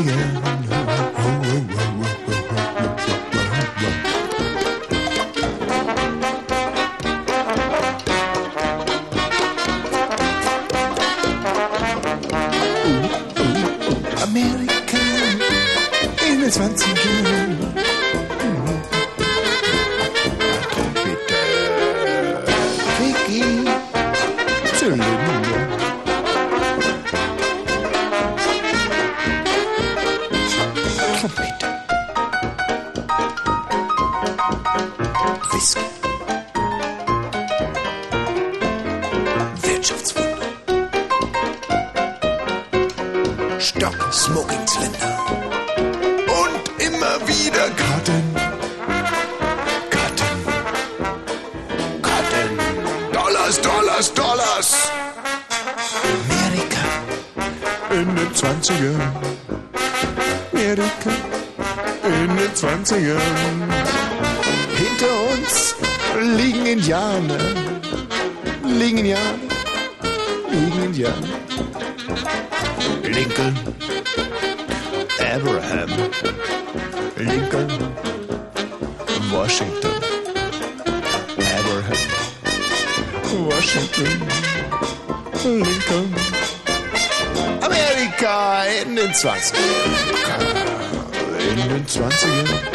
Amerika 20 In den 20ern.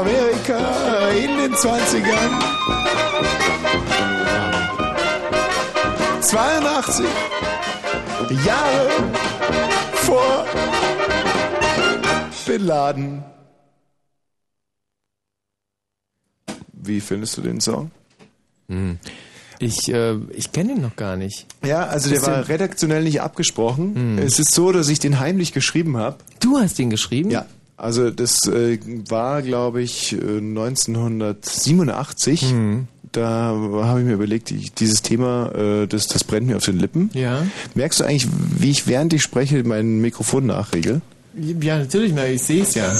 Amerika in den 20ern. 82 Jahre vor Bin Laden. Wie findest du den Song? Ich, äh, ich kenne ihn noch gar nicht. Ja, also der war redaktionell nicht abgesprochen. Es ist so, dass ich den heimlich geschrieben habe. Du hast ihn geschrieben? Ja. Also das äh, war, glaube ich, äh, 1987. Da habe ich mir überlegt, ich, dieses Thema, äh, das, das brennt mir auf den Lippen. Ja. Merkst du eigentlich, wie ich während ich spreche mein Mikrofon nachregel? Ja, natürlich, na, ich sehe es ja.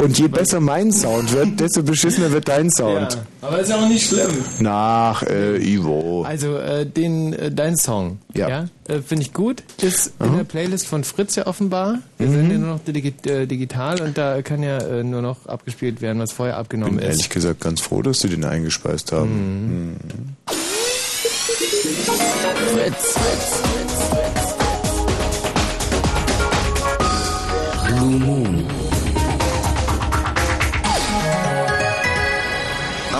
Und je besser mein Sound wird, desto beschissener wird dein Sound. ja. Aber ist ja auch nicht schlimm. Nach äh, Ivo. Also, äh, den, äh, dein Song, Ja. äh, finde ich gut. Ist in der Playlist von Fritz ja offenbar. Wir Mhm. sind ja nur noch digi äh, digital und da kann ja äh, nur noch abgespielt werden, was vorher abgenommen bin ist. ehrlich gesagt ganz froh, dass sie den eingespeist haben. Mhm. Fritz, Fritz. Blue Moon.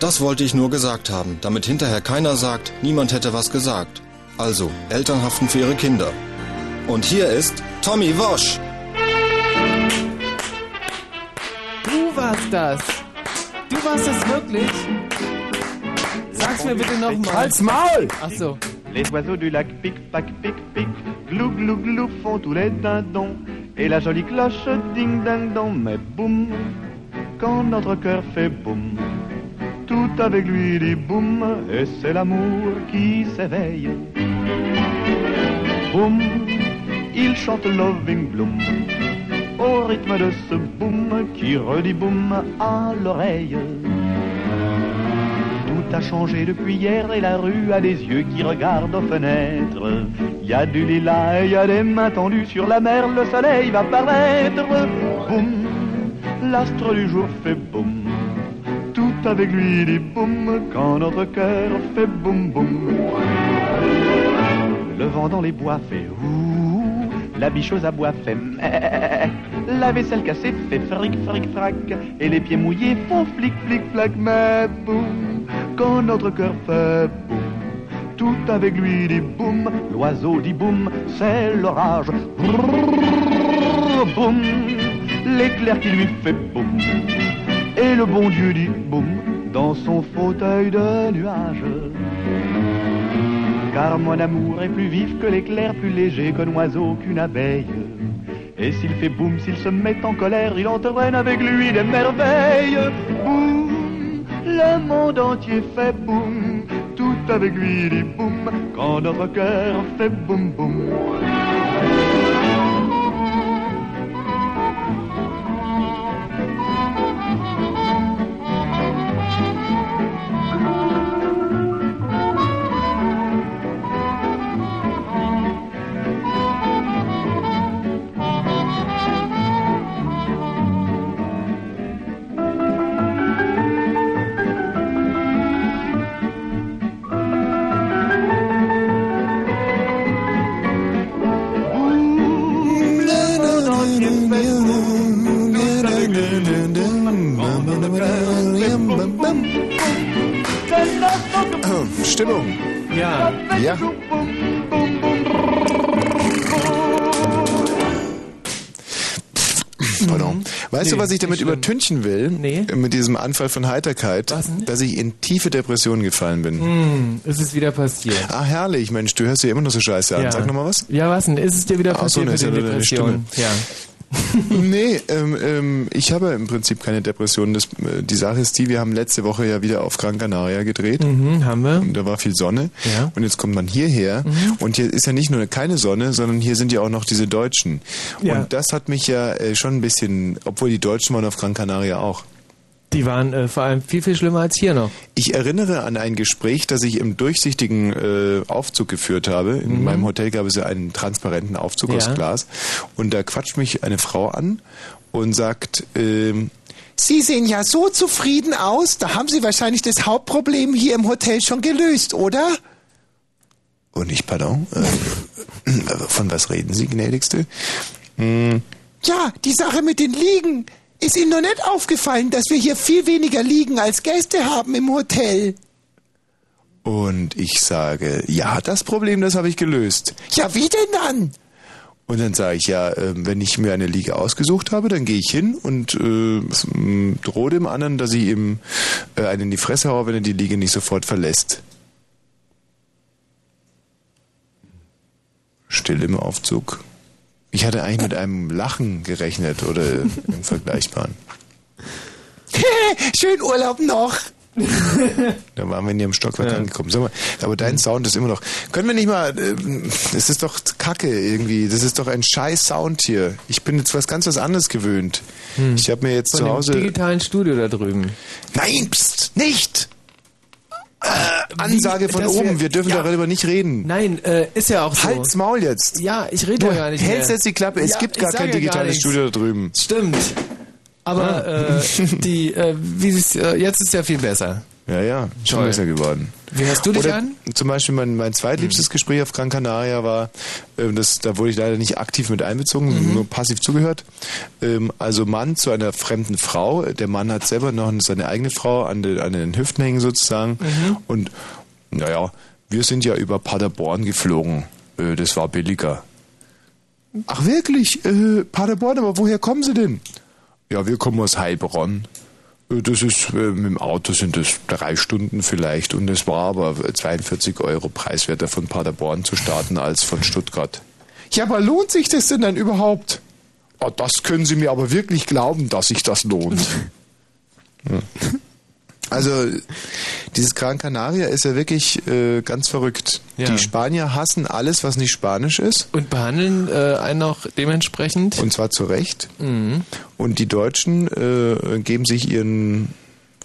Das wollte ich nur gesagt haben, damit hinterher keiner sagt, niemand hätte was gesagt. Also, Eltern haften für ihre Kinder. Und hier ist Tommy Wosch. Du warst das. Du warst es wirklich. Sag's mir bitte nochmal. Halt's Maul! Ach so. Les oiseaux du lac pic pac pic pic, glou glou glou font tous les dindons. Et la jolie cloche ding ding dong, mais boum, quand notre cœur fait boum, tout avec lui dit boum, et c'est l'amour qui s'éveille. Boum, il chante Loving Bloom, au rythme de ce boum qui redit boum à l'oreille. Tout a changé depuis hier et la rue a des yeux qui regardent aux fenêtres. Il y a du lilas et il y a des mains tendues sur la mer, le soleil va paraître. Boum, l'astre du jour fait boum. Tout avec lui dit boum quand notre cœur fait boum boum. Le vent dans les bois fait ouh, La bichose à bois fait meh. La vaisselle cassée fait fric, fric, frac. Et les pieds mouillés font flic, flic, flac. Mais boum, quand notre cœur fait boum, tout avec lui dit boum. L'oiseau dit boum, c'est l'orage. Boum, l'éclair qui lui fait boum. Et le bon Dieu dit boum dans son fauteuil de nuage. Car mon amour est plus vif que l'éclair, plus léger qu'un oiseau, qu'une abeille. Et s'il fait boum, s'il se met en colère, il entraîne avec lui des merveilles. Boum, le monde entier fait boum, tout avec lui dit boum, quand notre cœur fait boum boum. Stimmung. Ja. Ja. Pardon. Weißt du, Nee, was ich damit übertünchen will? Nee. Mit diesem Anfall von Heiterkeit, dass ich in tiefe Depressionen gefallen bin. Hm, ist es wieder passiert. Ah, herrlich, Mensch, du hörst dir immer noch so scheiße an. Sag nochmal was. Ja, was denn? Ist es dir wieder Ach so, passiert ne, mit ist ja den Depressionen? Ja. nee, ähm, ähm, ich habe im Prinzip keine Depressionen. Das, äh, die Sache ist die, wir haben letzte Woche ja wieder auf Gran Canaria gedreht. Mhm, haben wir. Und da war viel Sonne. Ja. Und jetzt kommt man hierher und hier ist ja nicht nur keine Sonne, sondern hier sind ja auch noch diese Deutschen. Ja. Und das hat mich ja äh, schon ein bisschen, obwohl die Deutschen waren auf Gran Canaria auch. Die waren äh, vor allem viel, viel schlimmer als hier noch. Ich erinnere an ein Gespräch, das ich im durchsichtigen äh, Aufzug geführt habe. In meinem Hotel gab es ja einen transparenten Aufzug Ja. aus Glas. Und da quatscht mich eine Frau an und sagt, ähm, Sie sehen ja so zufrieden aus. Da haben Sie wahrscheinlich das Hauptproblem hier im Hotel schon gelöst, oder? Und ich, pardon, äh, von was reden Sie, gnädigste? Hm, ja, die Sache mit den Liegen. Ist Ihnen noch nicht aufgefallen, dass wir hier viel weniger Liegen als Gäste haben im Hotel? Und ich sage, ja, das Problem, das habe ich gelöst. Ja, wie denn dann? Und dann sage ich, ja, äh, wenn ich mir eine Liege ausgesucht habe, dann gehe ich hin und äh, s- m, drohe dem anderen, dass ich ihm äh, einen in die Fresse haue, wenn er die Liege nicht sofort verlässt. Still im Aufzug. Ich hatte eigentlich mit einem Lachen gerechnet oder im Vergleichbaren. Schön Urlaub noch. Da waren wir in ihrem Stockwerk angekommen. Sag mal, aber dein Sound ist immer noch. Können wir nicht mal. äh, Das ist doch Kacke irgendwie. Das ist doch ein scheiß Sound hier. Ich bin jetzt was ganz was anderes gewöhnt. Ich habe mir jetzt Von zu dem Hause. digitalen Studio da drüben. Nein, pst, nicht! Äh, Ansage von oben, wär- wir dürfen ja. darüber nicht reden. Nein, äh, ist ja auch so. Halt's Maul jetzt. Ja, ich rede ja gar nicht hältst jetzt die Klappe. Es Ja, gibt gar kein gar digitales nichts. Studio da drüben. Stimmt. Aber äh, die, äh, wie äh, jetzt ist ja viel besser. Ja, ja, schon Toll. besser geworden. Wie hast du dich Oder an? Zum Beispiel mein, mein zweitliebstes Gespräch auf Gran Canaria war, ähm, das, da wurde ich leider nicht aktiv mit einbezogen, Mhm. nur passiv zugehört. Ähm, also Mann zu einer fremden Frau. Der Mann hat selber noch seine eigene Frau an, den- an den Hüften hängen sozusagen. Mhm. Und naja, wir sind ja über Paderborn geflogen. Äh, das war billiger. Ach wirklich? Äh, Paderborn, aber woher kommen Sie denn? Ja, wir kommen aus Heilbronn. Äh, Das ist, äh, mit dem Auto sind es drei Stunden vielleicht und es war aber 42 Euro preiswerter von Paderborn zu starten als von Stuttgart. Ja, aber lohnt sich das denn dann überhaupt? Oh, das können Sie mir aber wirklich glauben, dass sich das lohnt. Ja. Also, dieses Gran Canaria ist ja wirklich äh, ganz verrückt. Ja. Die Spanier hassen alles, was nicht Spanisch ist. Und behandeln äh, einen auch dementsprechend? Und zwar zu Recht. Mhm. Und die Deutschen äh, geben sich ihren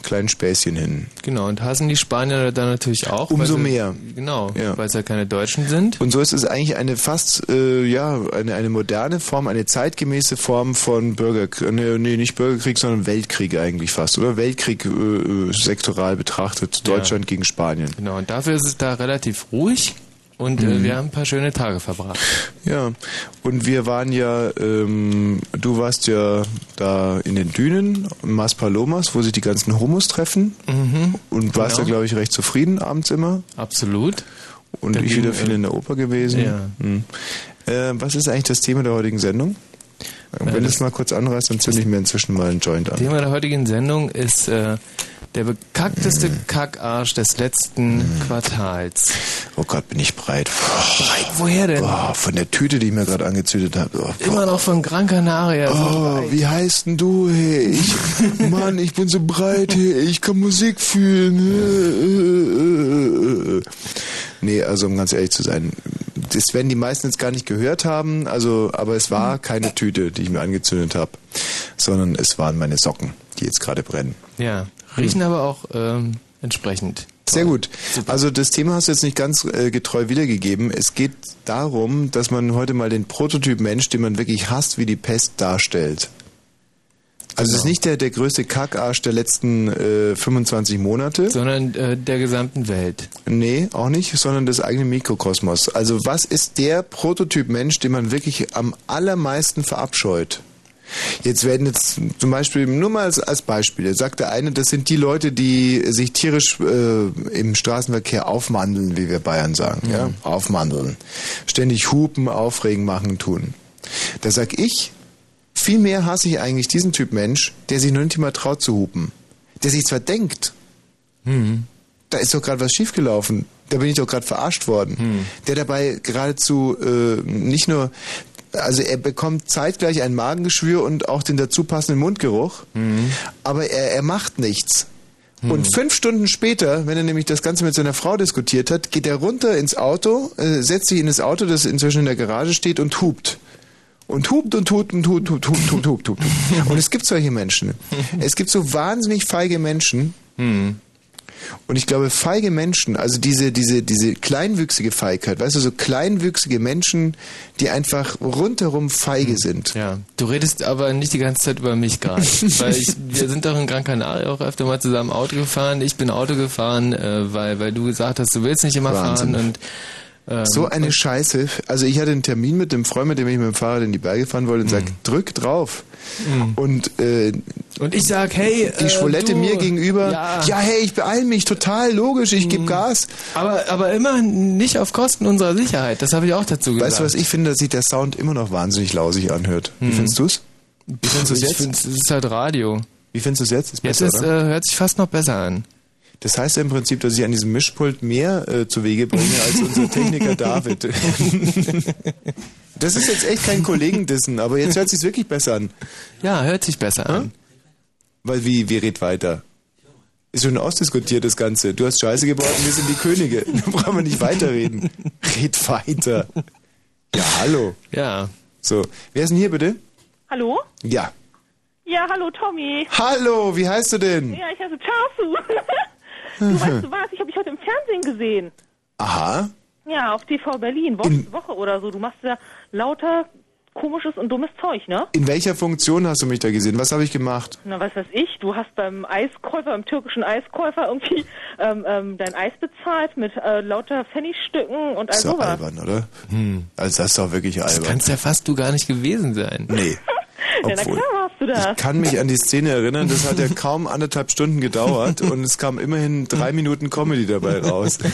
kleinen Späßchen hin. Genau, und hassen die Spanier dann natürlich auch. Umso sie, mehr. Genau, Ja. weil es ja keine Deutschen sind. Und so ist es eigentlich eine fast, äh, ja, eine, eine moderne Form, eine zeitgemäße Form von Bürgerkrieg, nee, nee, nicht Bürgerkrieg, sondern Weltkrieg eigentlich fast, oder? Weltkrieg äh, äh, sektoral betrachtet, Deutschland gegen Spanien. Genau, und dafür ist es da relativ ruhig. Und Mhm. äh, wir haben ein paar schöne Tage verbracht. Ja, und wir waren ja, ähm, du warst ja da in den Dünen, in Mas Palomas, wo sich die ganzen Homos treffen. Und warst Genau. da, glaube ich, recht zufrieden abends immer. Absolut. Und Da ich wieder viel äh, in der Oper gewesen. ja. Hm. Äh, was ist eigentlich das Thema der heutigen Sendung? Wenn du das- es mal kurz anreißt, dann zünde ich mir inzwischen mal einen Joint an. Thema der heutigen Sendung ist äh, der bekackteste Kackarsch des letzten Quartals. Oh Gott, bin ich breit. Breit, woher denn? Oh, von der Tüte, die ich mir gerade angezündet habe. Oh, Immer noch von Gran Canaria. so Oh, breit. wie heißt denn du? Hey, ich, Mann, ich bin so breit, hey, ich kann Musik fühlen. Nee, also um ganz ehrlich zu sein, das werden die meisten jetzt gar nicht gehört haben, also, aber es war keine Tüte, die ich mir angezündet habe, sondern es waren meine Socken, die jetzt gerade brennen. Ja, riechen aber auch ähm, entsprechend. Sehr gut. Also das Thema hast du jetzt nicht ganz äh, getreu wiedergegeben. Es geht darum, dass man heute mal den Prototyp Mensch, den man wirklich hasst, wie die Pest darstellt. Also es ist nicht der, der größte Kackarsch der letzten äh, 25 Monate. Sondern äh, der gesamten Welt. Nee, auch nicht, sondern des eigenen Mikrokosmos. Also was ist der Prototyp Mensch, den man wirklich am allermeisten verabscheut? Jetzt werden jetzt zum Beispiel, nur mal als, als Beispiel, jetzt sagt der eine, das sind die Leute, die sich tierisch äh, im Straßenverkehr aufmandeln, wie wir Bayern sagen, ja, aufmandeln. Ständig hupen, aufregen, machen, tun. Da sag ich, viel mehr hasse ich eigentlich diesen Typ Mensch, der sich noch nicht mal traut zu hupen. Der sich zwar denkt, da ist doch gerade was schiefgelaufen. Da bin ich doch gerade verarscht worden. Der dabei geradezu äh, nicht nur, also er bekommt zeitgleich ein Magengeschwür und auch den dazu passenden Mundgeruch, aber er, er macht nichts. Und fünf Stunden später, wenn er nämlich das Ganze mit seiner Frau diskutiert hat, geht er runter ins Auto, äh, setzt sich in das Auto, das inzwischen in der Garage steht und hupt. Und hupt und hupt und hupt, hupt, hupt, hupt, hupt, hupt. Und es gibt solche Menschen. Es gibt so wahnsinnig feige Menschen, und ich glaube, feige Menschen, also diese, diese, diese kleinwüchsige Feigheit, weißt du, so kleinwüchsige Menschen, die einfach rundherum feige sind. Ja, du redest aber nicht die ganze Zeit über mich gerade. weil ich, wir sind doch in Gran Canaria auch öfter mal zusammen Auto gefahren. Ich bin Auto gefahren, äh, weil, weil du gesagt hast, du willst nicht immer Wahnsinn. fahren. Und, ähm, So eine Scheiße. Also ich hatte einen Termin mit dem Freund, mit dem ich mit dem Fahrrad in die Berge fahren wollte und sag, drück drauf. Und äh, und ich sag, hey, die äh, Schwolette du, mir gegenüber, Ja, ja, hey, ich beeil mich, total logisch, ich gebe Gas. Aber, aber immer nicht auf Kosten unserer Sicherheit. Das habe ich auch dazu gesagt. Weißt du, was ich finde, dass sich der Sound immer noch wahnsinnig lausig anhört. Wie findest du's? Wie findest du's ich jetzt? es ist halt Radio. Wie findest du's jetzt? Ist Jetzt besser, ist, äh, hört sich fast noch besser an. Das heißt ja im Prinzip, dass ich an diesem Mischpult mehr äh, zu Wege bringe als unser Techniker David. das ist jetzt echt kein Kollegendissen, aber jetzt hört sich's wirklich besser an. Ja, hört sich besser an. Weil wie, wie red weiter? Ist schon ausdiskutiert das Ganze. Du hast Scheiße gebaut und wir sind die Könige. Da brauchen wir nicht weiterreden. Red weiter. Ja, hallo. Ja. So, wer ist denn hier bitte? Hallo? Ja. Ja, hallo Tommy. Hallo, wie heißt du denn? Ja, ich heiße Chasu. du weißt du was, ich habe dich heute im Fernsehen gesehen. Aha. Ja, auf TV Berlin, Woche, In- Woche oder so. Du machst ja lauter komisches und dummes Zeug, ne? In welcher Funktion hast du mich da gesehen? Was habe ich gemacht? Na, was weiß ich, du hast beim Eiskäufer, beim türkischen Eiskäufer irgendwie ähm, ähm, dein Eis bezahlt mit äh, lauter Pfennigstücken und all Ist doch sowas. albern, oder? Also das ist doch wirklich Das albern. kannst ja fast du gar nicht gewesen sein. Nee. Ja, na Obwohl, klar warst du das. ich kann mich an die Szene erinnern, das hat ja kaum anderthalb Stunden gedauert und es kam immerhin drei Minuten Comedy dabei raus.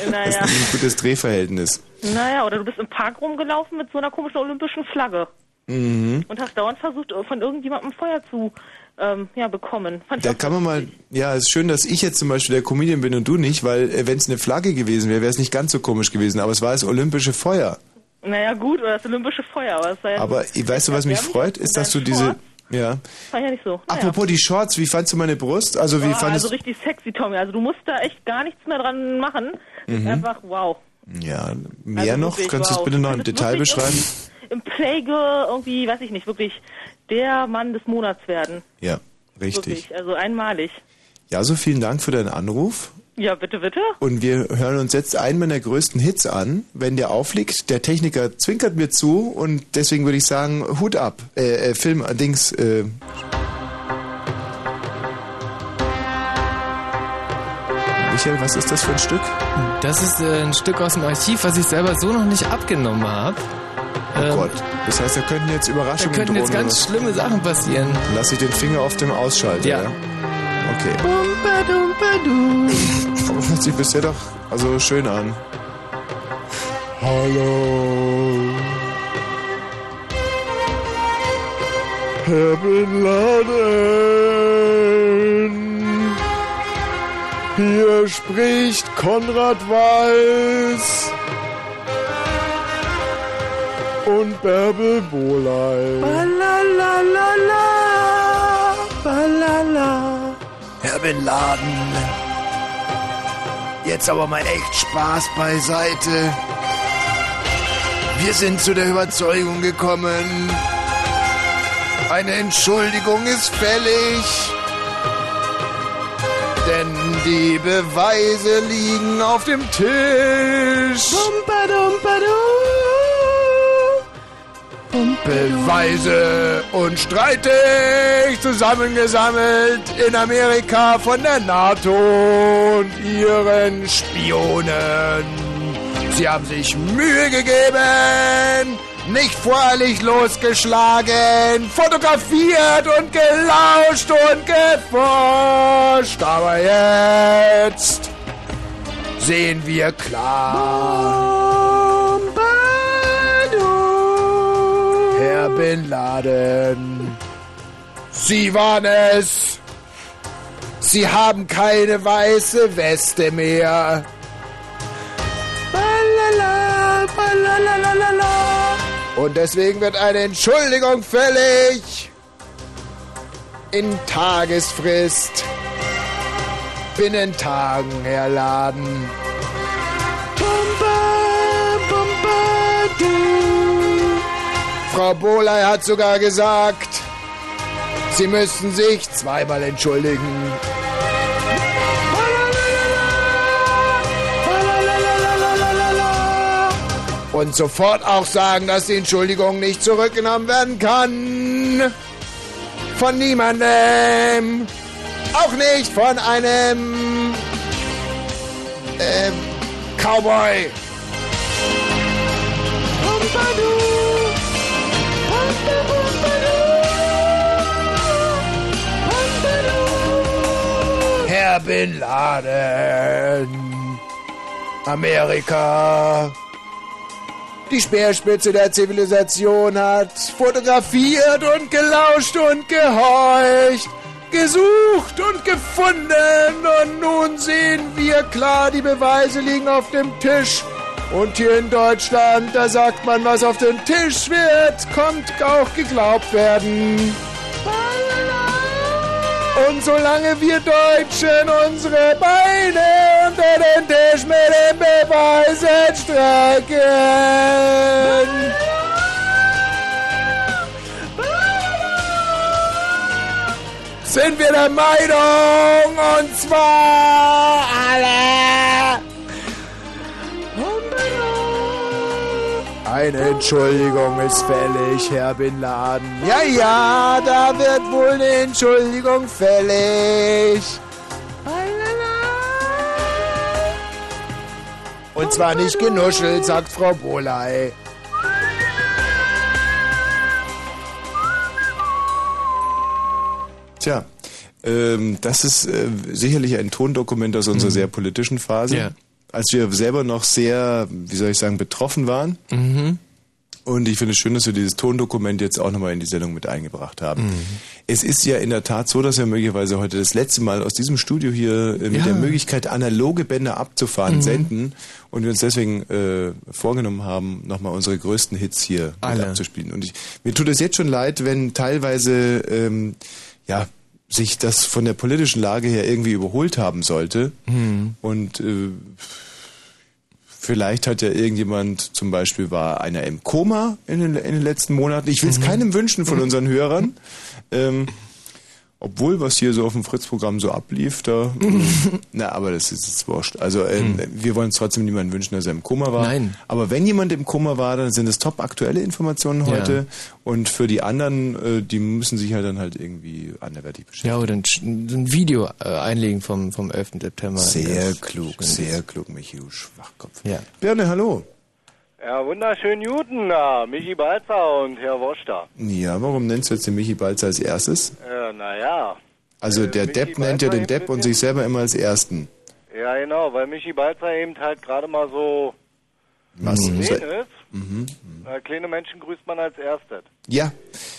Das Naja, ist ein gutes Drehverhältnis. naja, oder du bist im Park rumgelaufen mit so einer komischen olympischen Flagge. Mhm. Und hast dauernd versucht, von irgendjemandem Feuer zu ähm, ja, bekommen. Fand Da kann man mal, ja, es ist schön, dass ich jetzt zum Beispiel der Comedian bin und du nicht, weil wenn es eine Flagge gewesen wäre, wäre es nicht ganz so komisch gewesen, aber es war das olympische Feuer. Naja, gut, oder das olympische Feuer, aber es war ja Aber weißt du, was mich freut, ist, dass du diese, ja. War ja nicht so. Naja. Apropos die Shorts, wie fandst du meine Brust? Also wie Boah, fandest also richtig sexy, Tommy. Also du musst da echt gar nichts mehr dran machen. Ist einfach wow. Ja, mehr also noch? wirklich, Kannst du es wow. bitte noch im Detail beschreiben? Im Playgirl irgendwie, weiß ich nicht, wirklich der Mann des Monats werden. Ja, richtig. Wirklich, also einmalig. Ja, so vielen Dank für deinen Anruf. Ja, bitte, bitte. Und wir hören uns jetzt einen meiner größten Hits an, wenn der aufliegt. Der Techniker zwinkert mir zu und deswegen würde ich sagen, Hut ab. Äh, äh Film, äh, Dings, äh. Michael, was ist das für ein Stück? Das ist äh, ein Stück aus dem Archiv, was ich selber so noch nicht abgenommen habe. Oh Gott. Das heißt, da könnten jetzt Da Überraschungen könnten jetzt ganz schlimme Sachen passieren. Lass ich den Finger auf dem Ausschalter, ja? Ja. Okay. Aber hört sich bisher doch also schön an. Hallo. Herr Bin Laden. Hier spricht Konrad Weiß und Bärbel Bohlei. Herr Bin Laden. Jetzt aber mal echt Spaß beiseite. Wir sind zu der Überzeugung gekommen, eine Entschuldigung ist fällig. Denn die Beweise liegen auf dem Tisch. Beweise und streitig zusammengesammelt in Amerika von der NATO und ihren Spionen. Sie haben sich Mühe gegeben, nicht voreilig losgeschlagen, fotografiert und gelauscht und geforscht. Aber jetzt sehen wir klar. Herr Bin Laden, Sie waren es. Sie haben keine weiße Weste mehr. Und deswegen wird eine Entschuldigung fällig. In Tagesfrist. Binnen Tagen, Herr Laden. Frau Bohley hat sogar gesagt, Sie müssten sich zweimal entschuldigen. Und sofort auch sagen, dass die Entschuldigung nicht zurückgenommen werden kann. Von niemandem. Auch nicht von einem ähm, Cowboy. Herr Bin Laden. Amerika. Die Speerspitze der Zivilisation hat fotografiert und gelauscht und gehorcht, gesucht und gefunden und nun sehen wir klar, die Beweise liegen auf dem Tisch. Und hier in Deutschland, da sagt man, was auf den Tisch wird, kommt auch geglaubt werden. Und solange wir Deutschen unsere Beine unter den Tisch mit den Beweisen strecken, sind wir der Meinung, und zwar alle. Eine Entschuldigung ist fällig, Herr Bin Laden. Ja, ja, da wird wohl eine Entschuldigung fällig. Und zwar nicht genuschelt, sagt Frau Boley. Tja, ähm, das ist äh, sicherlich ein Tondokument aus unserer sehr politischen Phase. Ja. Als wir selber noch sehr, wie soll ich sagen, betroffen waren. Und ich finde es schön, dass wir dieses Tondokument jetzt auch nochmal in die Sendung mit eingebracht haben. Es ist ja in der Tat so, dass wir möglicherweise heute das letzte Mal aus diesem Studio hier äh, mit Ja. der Möglichkeit, analoge Bänder abzufahren, senden und wir uns deswegen äh, vorgenommen haben, nochmal unsere größten Hits hier abzuspielen. Und ich, mir tut es jetzt schon leid, wenn teilweise ähm, ja sich das von der politischen Lage her irgendwie überholt haben sollte. Und äh, Vielleicht hat ja irgendjemand, zum Beispiel war einer im Koma in den, in den letzten Monaten. Ich will es keinem wünschen von unseren Hörern. Ähm, Obwohl, was hier so auf dem Fritz-Programm so ablief, da. na, aber das ist jetzt wurscht. Also, äh, wir wollen es trotzdem niemandem wünschen, dass er im Koma war. Nein. Aber wenn jemand im Koma war, dann sind es top aktuelle Informationen Ja. heute. Und für die anderen, äh, die müssen sich halt dann halt irgendwie anderweitig beschäftigen. Ja, oder ein, ein Video äh, einlegen vom, vom 11. September. Sehr klug, sehr klug, Michi, du Schwachkopf. Ja. Birne, hallo. Ja, wunderschön Newton da, Michi Balzer und Herr Woster. Ja, warum nennst du jetzt den Michi Balzer als erstes? Äh, naja, Also der Michi Depp nennt ja Balzer den eben Depp und sich selber immer als Ersten. ja genau, weil Michi Balzer eben halt gerade mal so Was? So- ist. Äh, kleine Menschen grüßt man als erstes. Ja,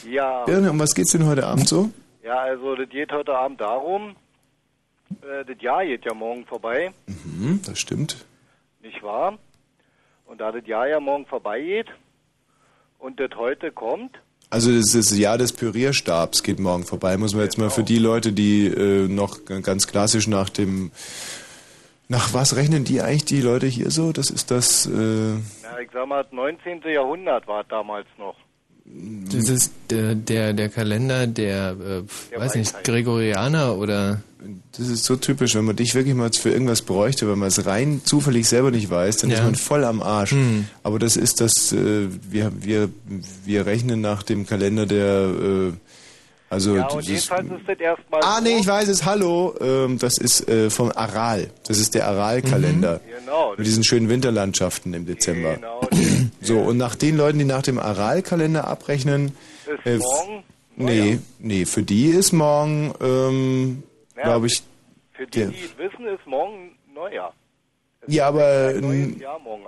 Ja, Birne, um was geht's denn heute Abend so? ja, also das geht heute Abend darum, äh, das Jahr geht ja morgen vorbei, Mhm, das stimmt. nicht wahr? Und da das Jahr ja morgen vorbeigeht und das heute kommt, Also das, das Jahr des Pürierstabs geht morgen vorbei. Muss man jetzt mal für die Leute, die äh, noch ganz klassisch nach dem... Nach was rechnen die eigentlich, die Leute hier so? Das ist das... Äh, ja, ich sag mal, das 19. Jahrhundert war damals noch. Das ist der, der, der Kalender der, äh, Der weiß nicht. Gregorianer oder... das ist so typisch, wenn man dich wirklich mal für irgendwas bräuchte, wenn man es rein zufällig selber nicht weiß, dann ist Ja. man voll am Arsch. Hm. Aber das ist das, äh, wir, wir, wir rechnen nach dem Kalender der... Äh, also Ja, und das- jedenfalls ist das erstmal Ah, nee, ich weiß es. Hallo. Ähm, das ist äh, vom Aral. Das ist der Aral-Kalender. Genau, Mit diesen schönen Winterlandschaften im Dezember. genau. So, und nach den Leuten, die nach dem Aral-Kalender abrechnen. Ist äh, morgen Nee, nee, für die ist morgen, ähm, Ja, glaube ich. Für die, der- die es wissen, ist morgen Neujahr. Ja, aber, morgen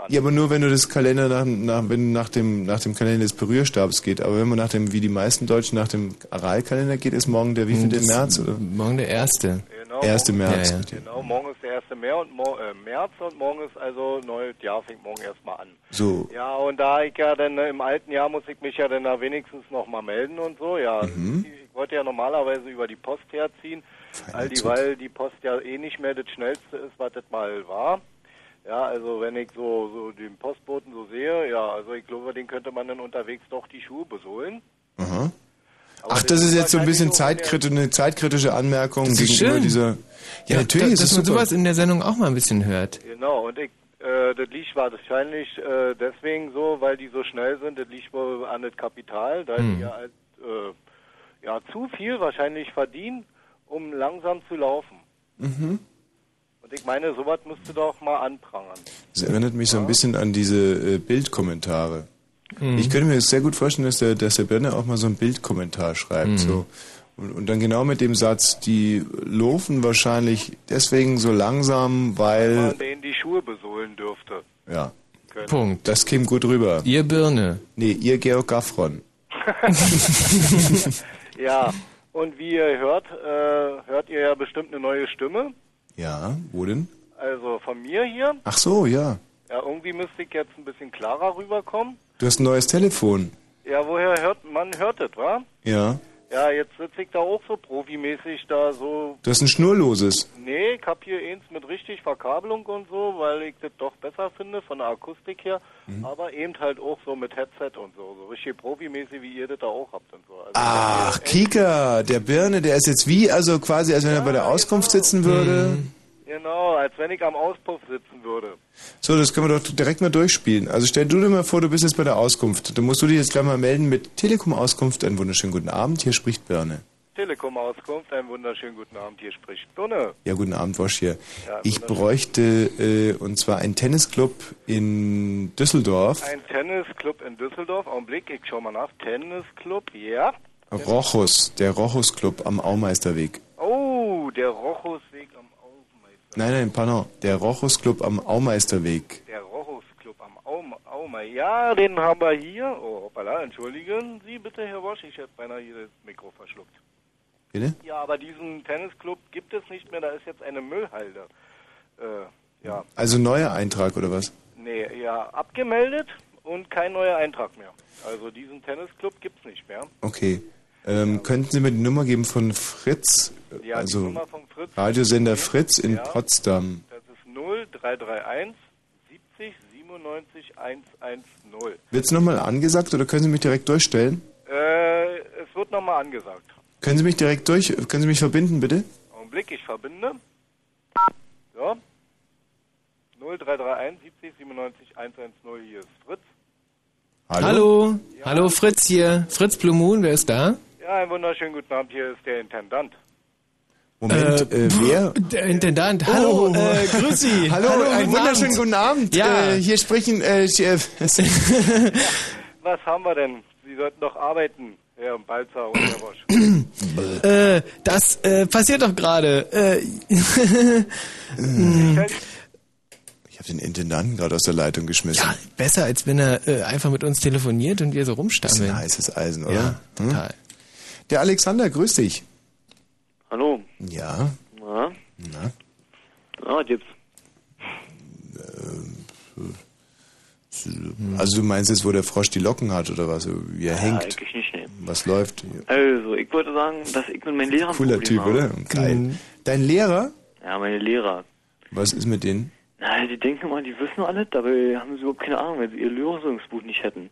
ja, aber nur wenn du das Kalender nach, nach, wenn nach dem, nach dem Kalender des Berührstabs geht. Aber wenn man nach dem, wie die meisten Deutschen nach dem Aral-Kalender geht, ist morgen der wievielte Das- März, oder? Morgen der erste. Genau, 1. morgen- März. Ja, ja. Genau, morgen ist der 1. März und, mor äh, März und morgen ist also neues Jahr, fängt morgen erstmal an. So. Ja, und da ich ja dann äh, im alten Jahr muss ich mich ja dann da wenigstens noch mal melden und so, ja. Mhm. Ich wollte ja normalerweise über die Post herziehen, all die, Zug. weil die Post ja eh nicht mehr das Schnellste ist, was das mal war. Ja, also wenn ich so, so den Postboten so sehe, ja, also ich glaube, den könnte man dann unterwegs doch die Schuhe besohlen. Aha. Aber Ach, das ist jetzt so ein bisschen zeitkritisch, eine zeitkritische Anmerkung Das ist gegenüber schön. dieser. Ja, natürlich da, ist dass es man super. sowas in der Sendung auch mal ein bisschen hört. Genau, und ich, äh, das liegt wahrscheinlich äh, deswegen so, weil die so schnell sind, das liegt wohl an das Kapital, da Hm. die ja, halt, äh, ja zu viel wahrscheinlich verdienen, um langsam zu laufen. Mhm. Und ich meine, sowas musst du doch mal anprangern. Das erinnert mich so ein bisschen an diese äh, Bildkommentare. Mhm. Ich könnte mir das sehr gut vorstellen, dass der, dass der Birne auch mal so einen Bildkommentar schreibt. Mhm. So. Und, und dann genau mit dem Satz, die laufen wahrscheinlich deswegen so langsam, weil. Man denen die Schuhe besohlen dürfte. Ja. Können. Punkt. Das käme gut rüber. Ihr Birne. Nee, ihr Georg Gaffron. Ja, und wie ihr hört, äh, hört ihr ja bestimmt eine neue Stimme. Ja, wo denn? Also von mir hier. Ach so, ja. Ja, irgendwie müsste ich jetzt ein bisschen klarer rüberkommen. Du hast ein neues Telefon. Ja, woher hört man hört das, wa? Ja. Ja, jetzt sitze ich da auch so profimäßig da so. Du hast ein schnurloses. Nee, ich hab hier eins mit richtig Verkabelung und so, weil ich das doch besser finde von der Akustik her. Mhm. Aber eben halt auch so mit Headset und so. So richtig profimäßig, wie ihr das da auch habt und so. Also, Ach, Kika, der Birne, der ist jetzt wie, also quasi, als wenn er bei der Auskunft sitzen würde. Genau, als wenn ich am Auspuff sitzen würde. So, das können wir doch direkt mal durchspielen. Also stell du dir mal vor, du bist jetzt bei der Auskunft. Dann musst du dich jetzt gleich mal melden mit Telekom-Auskunft. Einen wunderschönen guten Abend, hier spricht Birne. Telekom-Auskunft, einen wunderschönen guten Abend, hier spricht Birne. Ja, guten Abend, Wosch hier. Ja, Ich bräuchte, äh, und zwar einen Tennisclub in Düsseldorf. Ein Tennisclub in Düsseldorf, Augenblick, ich schau mal nach. Tennisclub, ja. Rochus, der Rochus Club am Aumeisterweg. Oh, der Rochusweg am. Nein, nein, pardon, der Rochus Club am Aumeisterweg. Der Rochusclub am Aum Aumei. Ja, den haben wir hier. Oh, hoppala, entschuldigen Sie bitte, Herr Wosch, ich hätte beinahe hier das Mikro verschluckt. Bitte? Ja, aber diesen Tennisclub gibt es nicht mehr, da ist jetzt eine Müllhalde. Äh, ja, Also neuer Eintrag oder was? nee, ja, abgemeldet und kein neuer Eintrag mehr. Also diesen Tennisclub gibt's nicht mehr. Okay. Ähm, könnten Sie mir die Nummer geben von Fritz? Ja, also die Nummer von Fritz. Radiosender Fritz in Ja. Potsdam. Das ist 0331 70 97 110. Wird's nochmal angesagt oder können Sie mich direkt durchstellen? Äh, es wird nochmal angesagt. Können Sie mich direkt durch, können Sie mich verbinden, bitte? Augenblick, ich verbinde. Ja. 0331 70 97 110, hier ist Fritz. Hallo, hallo Fritz hier. Fritz Blue Moon, wer ist da? Ja, einen wunderschönen guten Abend, hier ist der Intendant. Moment, äh, wer? Der Intendant, hallo, Oh. äh, grüß Sie. Hallo, einen guten wunderschönen Abend. guten Abend. Ja. Äh, hier sprechen, äh, Chef. Was haben wir denn? Sie sollten doch arbeiten, Herr Balzer und Herr Bosch. Äh, das äh, passiert doch gerade. Äh, ich habe den Intendanten gerade aus der Leitung geschmissen. ja, besser als wenn er äh, einfach mit uns telefoniert und wir so Das ist ein rumstammeln. heißes Eisen, oder? Ja, Hm? Der Alexander, grüß dich. Hallo. Ja. Na? Na? Ah, was gibt's? Also du meinst jetzt, wo der Frosch die Locken hat oder was? Wie er Ja, hängt? eigentlich nicht, ne. Was läuft? Also, ich wollte sagen, dass ich mit meinen Lehrern Cooler Probleme Typ, habe. oder? Geil. Mhm. Dein Lehrer? Ja, meine Lehrer. Was ist mit denen? Na, die denken immer, die wissen alles, dabei haben sie überhaupt keine Ahnung, weil sie ihr Lösungsbuch nicht hätten.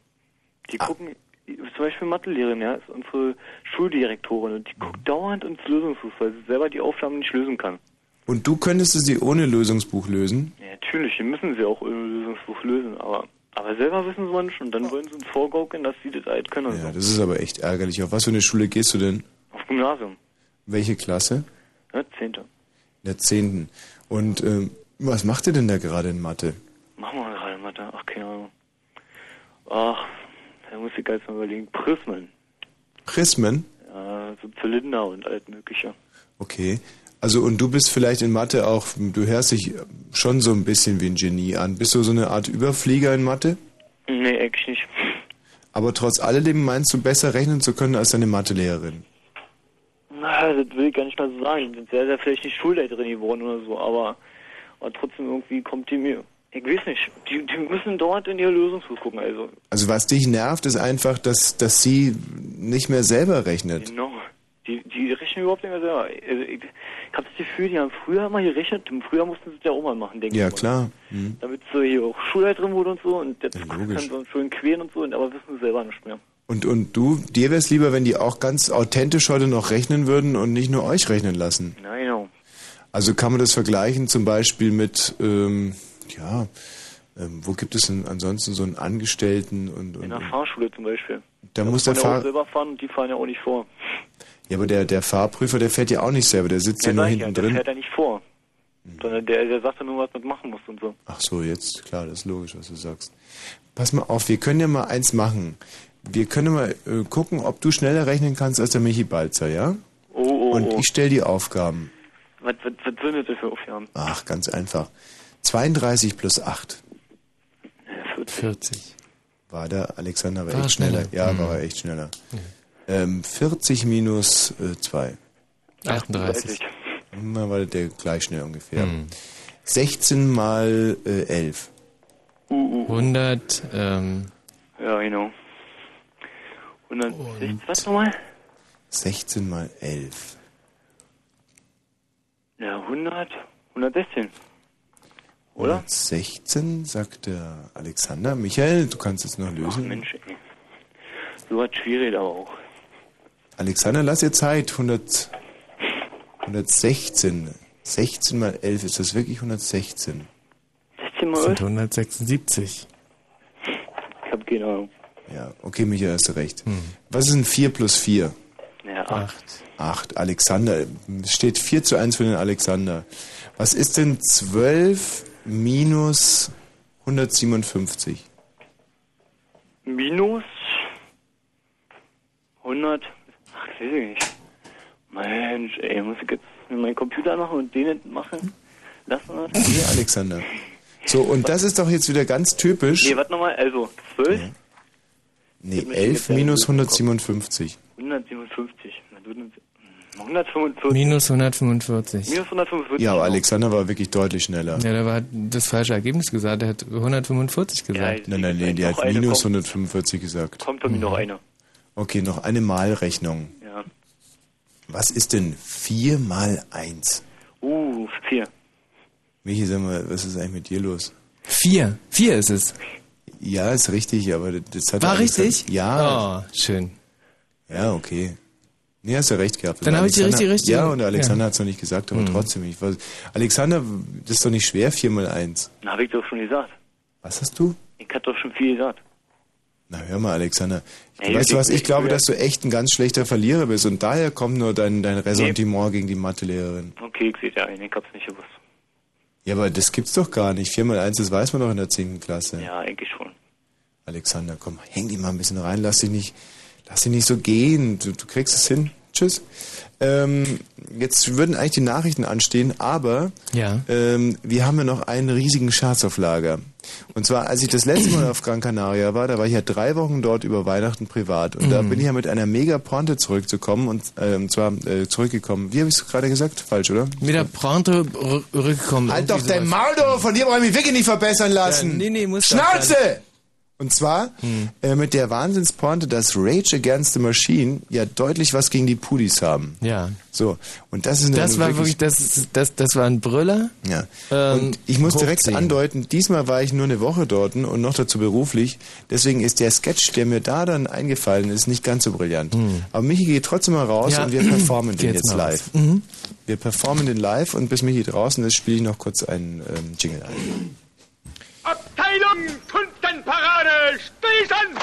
Die Ah. Zum Beispiel Mathelehrerin, ja, ist unsere Schuldirektorin und die guckt dauernd ins Lösungsbuch, weil sie selber die Aufgaben nicht lösen kann. Und du könntest sie ohne Lösungsbuch lösen? Ja, natürlich, die müssen sie auch ohne Lösungsbuch lösen, aber, aber selber wissen sie mal nicht und dann wollen sie uns vorgaukeln, dass sie das halt können. und Ja, so. das ist aber echt ärgerlich. Auf was für eine Schule gehst du denn? Auf Gymnasium, Welche Klasse? ja, Zehnte. In der zehnten. Und ähm, was macht ihr denn da gerade in Mathe? Machen wir gerade Mathe, ach, keine Ahnung. Ach, da muss ich jetzt mal überlegen. Prismen, Prismen? ja, so Zylinder und alles mögliche. Okay. Also und du bist vielleicht in Mathe auch, du hörst dich schon so ein bisschen wie ein Genie an. Bist du so eine Art Überflieger in Mathe? Nee, eigentlich nicht. Aber trotz alledem meinst du besser rechnen zu können als deine Mathelehrerin? Na, das will ich gar nicht mal so sagen. Das wäre ja vielleicht nicht Schulleiterin geworden oder so, aber, aber trotzdem irgendwie kommt die mir. Ich weiß nicht. Die, die müssen dort in ihr Lösungsbuch gucken, also. Also was dich nervt, ist einfach, dass, dass sie nicht mehr selber rechnet. Genau. Die, die rechnen überhaupt nicht mehr selber. Also ich, ich habe das Gefühl, die haben früher mal gerechnet. Im Früher mussten sie es ja auch mal machen, denke Ja, ich. mal. klar. Hm. Damit sie hier auch Schulleiterin wurde und so und jetzt Ja, können sie schön quälen und so, aber wissen sie selber nicht mehr. Und, und du, dir wäre es lieber, wenn die auch ganz authentisch heute noch rechnen würden und nicht nur euch rechnen lassen. Na genau. Also kann man das vergleichen zum Beispiel mit, ähm, ja, ähm, wo gibt es denn ansonsten so einen Angestellten und, und, In der Fahrschule zum Beispiel. da muss der ja Fahrer, selber fahren und die fahren ja auch nicht vor. ja, aber der, der Fahrprüfer, der fährt ja auch nicht selber, der sitzt ja, nur sag ich hinten der drin. Mhm. fährt ja nicht vor. Sondern der, der sagt ja nur, was man machen muss und so. Ach so, jetzt, klar, das ist logisch, was du sagst. Pass mal auf, wir können ja mal eins machen. Wir können mal äh, gucken, ob du schneller rechnen kannst als der Michi Balzer, ja? Oh, oh, Und oh. ich stelle die Aufgaben. Was, was, was sind das für Aufgaben? Ach, ganz einfach. 32 plus 8. 40. War der Alexander war, War echt schneller. schneller. Ja, Mhm. war er echt schneller. Ähm, 40 minus äh, 2. 38. Na, war der gleich schnell ungefähr. Mhm. 16 mal äh, 11. 100, ähm, Ja, genau. 160, was nochmal? 16 mal 11. Ja, 100, 116. Oder? 116, sagt der Alexander. Michael, du kannst es noch Ach lösen. Mensch, ey. So was schwierig aber auch. Alexander, lass dir Zeit. 100, 116. 16 mal 11, ist das wirklich 116? 16 mal sind 11? 176. Ich hab keine Ahnung. Ja, okay, Michael, hast du recht. Hm. Was ist ein 4 plus 4? Ja, 8. 8. Alexander. Es steht 4 zu 1 für den Alexander. Was ist denn 12 minus 157? Minus 100. Ach, weiß ich nicht. Mensch, ey, muss ich jetzt mit meinem Computer machen und den nicht machen lassen? Oder? Nee, Alexander. So, und das ist doch jetzt wieder ganz typisch. Nee, warte nochmal, also 12, Nee, 11 minus 157. 157. Na, du, 145. Minus 145. Minus 145. Ja, aber Alexander war wirklich deutlich schneller. Ja, der war das falsche Ergebnis gesagt. Er hat 145 gesagt. Nein, nein, nee, der noch hat eine minus kommt. 145 gesagt. Kommt von mir noch einer. Okay, noch eine Malrechnung. Ja. Was ist denn 4 mal 1? Uh, 4. Michi, sag mal, was ist eigentlich mit dir los? Vier. Vier ist es. Ja, ist richtig, aber das hat War richtig? Ja. Oh, schön. Ja, okay. Nee, hast ja recht gehabt. Dann habe ich die Alexander- richtig- richtig- Ja, und Alexander ja. hat es noch nicht gesagt, aber Mhm. trotzdem. Ich weiß, Alexander, das ist doch nicht schwer, 4 mal 1. Na, hab ich doch schon gesagt. Was hast du? Ich hab doch schon viel gesagt. Na, hör mal, Alexander. Ey, weißt du was, ich glaube, dass du echt ein ganz schlechter Verlierer bist und daher kommt nur dein, dein Ressentiment gegen die Mathelehrerin. Okay, ich sehe ja ein, ich hab's nicht gewusst. Ja, aber das gibt's doch gar nicht. 4 mal 1, das weiß man doch in der 10. Klasse. Ja, eigentlich schon. Alexander, komm, häng dich mal ein bisschen rein, lass dich nicht, lass dich nicht so gehen. Du, du kriegst es hin. Tschüss. Ähm, jetzt würden eigentlich die Nachrichten anstehen, aber Ja. ähm, wir haben ja noch einen riesigen Schatz auf Lager. Und zwar, als ich das letzte Mal auf Gran Canaria war, da war ich ja drei Wochen dort über Weihnachten privat. Und da Mhm. bin ich ja mit einer mega Pointe zurückzukommen und ähm, zwar äh, zurückgekommen. Wie habe ich es gerade gesagt? Falsch, oder? Mit der Pointe rü- rückgekommen. Halt doch dein. Maul, du! Von dir brauche ich mich wirklich nicht verbessern lassen. Ja, nee, nee, muss Schnauze! Und zwar Hm. äh, mit der Wahnsinnspointe, dass Rage Against the Machine ja deutlich was gegen die Pudis haben. Ja. So, und das ist eine Das war wirklich, das, das, das war ein Brüller. Ja. Ähm, und ich muss direkt hochziehen. andeuten, diesmal war ich nur eine Woche dort und noch dazu beruflich. Deswegen ist der Sketch, der mir da dann eingefallen ist, nicht ganz so brillant. Aber Michi geht trotzdem mal raus Ja. und wir performen den jetzt live. Mhm. Wir performen den live und bis Michi draußen ist, spiele ich noch kurz einen ähm, Jingle ein. Abteilung Kundenparade, Stehstand!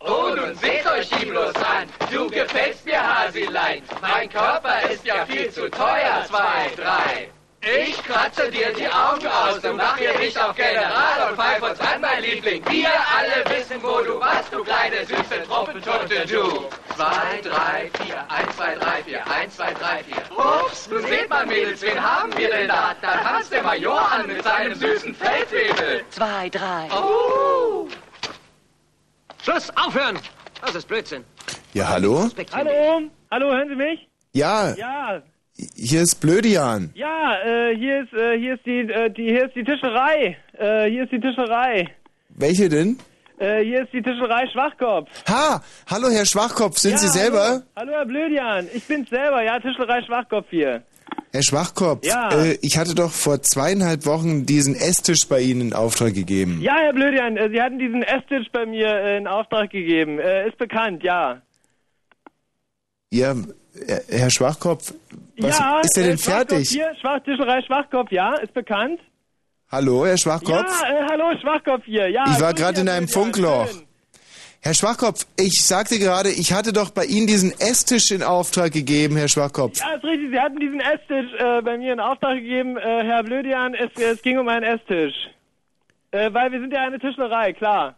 Oh, nun seht euch die bloß an. Du gefällst mir, Hasilein. Mein Körper ist ja viel zu teuer. Zwei, drei. Ich kratze dir die Augen aus und mach hier nicht auf General und pfeif uns an, mein Liebling. Wir alle wissen, wo du warst, du kleine süße Truppentunte, du. Zwei, drei, vier. Eins, zwei, drei, vier. Eins, zwei, drei, vier. Ups, nun seht mal, Mädels, wen haben wir denn da? Da tanzt der Major an mit seinem süßen Feldwebel. Zwei, drei. Oh. Schluss, aufhören! Das ist Blödsinn. Ja, hallo? Hallo, hallo, hören Sie mich? Ja, Ja, hier ist Blödian. ja, äh, hier ist, äh, hier ist die, äh, die, hier ist die Tischerei. Äh, hier ist die Tischerei. Welche denn? Äh, hier ist die Tischerei Schwachkopf. Ha, hallo Herr Schwachkopf, sind ja, Sie selber? Hallo, hallo Herr Blödian, ich bin's selber, ja, Tischerei Schwachkopf hier. Herr Schwachkopf, Ja. äh, ich hatte doch vor zweieinhalb Wochen diesen Esstisch bei Ihnen in Auftrag gegeben. Ja, Herr Blödian, äh, Sie hatten diesen Esstisch bei mir äh, in Auftrag gegeben. Äh, ist bekannt, ja. Ja, Herr Schwachkopf, was ja, ist der denn äh, Schwachkopf fertig? Hier, Schwach, Tischerei Schwachkopf, ja, ist bekannt. Hallo, Herr Schwachkopf? Ja, äh, hallo, Schwachkopf hier, ja. ich war gerade in einem Funkloch. schön. Herr Schwachkopf, ich sagte gerade, ich hatte doch bei Ihnen diesen Esstisch in Auftrag gegeben, Herr Schwachkopf. Ja, ist richtig. Sie hatten diesen Esstisch äh, bei mir in Auftrag gegeben, äh, Herr Blödian. Es, es ging um einen Esstisch. Äh, weil wir sind ja eine Tischlerei, klar.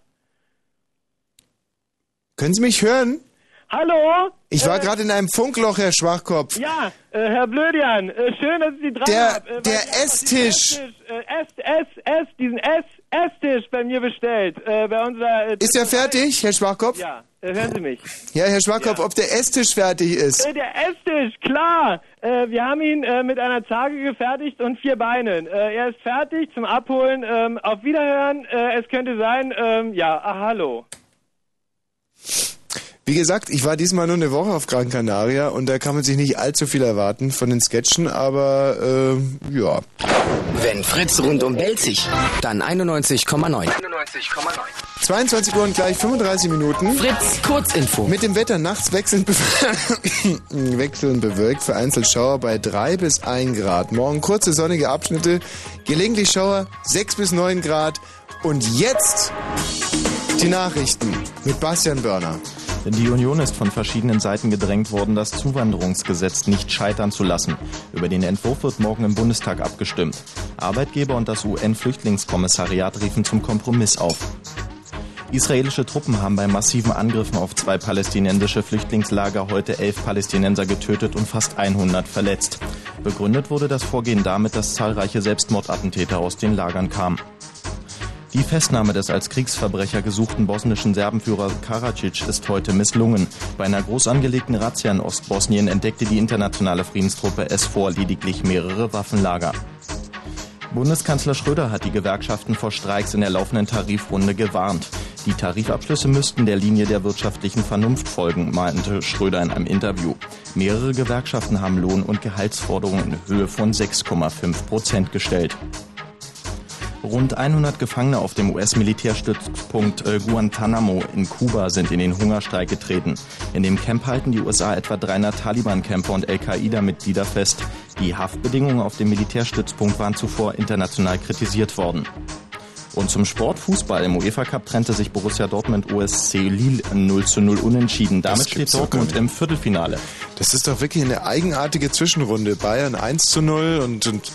Können Sie mich hören? Hallo? Ich war Äh, gerade in einem Funkloch, Herr Schwachkopf. Ja, äh, Herr Blödian, äh, schön, dass Sie dran Der- hab, äh, der Esstisch. Esstisch, Äh, Ess, Ess, Ess, diesen Ess, Esstisch bei mir bestellt. Äh, bei unserer. Äh, Ist er fertig, Herr Schwachkopf? Ja, äh, hören Sie mich. Ja, Herr Schwachkopf, ob der Esstisch fertig ist? Äh, der Esstisch, klar. Äh, wir haben ihn äh, mit einer Zarge gefertigt und vier Beinen. Er ist fertig zum Abholen. Ähm, auf Wiederhören. Es könnte sein, ähm, ja, ah, hallo. Wie gesagt, ich war diesmal nur eine Woche auf Gran Canaria und da kann man sich nicht allzu viel erwarten von den Sketchen, aber ähm, ja. Wenn Fritz rundum belzig, dann 91,9. 22 Uhr und gleich 35 Minuten. Fritz, Kurzinfo. Mit dem Wetter nachts wechselnd, be wechselnd bewölkt, vereinzelt Schauer bei 3 bis 1 Grad. Morgen kurze sonnige Abschnitte, gelegentlich Schauer 6 bis 9 Grad. Und jetzt die Nachrichten mit Bastian Börner. Die Union ist von verschiedenen Seiten gedrängt worden, das Zuwanderungsgesetz nicht scheitern zu lassen. Über den Entwurf wird morgen im Bundestag abgestimmt. Arbeitgeber und das UN-Flüchtlingskommissariat riefen zum Kompromiss auf. Israelische Truppen haben bei massiven Angriffen auf zwei palästinensische Flüchtlingslager heute elf Palästinenser getötet und fast 100 verletzt. Begründet wurde das Vorgehen damit, dass zahlreiche Selbstmordattentäter aus den Lagern kamen. Die Festnahme des als Kriegsverbrecher gesuchten bosnischen Serbenführer Karadzic ist heute misslungen. Bei einer groß angelegten Razzia in Ostbosnien entdeckte die internationale Friedenstruppe S4 lediglich mehrere Waffenlager. Bundeskanzler Schröder hat die Gewerkschaften vor Streiks in der laufenden Tarifrunde gewarnt. Die Tarifabschlüsse müssten der Linie der wirtschaftlichen Vernunft folgen, meinte Schröder in einem Interview. Mehrere Gewerkschaften haben Lohn- und Gehaltsforderungen in Höhe von 6,5 Prozent gestellt. Rund 100 Gefangene auf dem US-Militärstützpunkt äh, Guantanamo in Kuba sind in den Hungerstreik getreten. In dem Camp halten die USA etwa 300 Taliban-Kämpfer und Al-Qaida-Mitglieder fest. Die Haftbedingungen auf dem Militärstützpunkt waren zuvor international kritisiert worden. Und zum Sport Fußball im UEFA Cup trennte sich Borussia Dortmund OSC Lille 0 zu 0 unentschieden. Damit steht Dortmund im Viertelfinale. Das ist doch wirklich eine eigenartige Zwischenrunde. Bayern 1 zu 0 und, und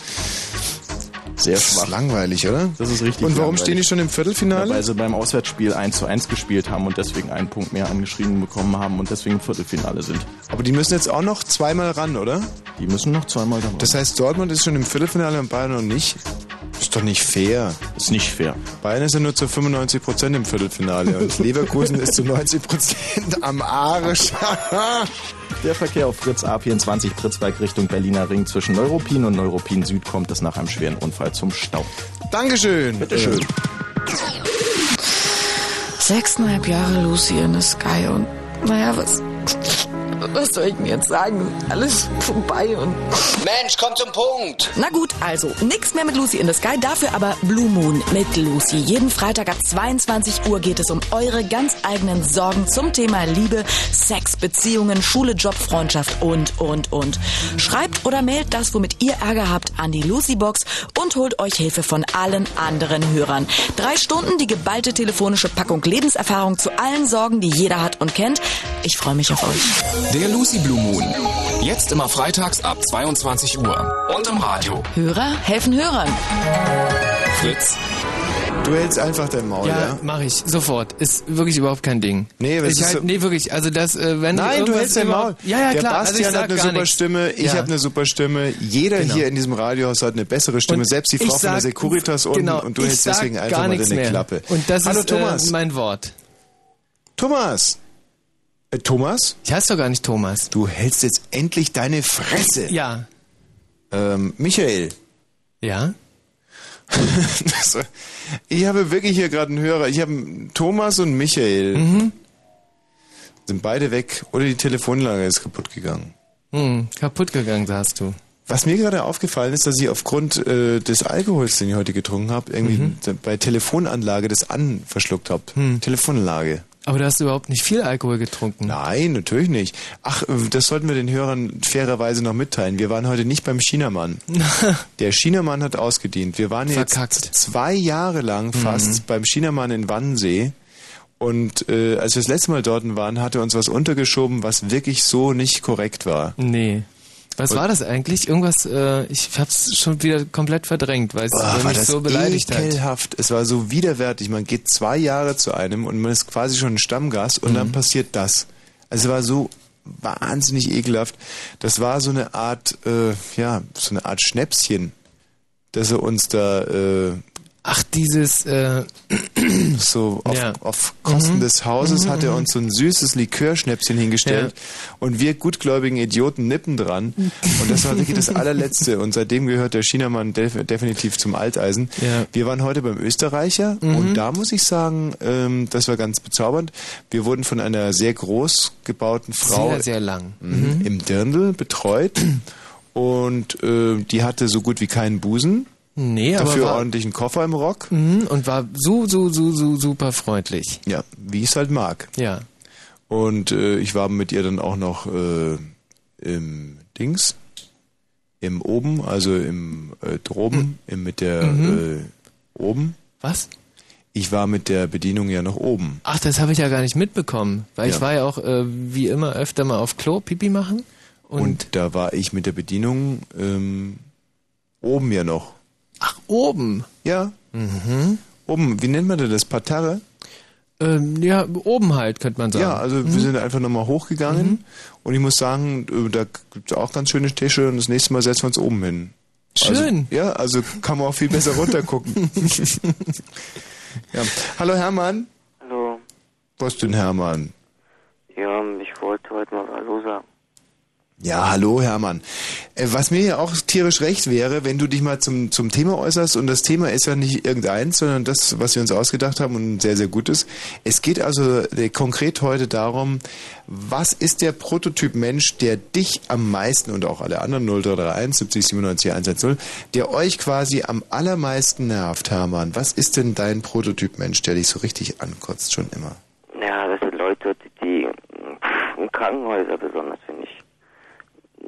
sehr schwach. langweilig, oder? Das ist richtig. Und warum langweilig. stehen die schon im Viertelfinale? Ja, weil sie beim Auswärtsspiel 1 zu 1 gespielt haben und deswegen einen Punkt mehr angeschrieben bekommen haben und deswegen im Viertelfinale sind. Aber die müssen jetzt auch noch zweimal ran, oder? Die müssen noch zweimal ran. Das heißt, Dortmund ist schon im Viertelfinale und Bayern noch nicht? Ist doch nicht fair. Ist nicht fair. Bayern ist ja nur zu 95 Prozent im Viertelfinale und Leverkusen ist zu 90 Prozent am Arsch. Der Verkehr auf Fritz A24 Pritzwalk Richtung Berliner Ring zwischen Neuruppin und Neuruppin Süd kommt es nach einem schweren Unfall zum Stau. Dankeschön. Bitteschön. Sechseinhalb Jahre Lucy in the Sky und naja, was, was soll ich denn jetzt sagen? Alles vorbei und... Mensch, komm zum Punkt. Na gut, also nix mehr mit Lucy in the Sky, dafür aber Blue Moon mit Lucy. Jeden Freitag ab 22 Uhr geht es um eure ganz eigenen Sorgen zum Thema Liebe, Sex, Beziehungen, Schule, Job, Freundschaft und, und, und. Schreibt oder mailt das, womit ihr Ärger habt, an die Lucy Box und holt euch Hilfe von allen anderen Hörern. Drei Stunden die geballte telefonische Packung Lebenserfahrung zu allen Sorgen, die jeder hat und kennt. Ich freue mich auf euch. Der Lucy Blue Moon. Jetzt immer freitags ab 22 Uhr. Und im Radio. Hörer helfen Hörern. Fritz. Du hältst einfach dein Maul, ja? Ja, mache ich sofort. Ist wirklich überhaupt kein Ding. Nee, es ich ist halt, so- nee, wirklich. Also das, äh, wenn Nein, du irgendwas hältst dein Maul. Ja, ja, Der klar. also ich Bastian sag hat eine super nichts. Stimme, ich Ja. habe eine super Stimme. Jeder Genau. hier in diesem Radiohaus hat eine bessere Stimme, Und selbst die Frau von der sag- Securitas unten genau, und du hältst sag deswegen einfach mal deine mehr. Klappe. Und das Hallo ist Thomas. Äh, mein Wort. Thomas. Äh, Thomas? Ich heiße doch gar nicht Thomas. Du hältst jetzt endlich deine Fresse. Ja. Ähm, Michael. Ja? Das- ich habe wirklich hier gerade einen Hörer. Ich habe Thomas und Michael. Mhm. Sind beide weg oder die Telefonlage ist kaputt gegangen. Hm, kaputt gegangen, sagst du. Was mir gerade aufgefallen ist, dass ich aufgrund äh, des Alkohols, den ich heute getrunken habe, irgendwie Mhm. bei Telefonanlage das an verschluckt habe. Hm. Telefonanlage. Aber du hast überhaupt nicht viel Alkohol getrunken. Nein, natürlich nicht. Ach, äh, das sollten wir den Hörern fairerweise noch mitteilen. Wir waren heute nicht beim Chinamann. Der Chinamann hat ausgedient. Wir waren jetzt Verkackt. zwei Jahre lang fast Mhm. beim Chinamann in Wannsee. Und äh, als wir das letzte Mal dort waren, hat er uns was untergeschoben, was wirklich so nicht korrekt war. Nee. Was Und- war das eigentlich? Irgendwas, äh, ich hab's schon wieder komplett verdrängt, weil es mich so beleidigt hat. ekelhaft. Es war so widerwärtig. Man geht zwei Jahre zu einem und man ist quasi schon ein Stammgast und Mhm. dann passiert das. Also es war so wahnsinnig ekelhaft. Das war so eine Art, äh, ja, so eine Art Schnäpschen, dass er uns da äh, Ach, dieses, äh, so auf, Ja. auf Kosten Mhm. des Hauses Mhm, hat er uns so ein süßes Likörschnäpschen hingestellt und wir gutgläubigen Idioten nippen dran und das war wirklich das allerletzte und seitdem gehört der Chinamann def definitiv zum Alteisen. Ja. Wir waren heute beim Österreicher Mhm. und da muss ich sagen, ähm, das war ganz bezaubernd. Wir wurden von einer sehr groß gebauten Frau sehr, sehr lang. Mhm. Mhm. im Dirndl betreut und äh, die hatte so gut wie keinen Busen. Nee, aber Dafür ordentlichen Koffer im Rock. Mhm, und war so, so, so, so super freundlich. Ja, wie ich es halt mag. Ja. Und äh, ich war mit ihr dann auch noch äh, im Dings, im oben, also im äh, droben, im, mit der Mhm. äh, oben. Was? Ich war mit der Bedienung ja noch oben. Ach, das habe ich ja gar nicht mitbekommen, weil Ja. ich war ja auch äh, wie immer öfter mal auf Klo Pipi machen. Und, Und, da war ich mit der Bedienung ähm, oben ja noch. Ach, oben. Ja, Mhm. oben. Wie nennt man denn das? Parterre? Ähm, ja, oben halt, könnte man sagen. Ja, also wir sind einfach nochmal hochgegangen und ich muss sagen, äh, da gibt es auch ganz schöne Tische und das nächste Mal setzen wir uns oben hin. Schön. Also, ja, also kann man auch viel besser runtergucken. ja. Hallo Hermann. Hallo. Was denn Hermann? Ja, ich wollte heute mal Hallo sagen. Ja, hallo Hermann. Äh, was mir ja auch tierisch recht wäre, wenn du dich mal zum, zum Thema äußerst und das Thema ist ja nicht irgendeins, sondern das, was wir uns ausgedacht haben und sehr, sehr gut ist. Es geht also äh, konkret heute darum, was ist der Prototyp Mensch, der dich am meisten und auch alle anderen 0331 70 97 110, der euch quasi am allermeisten nervt, Hermann. Was ist denn dein Prototyp Mensch, der dich so richtig ankotzt schon immer? Ja, das sind Leute, die, in Krankenhäuser besonders.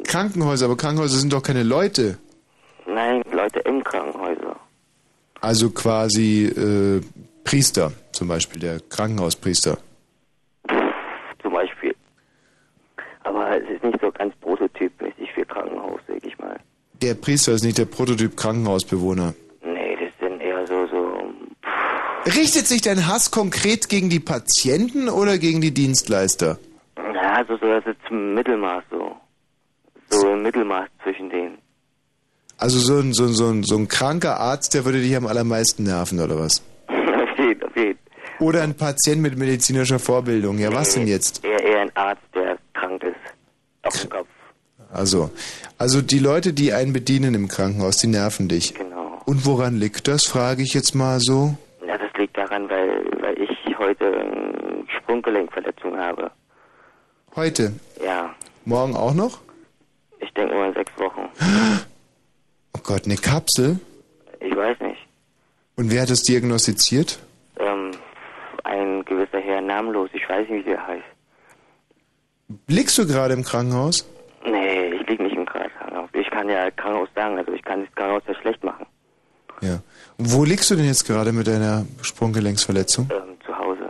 Krankenhäuser, aber Krankenhäuser sind doch keine Leute. Nein, Leute im Krankenhäuser. Also quasi äh, Priester, zum Beispiel, der Krankenhauspriester. Zum Beispiel. Aber es ist nicht so ganz prototypmäßig für Krankenhaus, sag ich mal. Der Priester ist nicht der Prototyp Krankenhausbewohner. Nee, das sind eher so, so, Richtet sich dein Hass konkret gegen die Patienten oder gegen die Dienstleister? ja, so, so, das ist zum Mittelmaß so. So ein Mittelmaß zwischen denen. Also so ein, so, ein, so, ein, so ein kranker Arzt, der würde dich am allermeisten nerven, oder was? auf jeden, auf jeden. Oder ein Patient mit medizinischer Vorbildung. Ja, was denn jetzt? Eher, eher ein Arzt, der krank ist. Auf dem Kopf. Also, also die Leute, die einen bedienen im Krankenhaus, die nerven dich. Genau. Und woran liegt das, frage ich jetzt mal so? Ja, das liegt daran, weil, weil ich heute eine Sprunggelenkverletzung habe. Heute? Ja, Morgen auch noch? Ich denke mal sechs Wochen. Oh Gott, eine Kapsel? Ich weiß nicht. Und wer hat das diagnostiziert? Ähm, ein gewisser Herr namenlos, ich weiß nicht, wie der heißt. Liegst du gerade im Krankenhaus? Nee, ich liege nicht im Krankenhaus. Ich kann ja Krankenhaus sagen, also ich kann das Krankenhaus ja schlecht machen. Ja. Und wo liegst du denn jetzt gerade mit deiner Sprunggelenksverletzung? Ähm, zu Hause.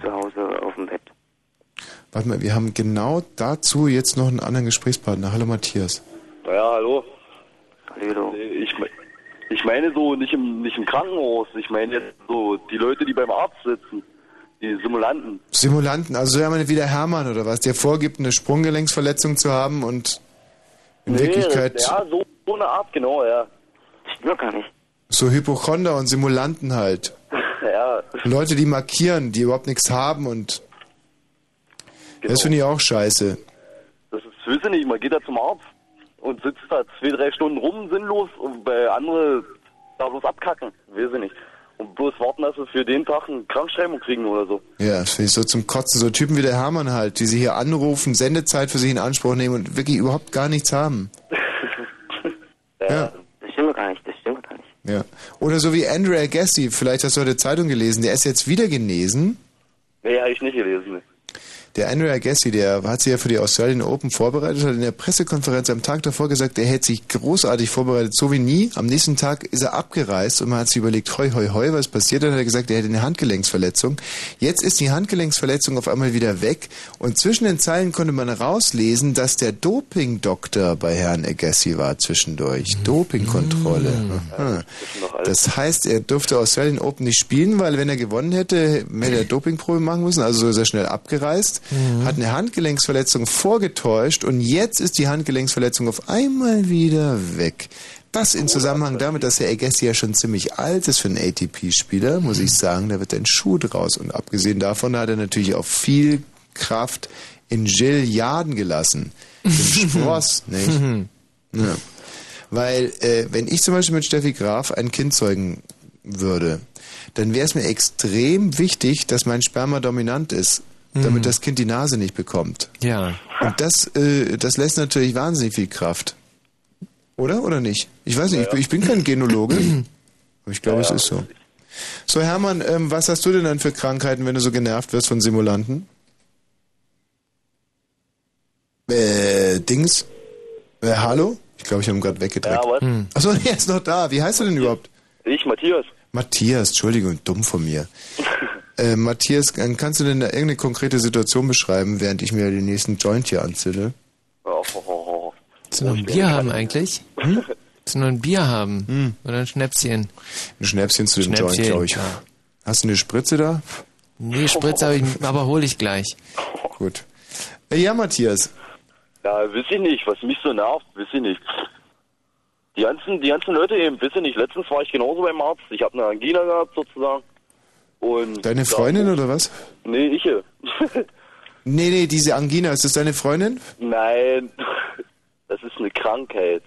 Zu Hause auf dem Bett. Warte mal, wir haben genau dazu jetzt noch einen anderen Gesprächspartner. Hallo Matthias. Ja, hallo. Hallo. Ich, me- ich meine so nicht im, nicht im Krankenhaus. Ich meine jetzt so die Leute, die beim Arzt sitzen. Die Simulanten. Simulanten, also ja mal wieder Hermann oder was, der vorgibt, eine Sprunggelenksverletzung zu haben und in Nee, Wirklichkeit Ja, so, so eine Art, genau, ja. Stimmt gar nicht. so Hypochonder und Simulanten halt. ja. Leute, die markieren, die überhaupt nichts haben und Genau. das finde ich auch scheiße. Das ist, weiß ich nicht, man geht da zum Arzt und sitzt da zwei, drei Stunden rum, sinnlos, und bei andere da bloß abkacken, weiß ich nicht. Und bloß warten, dass sie für den Tag eine Krankschreibung kriegen oder so. Ja, das finde ich so zum Kotzen. So Typen wie der Hermann halt, die sie hier anrufen, Sendezeit für sich in Anspruch nehmen und wirklich überhaupt gar nichts haben. ja. Das stimmt gar nicht, das stimmt gar nicht. Ja. Oder so wie Andrew Agassi, vielleicht hast du heute Zeitung gelesen, der ist jetzt wieder genesen. Nee, habe ich nicht gelesen. Der Andrew Agassi, der hat sich ja für die Australian Open vorbereitet, hat in der Pressekonferenz am Tag davor gesagt, er hätte sich großartig vorbereitet, so wie nie. Am nächsten Tag ist er abgereist und man hat sich überlegt, hoi, hoi, hoi, was passiert? Dann hat er gesagt, er hätte eine Handgelenksverletzung. Jetzt ist die Handgelenksverletzung auf einmal wieder weg und zwischen den Zeilen konnte man rauslesen, dass der Dopingdoktor bei Herrn Agassi war zwischendurch. Dopingkontrolle. Aha. Das heißt, er durfte Australian Open nicht spielen, weil wenn er gewonnen hätte, hätte er Dopingprobe machen müssen, also so ist er schnell abgereist, Mhm. hat eine Handgelenksverletzung vorgetäuscht und jetzt ist die Handgelenksverletzung auf einmal wieder weg. Das in Zusammenhang damit, dass Herr Agassi ja schon ziemlich alt ist für einen ATP-Spieler, muss ich sagen, da wird ein Schuh draus. Und abgesehen davon hat er natürlich auch viel Kraft in Gilliarden gelassen. Im Spross, nicht? Ja. Weil, äh, wenn ich zum Beispiel mit Steffi Graf ein Kind zeugen würde, dann wäre es mir extrem wichtig, dass mein Sperma dominant ist, damit Mhm. das Kind die Nase nicht bekommt. Ja. Und das, äh, das lässt natürlich wahnsinnig viel Kraft. Oder? Oder nicht? Ich weiß nicht, ich, bin, ich bin kein Genologe. aber ich glaube, es ist so. So, Hermann, ähm, was hast du denn dann für Krankheiten, wenn du so genervt wirst von Simulanten? Äh, Dings? Äh, hallo? Ich glaube, ich habe ihn gerade weggedrückt. Ja, was? Hm. Achso, er ist noch da. Wie heißt du denn überhaupt? Ich, Matthias. Matthias, Entschuldigung, dumm von mir. äh, Matthias, äh, kannst du denn da irgendeine konkrete Situation beschreiben, während ich mir den nächsten Joint hier anzünde? Oh, oh, oh. Willst du noch ein Bier haben eigentlich? Hm? Willst du noch ein Bier haben? Oder ein Schnäpschen? Ein Schnäpschen zu dem Schnäpschen, Joint, glaube ich. ja. Hast du eine Spritze da? Nee, Spritze habe ich, aber hole ich gleich. Gut. Äh, ja, Matthias. Ja, weiß ich nicht, was mich so nervt, weiß ich nicht. Die ganzen, die ganzen Leute eben, weiß ich nicht. Letztens war ich genauso beim Arzt. Ich habe eine Angina gehabt sozusagen. Und Deine Freundin oder was? Nee, ich. Nee, nee, diese Angina, ist das deine Freundin? Nein, das ist eine Krankheit.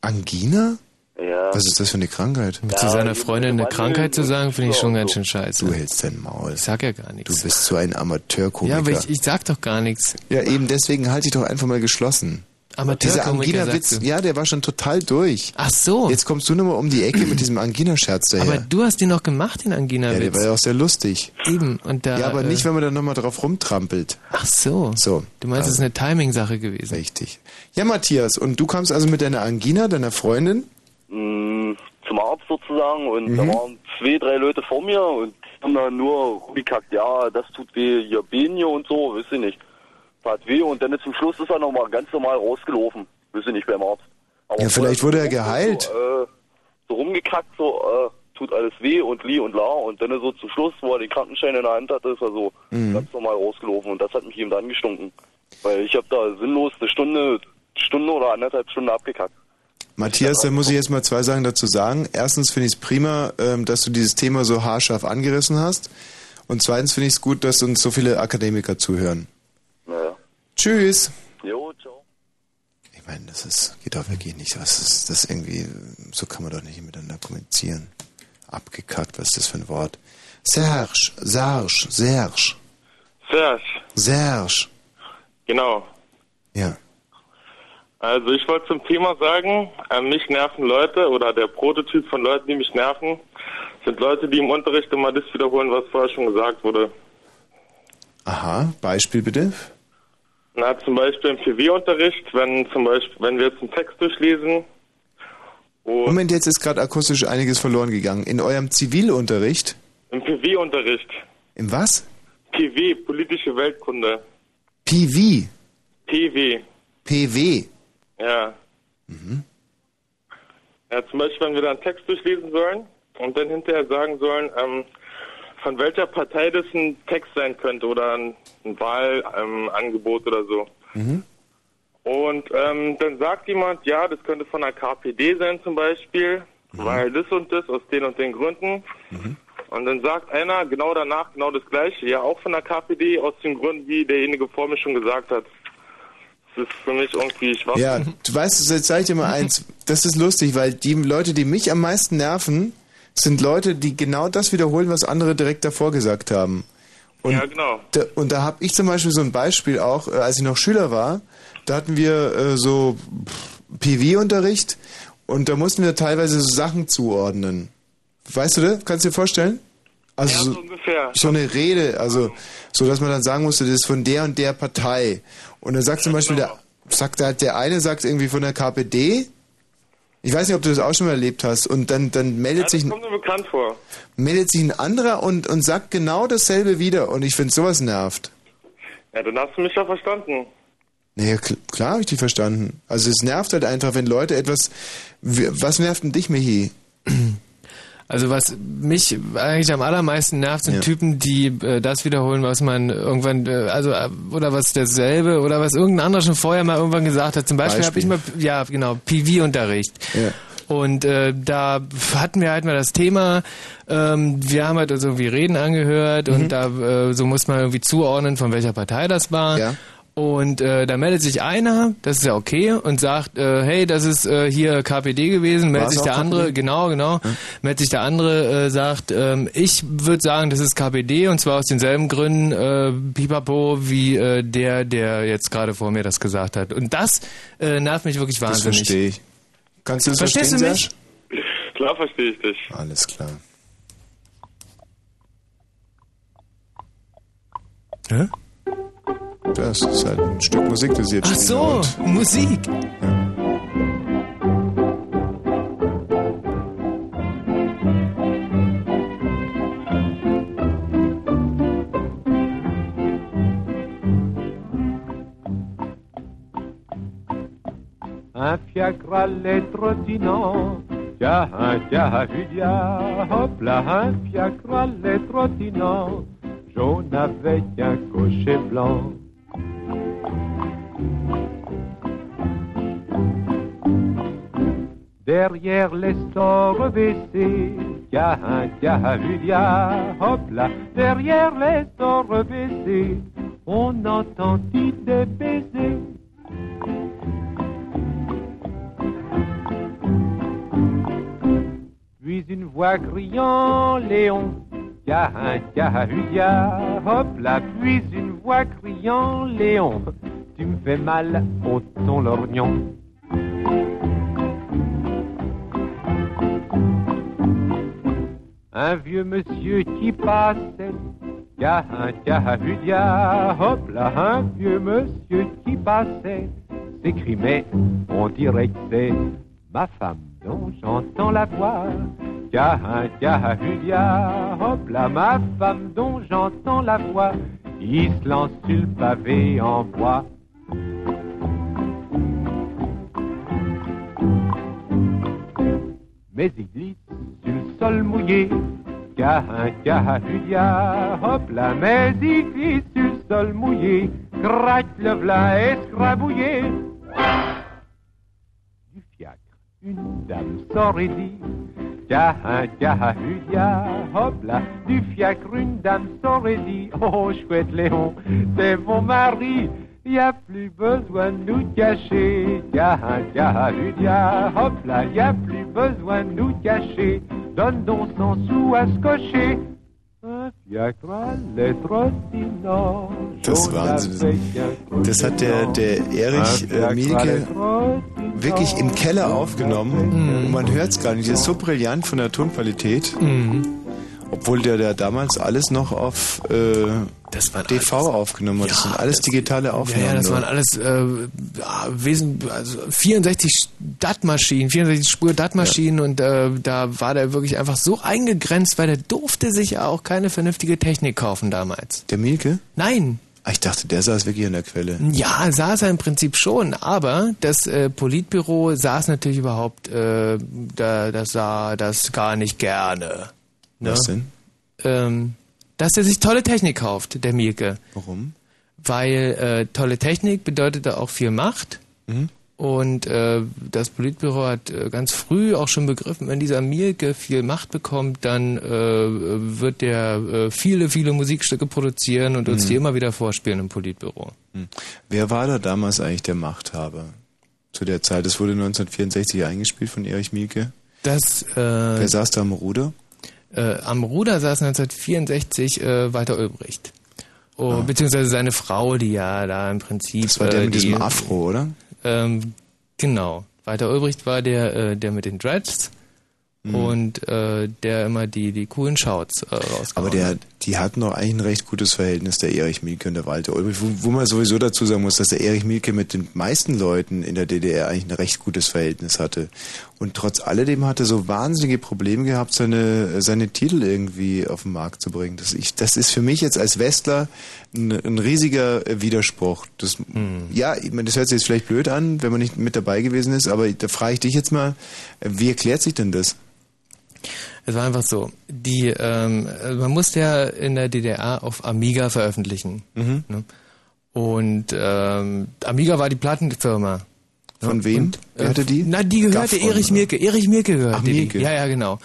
Angina? Ja. Was ist das für eine Krankheit? zu seiner Freundin eine Krankheit zu sagen, finde ich schon ganz schön scheiße. Du hältst dein Maul. Ich sag ja gar nichts. Du bist so ein Amateurkomiker. Ja, aber ich, ich sag doch gar nichts. Ja, eben deswegen halte ich doch einfach mal geschlossen. Dieser Amateurkomiker, Angina-Witz, ja, der war schon total durch. Ach so. Jetzt kommst du nochmal um die Ecke mit diesem Angina-Scherz daher. Aber du hast den noch gemacht, den Angina-Witz. ja, der war ja auch sehr lustig. Eben. Und da, ja, aber äh, nicht, wenn man da nochmal drauf rumtrampelt. Ach so. So. Du meinst, es ist eine Timing-Sache gewesen. Richtig. Ja, Matthias, und du kamst also mit deiner Angina, deiner Freundin? mh, zum Arzt sozusagen und Mhm. da waren zwei, drei Leute vor mir und haben dann nur rumgekackt, ja, das tut weh, ihr Bein hier und so, weiß ich nicht. Tat weh und dann zum Schluss ist er nochmal ganz normal rausgelaufen, ich nicht, beim Arzt. Aber Ja, vielleicht wurde er geheilt. So, äh, so rumgekackt, so, äh, tut alles weh und li und la und dann so zum Schluss, wo er den Krankenschein in der Hand hatte, ist er so Mhm. ganz normal rausgelaufen und das hat mich eben dann gestunken. Weil ich habe da sinnlos eine Stunde, Stunde oder anderthalb Stunden abgekackt. Matthias, da muss ich jetzt mal zwei Sachen dazu sagen. Erstens finde ich es prima, ähm, dass du dieses Thema so haarscharf angerissen hast. Und zweitens finde ich es gut, dass uns so viele Akademiker zuhören. Naja. Tschüss. Jo, ciao. Ich meine, das ist, geht doch wirklich nicht. Was ist das irgendwie, so kann man doch nicht miteinander kommunizieren. Abgekackt, was ist das für ein Wort? Serge, Serge, Serge, Serge, Serge. genau. Ja. Also ich wollte zum Thema sagen, äh, mich nerven Leute oder der Prototyp von Leuten, die mich nerven, sind Leute, die im Unterricht immer das wiederholen, was vorher schon gesagt wurde. Aha, Beispiel bitte. Na, zum Beispiel im PW-Unterricht, wenn zum Beispiel, wenn wir jetzt einen Text durchlesen, Moment, jetzt ist gerade akustisch einiges verloren gegangen. In eurem Zivilunterricht? im PW-Unterricht, Im was? PW, politische Weltkunde, PV. PW, PW. ja. Mhm. Ja, zum Beispiel, wenn wir da einen Text durchlesen sollen und dann hinterher sagen sollen, ähm, von welcher Partei das ein Text sein könnte oder ein, ein Wahlangebot ähm, oder so. Mhm. Und ähm, dann sagt jemand, ja, das könnte von der KPD sein zum Beispiel, weil das und das aus den und den Gründen. Und dann sagt einer genau danach genau das Gleiche, ja, auch von der KPD aus den Gründen, wie derjenige vor mir schon gesagt hat. Das ist für mich irgendwie, weiß Ja, du weißt, jetzt sag ich dir mal eins. Das ist lustig, weil die Leute, die mich am meisten nerven, sind Leute, die genau das wiederholen, was andere direkt davor gesagt haben. Und Ja, genau. Da, und da habe ich zum Beispiel so ein Beispiel auch, äh, als ich noch Schüler war, da hatten wir äh, so PV-Unterricht und da mussten wir teilweise so Sachen zuordnen. Weißt du das? Kannst du dir vorstellen? Also Ja, so, so ungefähr. so eine Rede, also so, dass man dann sagen musste, das ist von der und der Partei. Und dann sagt zum Beispiel der, sagt der, der eine sagt irgendwie von der KPD. Ich weiß nicht, ob du das auch schon mal erlebt hast. Und dann, dann meldet Ja, sich kommt mir bekannt vor. meldet sich ein anderer und, und sagt genau dasselbe wieder. Und ich finde, sowas nervt. Ja, dann hast du mich ja verstanden. Naja, kl klar habe ich die verstanden. Also es nervt halt einfach, wenn Leute etwas... Was nervt denn dich, Michi? Also was mich eigentlich am allermeisten nervt, sind Ja. Typen, die äh, das wiederholen, was man irgendwann, äh, also äh, oder was derselbe oder was irgendein anderer schon vorher mal irgendwann gesagt hat. Zum Beispiel habe ich mal, ja genau, PV-Unterricht. Ja. Und äh, da hatten wir halt mal das Thema, ähm, wir haben halt uns irgendwie Reden angehört Mhm. und da äh, so muss man irgendwie zuordnen, von welcher Partei das war. Und äh, da meldet sich einer, das ist ja okay, und sagt, äh, hey, das ist äh, hier KPD gewesen, meldet sich der andere, KPD? genau, genau, meldet sich der andere, äh, sagt, ähm, ich würde sagen, das ist KPD und zwar aus denselben Gründen, äh, pipapo, wie äh, der, der jetzt gerade vor mir das gesagt hat. Und das äh, nervt mich wirklich Das wahnsinnig. verstehe ich. Kannst du das Verstehst verstehen, du mich? Serge? Klar verstehe ich dich. Alles klar. Hä? Das ist halt ein Stück Musik, das jetzt Ach spielen. so, Und Musik. Un fiacre allait trottinant, tiens, tiens, Julia, hop là, un fiacre allait trottinant, jaune avec un cocher blanc. Derrière les stores baissés, tiens, Julia, hop là, derrière les stores baissés, on entendit des baisers. Puis une voix criant Léon, Gahin, Gahudia, hop là, puis une voix criant Léon, tu me fais mal au ton lorgnon. Un vieux monsieur qui passait, Gahin, Gahudia, hop là, un vieux monsieur qui passait, s'écrie mais on dirait que c'est ma femme dont j'entends la voix. Gahin, Gahudia, hop là, ma femme dont j'entends la voix, il sur le pavé en bois. Mais il glisse sur le sol mouillé, Gahin, Gahudia, hop là, mais il glisse sur le sol mouillé, craque le v'là escrabouillé. Une dame sort et dit, Gahin, Gahudia, hop là, du fiacre, une dame sort et dit, oh chouette Léon, c'est mon mari, y a plus besoin de nous cacher. Gahin, Gahudia, hop là, y a plus besoin de nous cacher. Donne donc 100 sous à se cocher. Das ist Wahnsinn. Das hat der, der Erich äh, Mielke wirklich im Keller aufgenommen. Und man hört es gar nicht. Das ist so brillant von der Tonqualität. Obwohl der, der damals alles noch auf äh, DV aufgenommen hat. das sind alles digitale Ja, Aufnahmen. ja, das waren alles äh, ja, wesen, also 64 DAT-Maschinen, 64 Spur DAT-Maschinen und äh, da war der wirklich einfach so eingegrenzt, weil der durfte sich ja auch keine vernünftige Technik kaufen damals. Der Mielke? Nein. Ah, Ich dachte, der saß wirklich an der Quelle. Ja, saß er im Prinzip schon, aber das äh, Politbüro saß natürlich überhaupt, äh, da, das sah das gar nicht gerne. Ne? Was denn? Ähm, dass er sich tolle Technik kauft, der Mielke. Warum? Weil äh, tolle Technik bedeutete auch viel Macht. Mhm. Und äh, das Politbüro hat äh, ganz früh auch schon begriffen, wenn dieser Mielke viel Macht bekommt, dann äh, wird der äh, viele, viele Musikstücke produzieren und uns Mhm. die immer wieder vorspielen im Politbüro. Hm. Wer war da damals eigentlich der Machthaber? Zu der Zeit, das wurde 1964 eingespielt von Erich Mielke. Das, äh, Wer saß da am Ruder? Äh, am Ruder saß 1964 äh, Walter Ulbricht. Oh, Beziehungsweise seine Frau, die ja da im Prinzip. Ah. Das war der äh, mit die, diesem Afro, oder? Ähm, genau. Walter Ulbricht war der, äh, der mit den Dreads Mhm. und äh, der immer die, die coolen Shouts äh, Aber der, hat. die hatten doch eigentlich ein recht gutes Verhältnis, der Erich Mielke und der Walter Ulbricht. Wo, wo man sowieso dazu sagen muss, dass der Erich Mielke mit den meisten Leuten in der DDR eigentlich ein recht gutes Verhältnis hatte. Und trotz alledem hatte so wahnsinnige Probleme gehabt, seine, seine Titel irgendwie auf den Markt zu bringen. Das, ich, das ist für mich jetzt als Westler ein, ein riesiger Widerspruch. Das, Ja, ich meine, das hört sich jetzt vielleicht blöd an, wenn man nicht mit dabei gewesen ist, aber da frage ich dich jetzt mal, wie erklärt sich denn das? Es war einfach so. Die, ähm, man musste ja in der DDR auf Amiga veröffentlichen. Mhm. Ne? Und ähm, Amiga war die Plattenfirma. Von wem? Und, Wer hatte die? Na, die gehörte Gaffron, Erich? Mielke. Erich Mielke gehörte Ach, die. Mielke. Ja, ja, genau.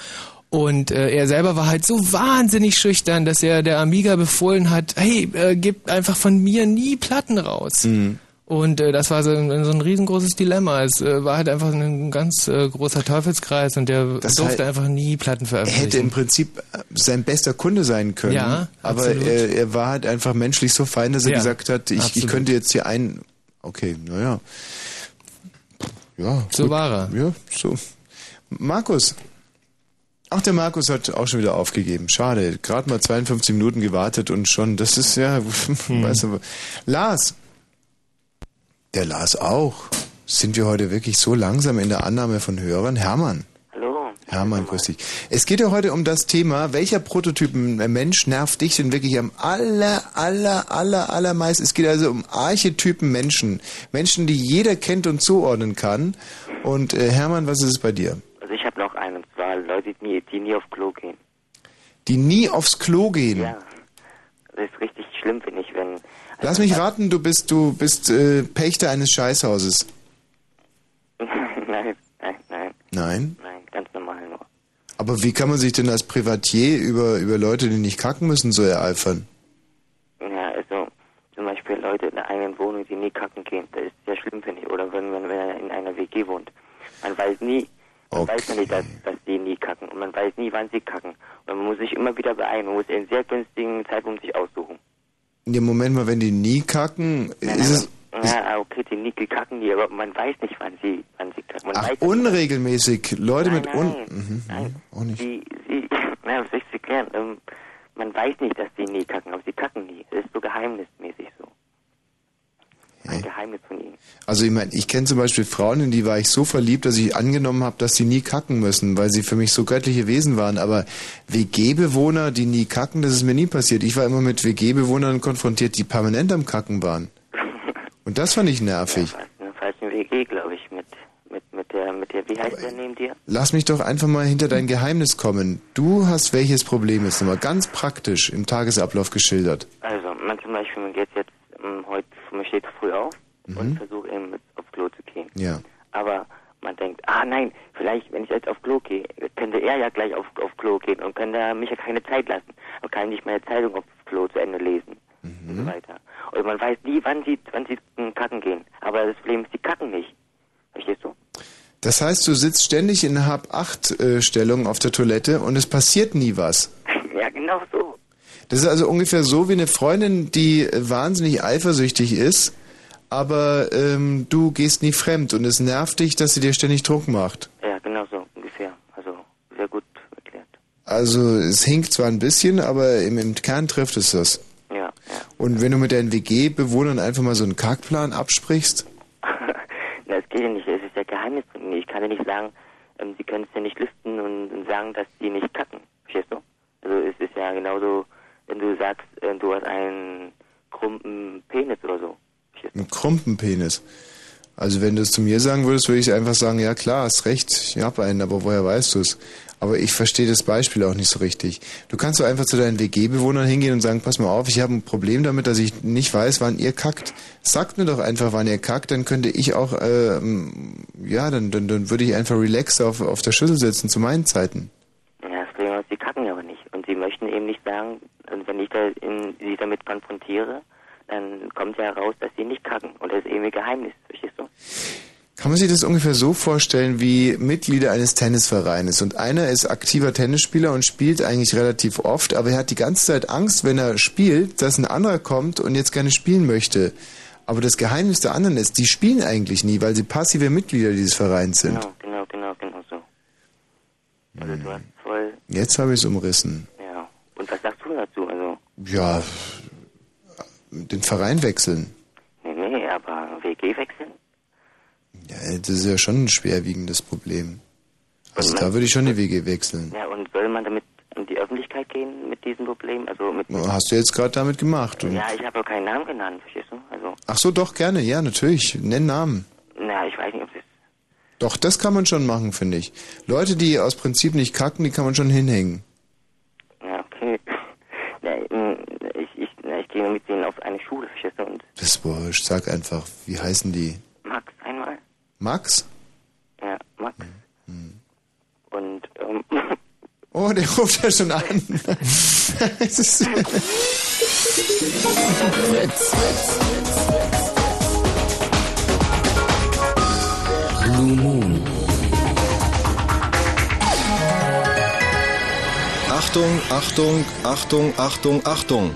Und äh, er selber war halt so wahnsinnig schüchtern, dass er der Amiga befohlen hat, hey, äh, gib einfach von mir nie Platten raus. Mhm. Und äh, das war so ein, so ein riesengroßes Dilemma. Es äh, war halt einfach ein ganz äh, großer Teufelskreis und der Das durfte halt- einfach nie Platten Er veröffentlichen. hätte im Prinzip sein bester Kunde sein können. Ja, aber er, er war halt einfach menschlich so fein, dass er Ja, gesagt hat, ich, ich könnte jetzt hier ein. Okay, naja. Ja. So gut. war er. Ja, so. Markus. Ach, der Markus hat auch schon wieder aufgegeben. Schade. Gerade mal 52 Minuten gewartet und schon, das ist ja, Hm. weißt du. Lars. Der Lars auch. Sind wir heute wirklich so langsam in der Annahme von Hörern? Hermann. Hallo. Hermann, grüß dich. Es geht ja heute um das Thema, welcher Prototypen Mensch nervt dich denn wirklich am aller, aller, aller, allermeisten? Es geht also um Archetypen Menschen. Menschen, die jeder kennt und zuordnen kann. Und äh, Hermann, was ist es bei dir? Also ich habe noch einen, und zwar Leute, die nie, die nie auf Klo gehen. Die nie aufs Klo gehen. Ja. Das ist richtig schlimm, finde ich, wenn... Lass mich raten, du bist, du bist äh, Pächter eines Scheißhauses. nein, nein, nein, Nein. nein, ganz normal nur. Aber wie kann man sich denn als Privatier über, über Leute, die nicht kacken müssen, so ereifern? Ja, also zum eigenen Wohnung, die nie kacken gehen. Das ist sehr schlimm, finde ich. Oder wenn man wenn in einer WG wohnt. Man weiß nie, man weiß ja nicht, dass, dass die nie kacken. Und man weiß nie, wann sie kacken. Und man muss sich immer wieder beeilen. Man muss einen sehr günstigen Zeitpunkt sich aussuchen. In dem Moment mal, wenn die nie kacken, ist es Ja, okay, die nie kacken die, aber man weiß nicht, wann sie, wann sie kacken. Man ach, unregelmäßig. Leute Nein, mit un... nein, Mhm, nein. auch nicht. Sie, sie, naja, was soll ich sie klären? Ähm, man weiß nicht, dass sie nie kacken, aber sie kacken nie. Das ist so geheimnismäßig Ein Geheimnis von ihnen. Also ich meine, ich kenne zum Beispiel Frauen, in die war ich so verliebt, dass ich angenommen habe, dass sie nie kacken müssen, weil sie für mich so göttliche Wesen waren. Aber WG-Bewohner, die nie kacken, das ist mir nie passiert. Ich war immer mit WG-Bewohnern konfrontiert, die permanent am Kacken waren. Und das fand ich nervig. In der falschen WG, glaube ich, mit, mit, mit der, mit der, wie heißt der neben dir? Lass mich doch einfach mal hinter dein Geheimnis kommen. Du hast welches Problem jetzt nochmal ganz praktisch im Tagesablauf geschildert. Also, man zum Beispiel, man geht jetzt ähm, heute, man steht früh auf und versucht eben mit aufs Klo zu gehen. Ja. Aber man denkt, ah nein, vielleicht, wenn ich jetzt auf Klo gehe, könnte er ja gleich auf, auf Klo gehen und könnte mich ja keine Zeit lassen und kann nicht meine Zeitung aufs Klo zu Ende lesen und so weiter. Und man weiß nie, wann sie, wann sie kacken gehen. Aber das Problem ist, sie kacken nicht. Verstehst du? Das heißt, du sitzt ständig in Hab-Acht-Stellung auf der Toilette und es passiert nie was. Ja. Das ist also ungefähr so wie eine Freundin, die äh, wahnsinnig eifersüchtig ist, aber ähm, du gehst nie fremd und es nervt dich, dass sie dir ständig Druck macht. Ja, genau so ungefähr. Also, sehr gut erklärt. Also es hinkt zwar ein bisschen, aber im, im Kern trifft es das. Ja, Und wenn du mit deinen WG-Bewohnern einfach mal so einen Kackplan absprichst, Na, es geht ja nicht, es ist ja Geheimnis. Ich kann ja nicht sagen, ähm, sie können es ja nicht lüften und, und sagen, dass sie nicht kacken. Verstehst du? Also es ist ja genauso, wenn du sagst, äh, du hast einen krumpen Penis oder so. einen Krumpenpenis. Also wenn du es zu mir sagen würdest, würde ich einfach sagen, ja klar, hast recht, ich habe einen, aber woher weißt du es? Aber ich verstehe das Beispiel auch nicht so richtig. Du kannst doch einfach zu deinen WG-Bewohnern hingehen und sagen, pass mal auf, ich habe ein Problem damit, dass ich nicht weiß, wann ihr kackt. Sagt mir doch einfach, wann ihr kackt, dann könnte ich auch, ähm, ja, dann, dann, dann würde ich einfach relaxed auf, auf der Schüssel sitzen zu meinen Zeiten. Ja, das Problem ist, sie kacken aber nicht. Und sie möchten eben nicht sagen, wenn ich da in, sie damit konfrontiere, dann kommt ja heraus, dass sie nicht kacken. Und das ist eben ihr Geheimnis. Verstehst du? Kann man sich das ungefähr so vorstellen wie Mitglieder eines Tennisvereines und einer ist aktiver Tennisspieler und spielt eigentlich relativ oft, aber er hat die ganze Zeit Angst, wenn er spielt, dass ein anderer kommt und jetzt gerne spielen möchte. Aber das Geheimnis der anderen ist, die spielen eigentlich nie, weil sie passive Mitglieder dieses Vereins sind. Genau, genau, genau, genau so. Also du hast voll, Jetzt habe ich es umrissen. ja. Und was sagst du dazu? Also, Ja, den Verein wechseln. nee, nee, aber WG wechseln? Ja, das ist ja schon ein schwerwiegendes Problem. Also da würde ich schon die WG wechseln. Ja, und soll man damit in die Öffentlichkeit gehen mit diesem Problem? Also mit, Hast du jetzt gerade damit gemacht? Ja, ich habe keinen Namen genannt, verstehst du? Also, Ach so, doch, gerne, ja, natürlich. Nenn Namen. na, ich weiß nicht, ob das Doch, das kann man schon machen, finde ich. Leute, die aus Prinzip nicht kacken, die kann man schon hinhängen. Ja, okay. Ja, ähm, na, ich gehe mit denen auf eine Schule, verstehst du? Und Das ist wurscht, sag einfach, wie heißen die? Max einmal. Max? Ja, Max. Und, ähm, Oh, der ruft ja schon an. Es ist- Blue Moon. Achtung, Achtung, Achtung, Achtung, Achtung.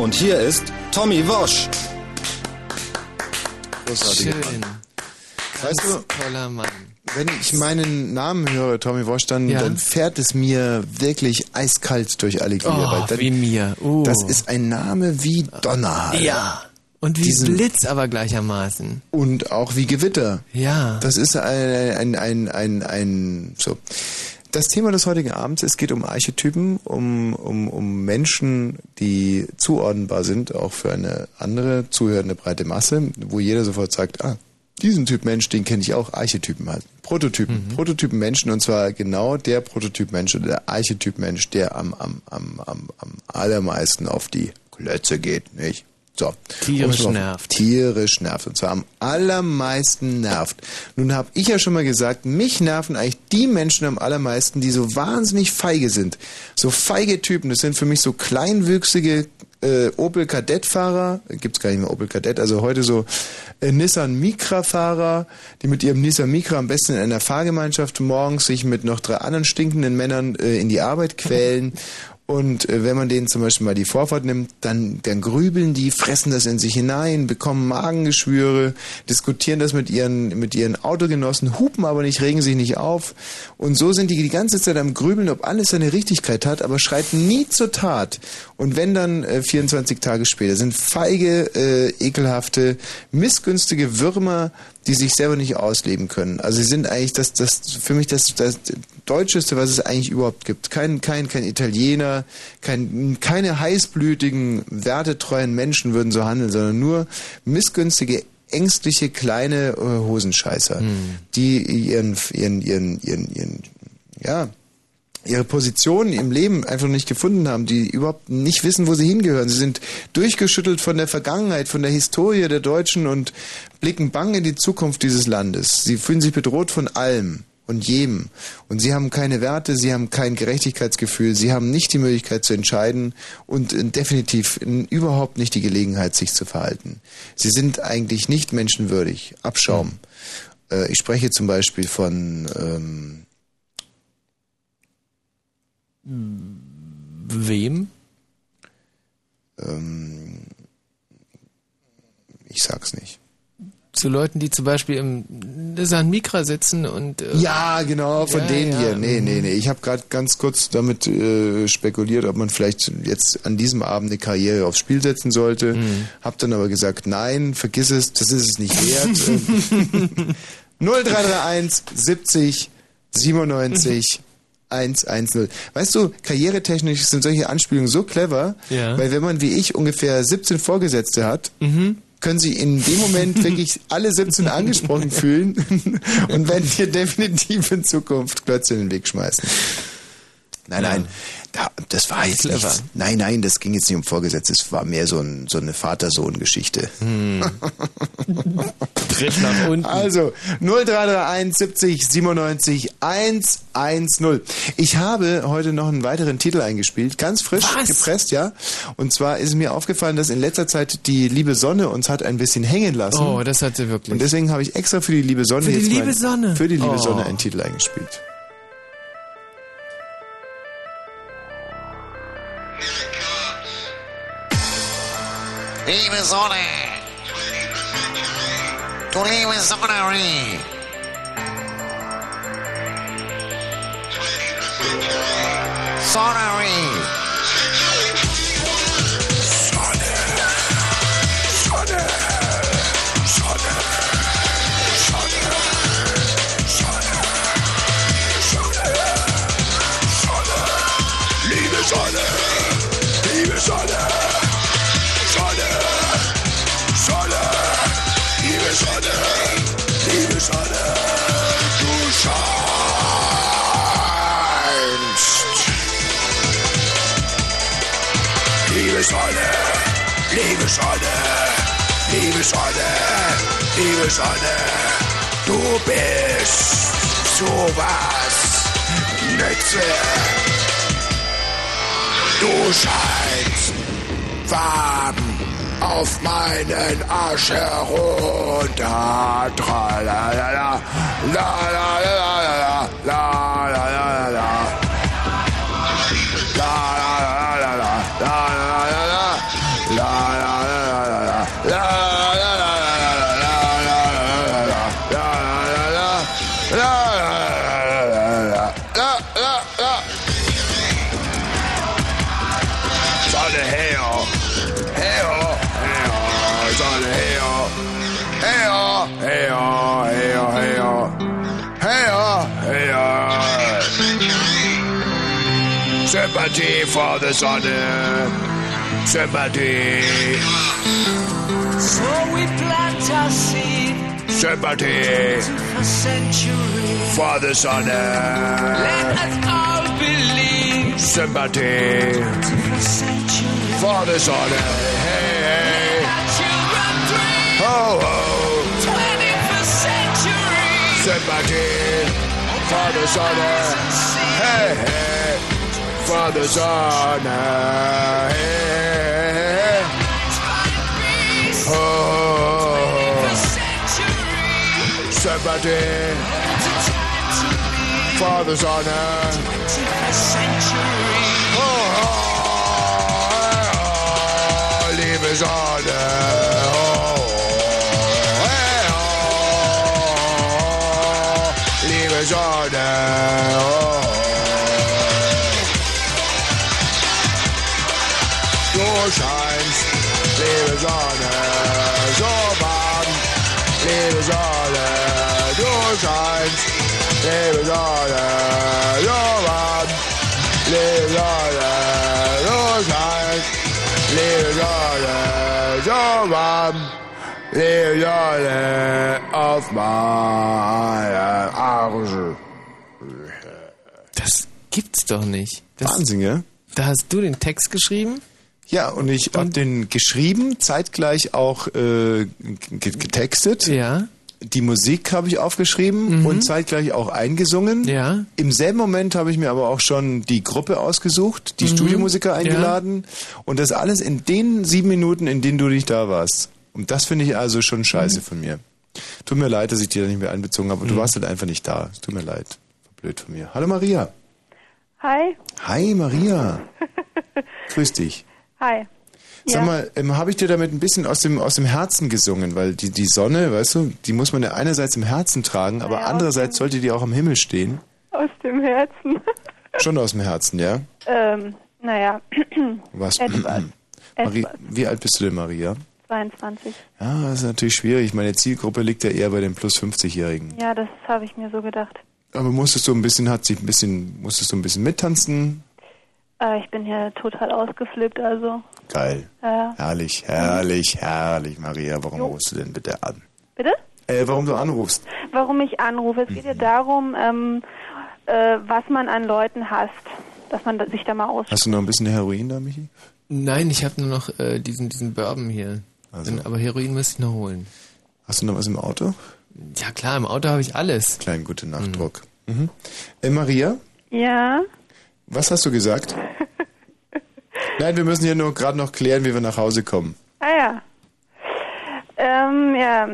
Und hier ist Tommy Wosch. Großartiger Schön. Weißt du, Toller Mann. wenn ich meinen Namen höre, Tommy Wosch, dann, Ja. dann fährt es mir wirklich eiskalt durch alle Glieder. Oh, dann, wie mir. Uh. Das ist ein Name wie Donnerhall. Ja. Und wie Diesen- Blitz aber gleichermaßen. Und auch wie Gewitter. Ja. Das ist ein, ein, ein, ein, ein so. Das Thema des heutigen Abends, es geht um Archetypen, um, um, um Menschen, die zuordnenbar sind, auch für eine andere zuhörende breite Masse, wo jeder sofort sagt, ah, diesen Typ Mensch, den kenne ich auch, Archetypen halt. Prototypen. Prototypen Menschen und zwar genau der Prototyp Mensch oder der Archetyp Mensch, der am, am, am, am, am allermeisten auf die Klötze geht, nicht? So. Tierisch nervt. Tierisch nervt. Und zwar am allermeisten nervt. Nun habe ich ja schon mal gesagt, mich nerven eigentlich die Menschen am allermeisten, die so wahnsinnig feige sind. So feige Typen. Das sind für mich so kleinwüchsige äh, Opel Kadett-Fahrer. Gibt's gar nicht mehr Opel Kadett. Also heute so äh, Nissan Micra-Fahrer, die mit ihrem Nissan Micra am besten in einer Fahrgemeinschaft morgens sich mit noch drei anderen stinkenden Männern äh, in die Arbeit quälen. Und äh, wenn man denen zum Beispiel mal die Vorfahrt nimmt, dann, dann grübeln die, fressen das in sich hinein, bekommen Magengeschwüre, diskutieren das mit ihren, mit ihren Autogenossen, hupen aber nicht, regen sich nicht auf. Und so sind die die ganze Zeit am Grübeln, ob alles seine Richtigkeit hat, aber schreiten nie zur Tat. Und wenn dann äh, 24 Tage später sind feige, äh, ekelhafte, missgünstige Würmer, die sich selber nicht ausleben können. Also sie sind eigentlich das, das für mich das, das Deutscheste, was es eigentlich überhaupt gibt. Kein, kein, kein Italiener, kein, keine heißblütigen, wertetreuen Menschen würden so handeln, sondern nur missgünstige, ängstliche, kleine äh, Hosenscheißer, die ihren, ihren, ihren, ihren, ihren, ja, ihre Position im Leben einfach nicht gefunden haben, die überhaupt nicht wissen, wo sie hingehören. Sie sind durchgeschüttelt von der Vergangenheit, von der Historie der Deutschen und blicken bang in die Zukunft dieses Landes. Sie fühlen sich bedroht von allem und jedem. Und sie haben keine Werte, sie haben kein Gerechtigkeitsgefühl, sie haben nicht die Möglichkeit zu entscheiden und äh, definitiv überhaupt nicht die Gelegenheit, sich zu verhalten. Sie sind eigentlich nicht menschenwürdig. Abschaum. Äh, ich spreche zum Beispiel von ähm, Wem? Ähm, ich sag's nicht. Zu Leuten, die zum Beispiel im Nissan Micra sitzen und... Äh, Ja, genau, von Ja, denen ja. hier. Nee, nee, nee. Ich habe gerade ganz kurz damit äh, spekuliert, ob man vielleicht jetzt an diesem Abend eine Karriere aufs Spiel setzen sollte. Mhm. Hab dann aber gesagt, nein, vergiss es, das ist es nicht wert. Ähm, 0331 70 97 110. Weißt du, karrieretechnisch sind solche Anspielungen so clever, Ja. weil wenn man wie ich ungefähr 17 Vorgesetzte hat, Mhm. können sie in dem Moment wirklich alle 17 angesprochen fühlen und werden dir definitiv in Zukunft Klötze in den Weg schmeißen. Nein, nein, da, das war jetzt Clever. nichts. Nein, nein, das ging jetzt nicht um Vorgesetzte, es war mehr so, ein, so eine Vater-Sohn-Geschichte. Tritt nach unten. Also 0331 70 97 110. Ich habe heute noch einen weiteren Titel eingespielt, ganz frisch Was? gepresst, ja. Und zwar ist mir aufgefallen, dass in letzter Zeit die liebe Sonne uns hat ein bisschen hängen lassen. Oh, das hat sie wirklich. Und deswegen habe ich extra für die liebe Sonne Für die jetzt liebe mal- Sonne? für die liebe Oh. Sonne einen Titel eingespielt. He was on it. Today was honorary. Sorry. Sonne, du scheinst. Liebe Sonne, liebe Sonne, liebe Sonne, liebe Sonne, du bist sowas Nütze. Du scheinst warm auf meinen Arsch herunter. Tralalala, la la la la la la. Sympathy for the Sonne. Sympathy. So we plant our seed Sympathy for centuries. for the Sonne. Let us all believe Sympathy for centuries. for the Sonne. Hey, hey. Our children dream Ho, ho. 21st century. Sympathy for the Sonne. Hey, hey. For the Sonne. Hey, hey. Ho, ho, ho. Sympathy for the Sonne. Oh, oh, oh, liebe Sonne. Oh, hey, scheinst, liebe Sonne, so warm, liebe Sonne. Du scheinst, liebe Sonne, so warm, liebe Sonne. Du scheinst, liebe Sonne, so warm, liebe Sonne auf meinem Arsch. Das gibt's doch nicht. Das, Wahnsinn, ja? Da hast du den Text geschrieben? Ja, und ich habe den geschrieben, zeitgleich auch äh, ge- getextet. Ja. Die Musik habe ich aufgeschrieben und zeitgleich auch eingesungen. Ja. Im selben Moment habe ich mir aber auch schon die Gruppe ausgesucht, die Mhm. Studiomusiker Ja. eingeladen und das alles in den sieben Minuten, in denen du nicht da warst. Und das finde ich also schon scheiße von mir. Tut mir leid, dass ich dir da nicht mehr einbezogen habe und du warst halt einfach nicht da. Es Tut mir leid. Blöd von mir. Hallo Maria. Hi. Hi Maria. Grüß dich. Hi. Sag Ja. mal, ähm, habe ich dir damit ein bisschen aus dem, aus dem Herzen gesungen? Weil die, die Sonne, weißt du, die muss man ja einerseits im Herzen tragen, aber Ja, andererseits sollte die auch am Himmel stehen. Aus dem Herzen. Schon aus dem Herzen, ja? ähm, naja. Was? Etwas. Marie, wie alt bist du denn, Maria? 22. Ja, das ist natürlich schwierig. Meine Zielgruppe liegt ja eher bei den plus 50-Jährigen. Ja, das habe ich mir so gedacht. Aber musstest du ein bisschen, hat sich ein bisschen, musstest du ein bisschen mittanzen? Äh, ich bin hier total ausgeflippt, also. Geil. Ja. Herrlich, herrlich, herrlich, Maria. Warum rufst du denn bitte an? Bitte? Äh, warum du anrufst? Warum ich anrufe? Es geht Mhm. ja darum, ähm, äh, was man an Leuten hasst. Dass man sich da mal aus. Hast du noch ein bisschen Heroin da, Michi? Nein, ich habe nur noch äh, diesen, diesen Bourbon hier. Bin- Aber Heroin müsste ich noch holen. Hast du noch was im Auto? Ja klar, im Auto habe ich alles. Kleinen gute Nachtdruck. Mhm. Äh, Maria, Ja. Was hast du gesagt? Nein, wir müssen hier nur gerade noch klären, wie wir nach Hause kommen. Ah ja. Ähm, ja.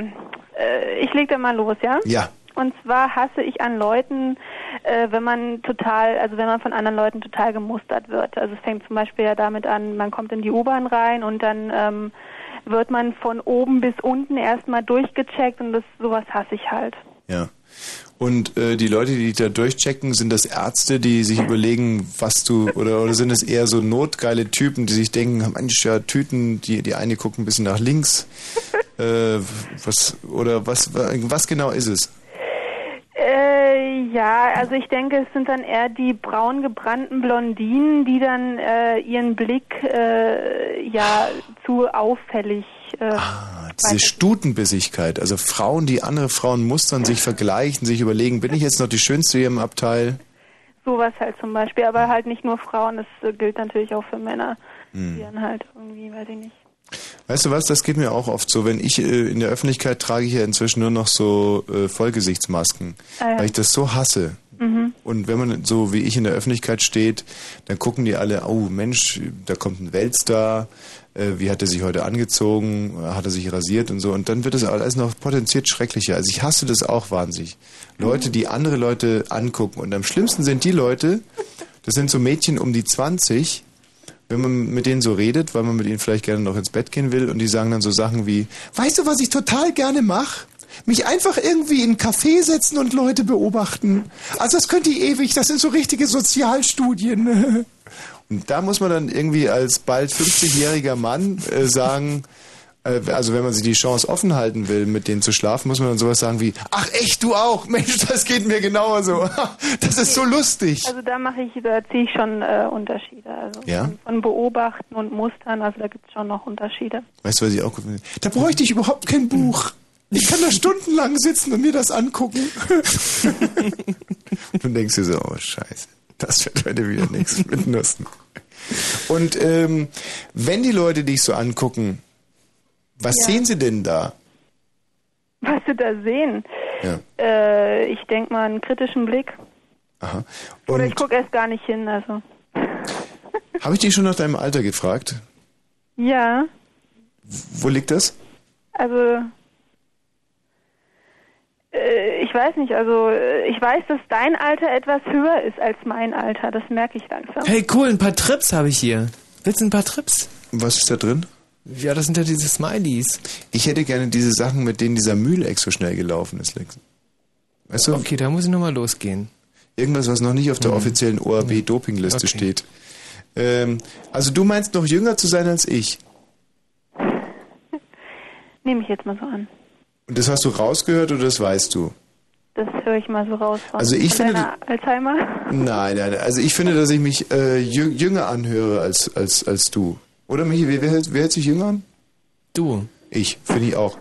Äh, ich leg da mal los, ja? Ja. Und zwar hasse ich an Leuten, äh, wenn man total, also wenn man von anderen Leuten total gemustert wird. Also es fängt zum Beispiel ja damit an, man kommt in die U-Bahn rein und dann ähm, wird man von oben bis unten erstmal durchgecheckt und das sowas hasse ich halt. Ja. Und äh, die Leute, die da durchchecken, sind das Ärzte, die sich überlegen, was du oder oder sind es eher so notgeile Typen, die sich denken, Mensch, ja, Tüten, die die eine guckt ein bisschen nach links. äh, was oder was was genau ist es? Äh, ja, also ich denke, es sind dann eher die braun gebrannten Blondinen, die dann äh, ihren Blick äh, ja zu auffällig. Äh, Diese Stutenbissigkeit, also Frauen, die andere Frauen mustern, sich vergleichen, sich überlegen, bin ich jetzt noch die Schönste hier im Abteil? sowas halt zum Beispiel, aber halt nicht nur Frauen, das äh, gilt natürlich auch für Männer, Hm. die dann halt irgendwie, weiß ich nicht. Weißt du was, das geht mir auch oft so, wenn ich äh, in der Öffentlichkeit trage ich ja inzwischen nur noch so äh, Vollgesichtsmasken, Ah, ja. weil ich das so hasse. Mhm. Und wenn man so wie ich in der Öffentlichkeit steht, dann gucken die alle, oh Mensch, da kommt ein Weltstar, wie hat er sich heute angezogen, hat er sich rasiert und so. Und dann wird es alles noch potenziert schrecklicher. Also ich hasse das auch wahnsinnig. Leute, die andere Leute angucken. Und am schlimmsten sind die Leute, das sind so Mädchen um die 20, wenn man mit denen so redet, weil man mit ihnen vielleicht gerne noch ins Bett gehen will und die sagen dann so Sachen wie, weißt du, was ich total gerne mache? Mich einfach irgendwie in einen Café setzen und Leute beobachten. Also das könnt ihr ewig, das sind so richtige Sozialstudien. Da muss man dann irgendwie als bald 50-jähriger Mann äh, sagen, Äh, Also wenn man sich die Chance offen halten will, mit denen zu schlafen, muss man dann sowas sagen wie, ach echt, du auch? Mensch, das geht mir genauso. Das ist so lustig. Also da mache ich, da ziehe ich schon äh, Unterschiede. Also Ja? von, von Beobachten und Mustern, also da gibt es schon noch Unterschiede. Weißt du, was ich auch gut finde? Da bräuchte ich überhaupt kein Buch. Ich kann da stundenlang sitzen und mir das angucken. und du denkst dir so, oh scheiße, das wird heute wieder nichts mit Nüssen. Und ähm, wenn die Leute dich so angucken, was Ja. sehen sie denn da? Was sie da sehen, Ja. äh, ich denke mal einen kritischen Blick. Aha. Oder Und ich gucke erst gar nicht hin, also. habe ich dich schon nach deinem Alter gefragt? Ja, Wo liegt das? also ich weiß nicht, also äh, ich weiß, dass dein Alter etwas höher ist als mein Alter, das merke ich langsam. Hey, cool, ein paar Trips habe ich hier. Willst du ein paar Trips? Was ist da drin? Ja, das sind ja diese Smileys. Ich hätte gerne diese Sachen, mit denen dieser Mühleck so schnell gelaufen ist, Lex. Weißt du? Okay, da muss ich nochmal losgehen. Irgendwas, was noch nicht auf der offiziellen ORB-Dopingliste Okay. steht. Ähm, also du meinst noch jünger zu sein als ich. Nehme ich jetzt mal so an. Und das hast du rausgehört oder das weißt du? Das höre ich mal so raus von, Also ich von finde, Alzheimer. Nein, nein, also ich finde, dass ich mich äh, jü- jünger anhöre als, als, als du. Oder Michi, wer, wer, hält- wer hält sich jünger an? Du. Ich, finde ich auch.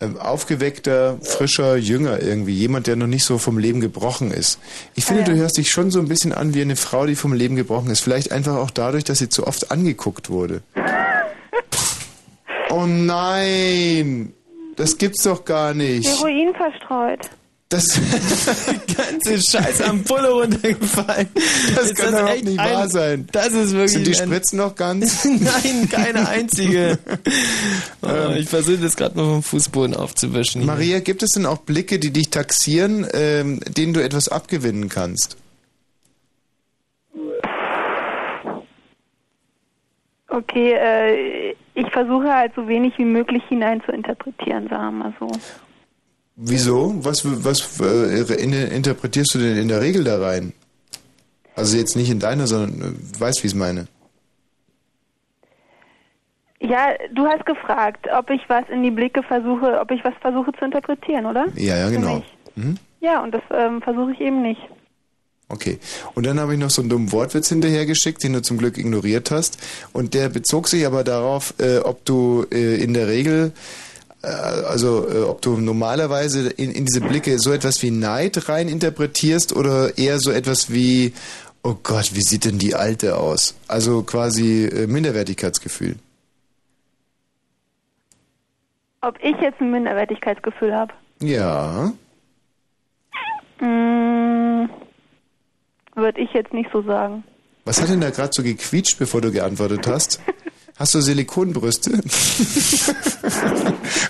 Ähm, aufgeweckter, frischer, jünger irgendwie. Jemand, der noch nicht so vom Leben gebrochen ist. Ich finde, Ah, ja. du hörst dich schon so ein bisschen an wie eine Frau, die vom Leben gebrochen ist. Vielleicht einfach auch dadurch, dass sie zu oft angeguckt wurde. oh nein! Das gibt's doch gar nicht. Heroin verstreut. Das ganze Scheiß am Pulle runtergefallen. Das Ist kann das doch nicht ein- wahr sein. Das ist wirklich. Sind die ein- Spritzen noch ganz? Nein, keine einzige. Oh, Ähm. ich versuche das gerade mal vom Fußboden aufzuwischen. Maria, gibt es denn auch Blicke, die dich taxieren, ähm, denen du etwas abgewinnen kannst? Okay, äh, ich versuche halt so wenig wie möglich hinein zu interpretieren, sagen wir mal so. Wieso? Was, was äh, in, interpretierst du denn in der Regel da rein? Also jetzt nicht in deiner, sondern äh, weißt, wie ich es meine. Ja, du hast gefragt, ob ich was in die Blicke versuche, ob ich was versuche zu interpretieren, oder? Ja, ja, genau. Mhm. Ja, und das ähm, versuche ich eben nicht. Okay. Und dann habe ich noch so einen dummen Wortwitz hinterhergeschickt, den du zum Glück ignoriert hast. Und der bezog sich aber darauf, äh, ob du äh, in der Regel, äh, also äh, ob du normalerweise in, in diese Blicke so etwas wie Neid rein interpretierst oder eher so etwas wie, oh Gott, wie sieht denn die Alte aus? Also quasi äh, Minderwertigkeitsgefühl. Ob ich jetzt ein Minderwertigkeitsgefühl habe? Ja. Mm, Würde ich jetzt nicht so sagen. Was hat denn da gerade so gequietscht, bevor du geantwortet hast? Hast du Silikonbrüste?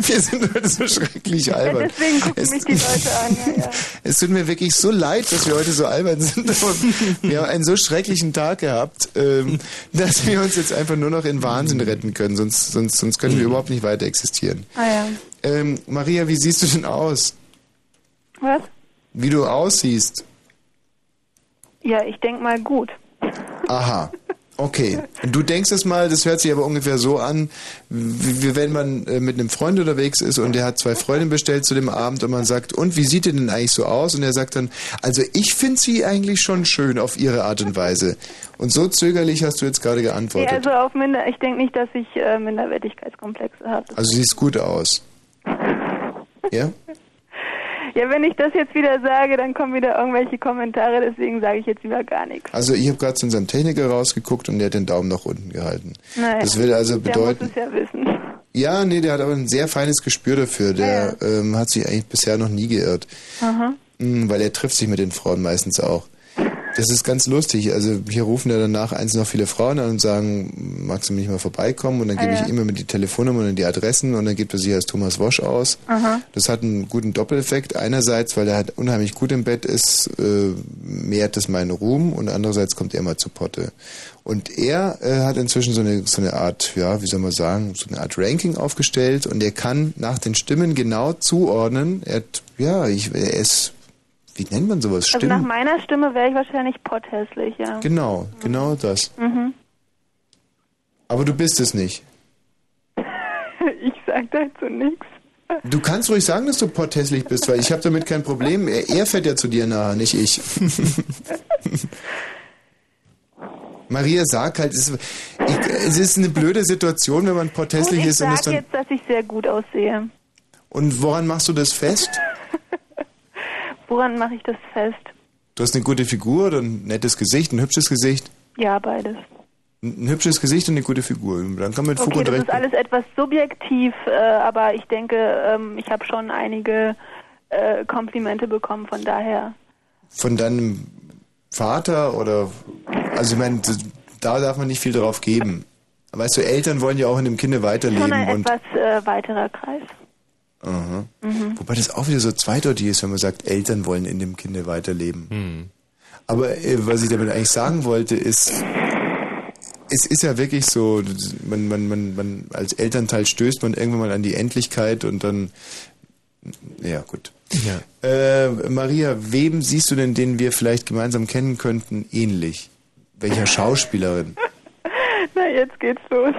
Wir sind heute so schrecklich Ja, albern. deswegen gucken Es- mich die Leute an. Ja, ja. Es tut mir wirklich so leid, dass wir heute so albern sind. Wir haben einen so schrecklichen Tag gehabt, ähm, dass wir uns jetzt einfach nur noch in Wahnsinn retten können. Sonst, sonst, sonst können wir überhaupt nicht weiter existieren. Ah ja. Ähm, Maria, wie siehst du denn aus? Was? Wie du aussiehst? Ja, ich denke mal gut. Aha. Okay. Du denkst es mal, das hört sich aber ungefähr so an, wie wenn man äh, mit einem Freund unterwegs ist und der hat zwei Freundinnen bestellt zu dem Abend und man sagt, und wie sieht ihr denn eigentlich so aus? Und er sagt dann, also ich finde sie eigentlich schon schön auf ihre Art und Weise. Und so zögerlich hast du jetzt gerade geantwortet. also auf Minder, ich denke nicht, dass ich äh, Minderwertigkeitskomplexe habe. Also sie sieht gut aus. Ja? Ja, wenn ich das jetzt wieder sage, dann kommen wieder irgendwelche Kommentare, deswegen sage ich jetzt lieber gar nichts. Also ich habe gerade zu unserem Techniker rausgeguckt und der hat den Daumen nach unten gehalten. Naja, Das will also bedeuten, Der muss es ja wissen. ja, nee, der hat aber ein sehr feines Gespür dafür. Der ähm, hat sich eigentlich bisher noch nie geirrt. Aha. Mm, Weil er trifft sich mit den Frauen meistens auch. Das ist ganz lustig. Also hier rufen ja danach eins noch viele Frauen an und sagen, magst du mich mal vorbeikommen? Und dann Ah, gebe ja. ich immer mit die Telefonnummer und die Adressen und dann gibt er sich als Thomas Wosch aus. Aha. Das hat einen guten Doppeleffekt. Einerseits, weil er halt unheimlich gut im Bett ist, äh, mehrt es meinen Ruhm und andererseits kommt er mal zu Potte. Und er äh, hat inzwischen so eine, so eine Art, ja, wie soll man sagen, so eine Art Ranking aufgestellt und er kann nach den Stimmen genau zuordnen. Er hat, ja, ich, er ist, wie nennt man sowas? Also nach Stimmen? meiner Stimme wäre ich wahrscheinlich potthässlich, ja. Genau, genau das. Mhm. Aber du bist es nicht. Ich sag dazu nichts. Du kannst ruhig sagen, dass du potthässlich bist, weil ich habe damit kein Problem. Er, er fährt ja zu dir nahe, nicht ich. Maria, sag halt, es ist, ich, es ist eine blöde Situation, wenn man potthässlich ich ist. Und, es sag dann, jetzt, dass ich sehr gut aussehe. und woran machst du das fest? Woran mache ich das fest? Du hast eine gute Figur oder ein nettes Gesicht, ein hübsches Gesicht? Ja, beides. Ein ein hübsches Gesicht und eine gute Figur. Dann kann man mit Fug Okay, und das Recht... ist alles etwas subjektiv, äh, aber ich denke, ähm, ich habe schon einige äh, Komplimente bekommen, von daher. Von deinem Vater oder... Also ich meine, das- da darf man nicht viel drauf geben. Weißt du, Eltern wollen ja auch in dem Kinde Schon weiterleben ein und... etwas äh, weiterer Kreis. Aha. Mhm. Wobei das auch wieder so zweideutig ist, wenn man sagt, Eltern wollen in dem Kinde weiterleben. Aber äh, was ich damit eigentlich sagen wollte, ist, es ist ja wirklich so, man, man, man, man als Elternteil stößt man irgendwann mal an die Endlichkeit und dann, ja gut. Ja. Äh, Maria, wem siehst du denn, den wir vielleicht gemeinsam kennen könnten, ähnlich? Welcher Schauspielerin? Na, jetzt geht's los.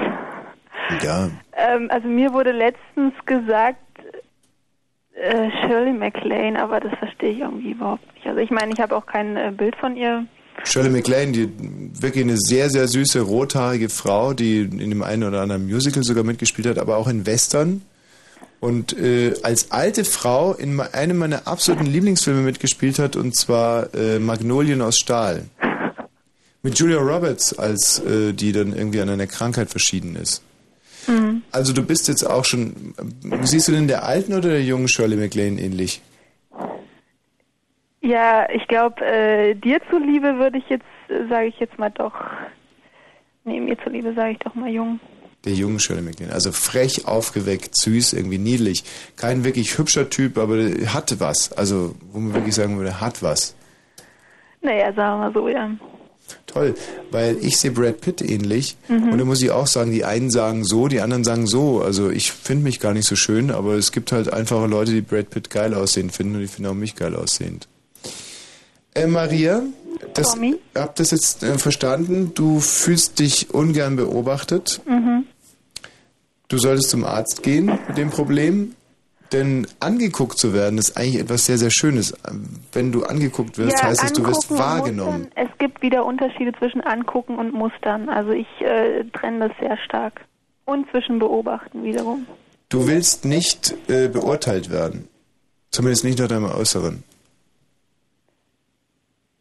Ja, Ähm, also mir wurde letztens gesagt, äh, Shirley MacLaine, aber das verstehe ich irgendwie überhaupt nicht. Also ich meine, ich habe auch kein äh, Bild von ihr. Shirley MacLaine, die wirklich eine sehr, sehr süße, rothaarige Frau, die in dem einen oder anderen Musical sogar mitgespielt hat, aber auch in Western. Und äh, als alte Frau in einem meiner absoluten Lieblingsfilme mitgespielt hat, und zwar äh, Magnolien aus Stahl. Mit Julia Roberts, als äh, die dann irgendwie an einer Krankheit verschieden ist. Mhm. Also du bist jetzt auch schon, siehst du denn der alten oder der jungen Shirley MacLaine ähnlich? Ja, ich glaube, äh, dir zuliebe würde ich jetzt, äh, sage ich jetzt mal doch, nee, mir zuliebe sage ich doch mal jung. Der jungen Shirley MacLaine. Also frech, aufgeweckt, süß, irgendwie niedlich. Kein wirklich hübscher Typ, aber der hat was. Also, wo man wirklich sagen würde, hat was. Naja, sagen wir mal so, ja. Toll, weil ich sehe Brad Pitt ähnlich. Mhm. Und da muss ich auch sagen, die einen sagen so, die anderen sagen so. Also ich finde mich gar nicht so schön, aber es gibt halt einfache Leute, die Brad Pitt geil aussehen finden und die finden auch mich geil aussehend. Äh, Maria, das, hab das jetzt äh, verstanden. Du fühlst dich ungern beobachtet. Mhm. Du solltest zum Arzt gehen mit dem Problem. Denn angeguckt zu werden ist eigentlich etwas sehr, sehr Schönes. Wenn du angeguckt wirst, ja, heißt es, du wirst wahrgenommen. Es gibt wieder Unterschiede zwischen angucken und mustern. Also ich äh, trenne das sehr stark. Und zwischen beobachten wiederum. Du willst nicht äh, beurteilt werden. Zumindest nicht nach deinem Äußeren.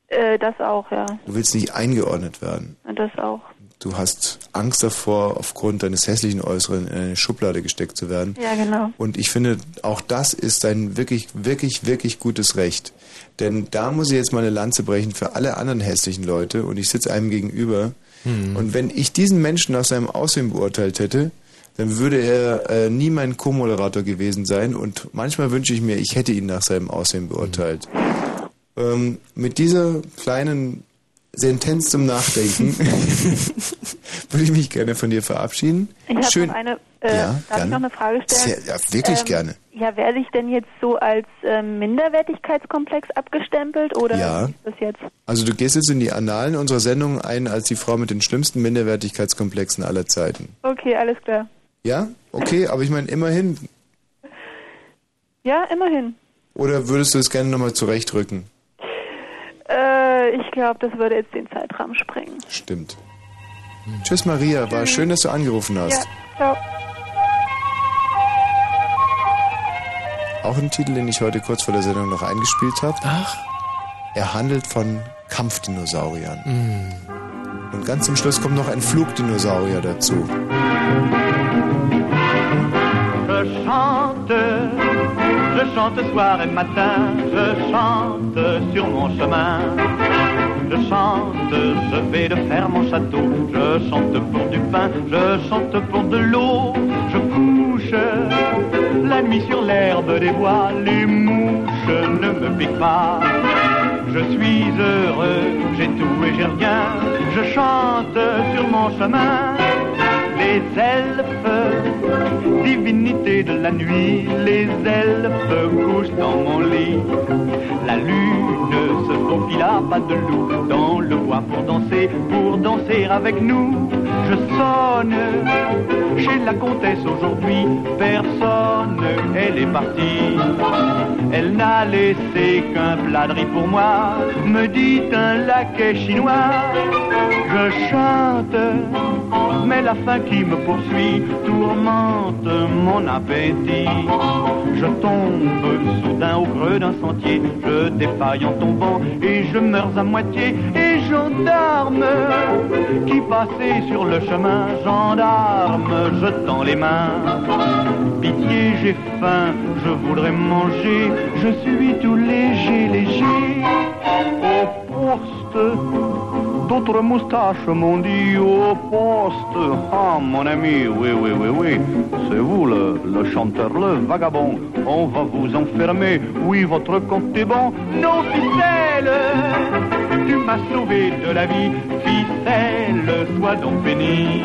Äh, das auch, ja. Du willst nicht eingeordnet werden. Das auch. Du hast Angst davor, aufgrund deines hässlichen Äußeren in eine Schublade gesteckt zu werden. Ja, genau. Und ich finde, auch das ist ein wirklich, wirklich, wirklich gutes Recht. Denn da muss ich jetzt mal eine Lanze brechen für alle anderen hässlichen Leute und ich sitze einem gegenüber. Und wenn ich diesen Menschen nach seinem Aussehen beurteilt hätte, dann würde er äh, nie mein Co-Moderator gewesen sein und manchmal wünsche ich mir, ich hätte ihn nach seinem Aussehen beurteilt. Ähm, mit dieser kleinen Sentenz zum Nachdenken würde ich mich gerne von dir verabschieden. Ich habe Schön. noch eine, äh, Ja, darf ich gerne. noch eine Frage stellen? Sehr, ja, wirklich Ähm, gerne. Ja, werde ich denn jetzt so als ähm, Minderwertigkeitskomplex abgestempelt oder Ja. wie ist das jetzt? Also du gehst jetzt in die Annalen unserer Sendung ein als die Frau mit den schlimmsten Minderwertigkeitskomplexen aller Zeiten. Okay, alles klar. Ja? Okay, aber ich meine immerhin. Ja, immerhin. Oder würdest du es gerne nochmal zurechtrücken? Äh, ich glaube, das würde jetzt den Zeitrahmen sprengen. Stimmt. Tschüss Maria, war schön, dass du angerufen hast. Ja, ciao. Auch ein Titel, den ich heute kurz vor der Sendung noch eingespielt habe. Ach. Er handelt von Kampfdinosauriern. Mm. Und ganz zum Schluss kommt noch ein Flugdinosaurier dazu. Chante, je chante soir et matin, je chante sur mon chemin. Je chante, je vais de faire mon château, je chante pour du pain, je chante pour de l'eau. Je couche la nuit sur l'herbe des bois, les mouches ne me piquent pas. Je suis heureux, j'ai tout et j'ai rien, je chante sur mon chemin. Les elfes, divinités de la nuit, les elfes couchent dans mon lit. La lune se faufile à pas de loup dans le bois pour danser, pour danser avec nous. Je sonne chez la comtesse aujourd'hui. Personne, elle est partie. Elle n'a laissé qu'un plat pour moi, me dit un laquais chinois. Je chante, mais la faim qui me poursuit tourmente mon appétit. Je tombe soudain au creux d'un sentier, je défaille en tombant et je meurs à moitié. Et gendarme qui passait sur le chemin, gendarme, je tends les mains. Pitié, j'ai faim, je voudrais manger, je suis tout léger, léger. Au poste, d'autres moustaches m'ont dit au poste. Ah, mon ami, oui, oui, oui, oui, c'est vous le, le chanteur, le vagabond. On va vous enfermer, oui, votre compte est bon. Non, ficelle, tu m'as sauvé de la vie, ficelle, sois donc béni.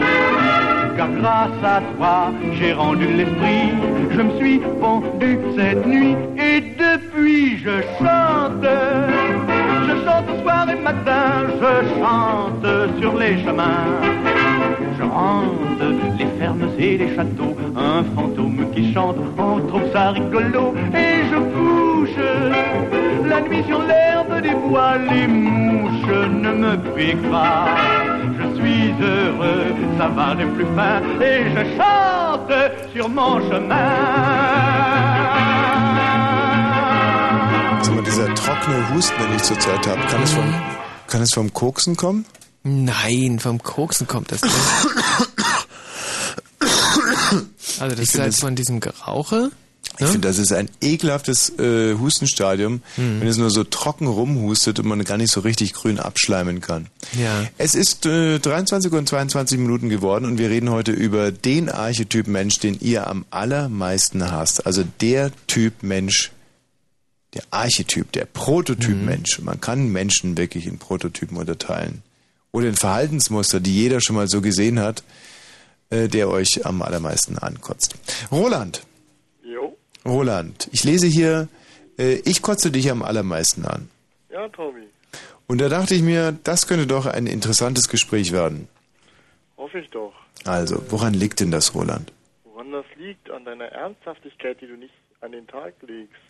Car grâce à toi, j'ai rendu l'esprit, je me suis pendu cette nuit et depuis je chante. Je chante soir et matin, je chante sur les chemins. Je hante les fermes et les châteaux, un fantôme qui chante, on trouve ça rigolo. Et je couche la nuit sur l'herbe des bois, les mouches ne me piquent pas. Je suis heureux, ça va de plus fin, et je chante sur mon chemin. Sag mal, dieser trockene Husten, den ich zurzeit habe, kann, es vom, kann es vom Koksen kommen? Nein, vom Koksen kommt das nicht. Also das Ich ist halt von diesem Gerauche. Ich finde, das ist ein ekelhaftes äh, Hustenstadium, Mhm. wenn es nur so trocken rumhustet und man gar nicht so richtig grün abschleimen kann. Ja. Es ist äh, 23 und 22 Minuten geworden und wir reden heute über den Archetyp Mensch, den ihr am allermeisten hasst. Also der Typ Mensch, der Archetyp, der Prototyp Mensch. Man kann Menschen wirklich in Prototypen unterteilen. Oder in Verhaltensmuster, die jeder schon mal so gesehen hat, äh, der euch am allermeisten ankotzt. Roland. Jo. Roland, ich lese hier, äh, ich kotze dich am allermeisten an. Ja, Tobi. Und da dachte ich mir, das könnte doch ein interessantes Gespräch werden. Hoffe ich doch. Also, woran liegt denn das, Roland? Woran das liegt? An deiner Ernsthaftigkeit, die du nicht an den Tag legst.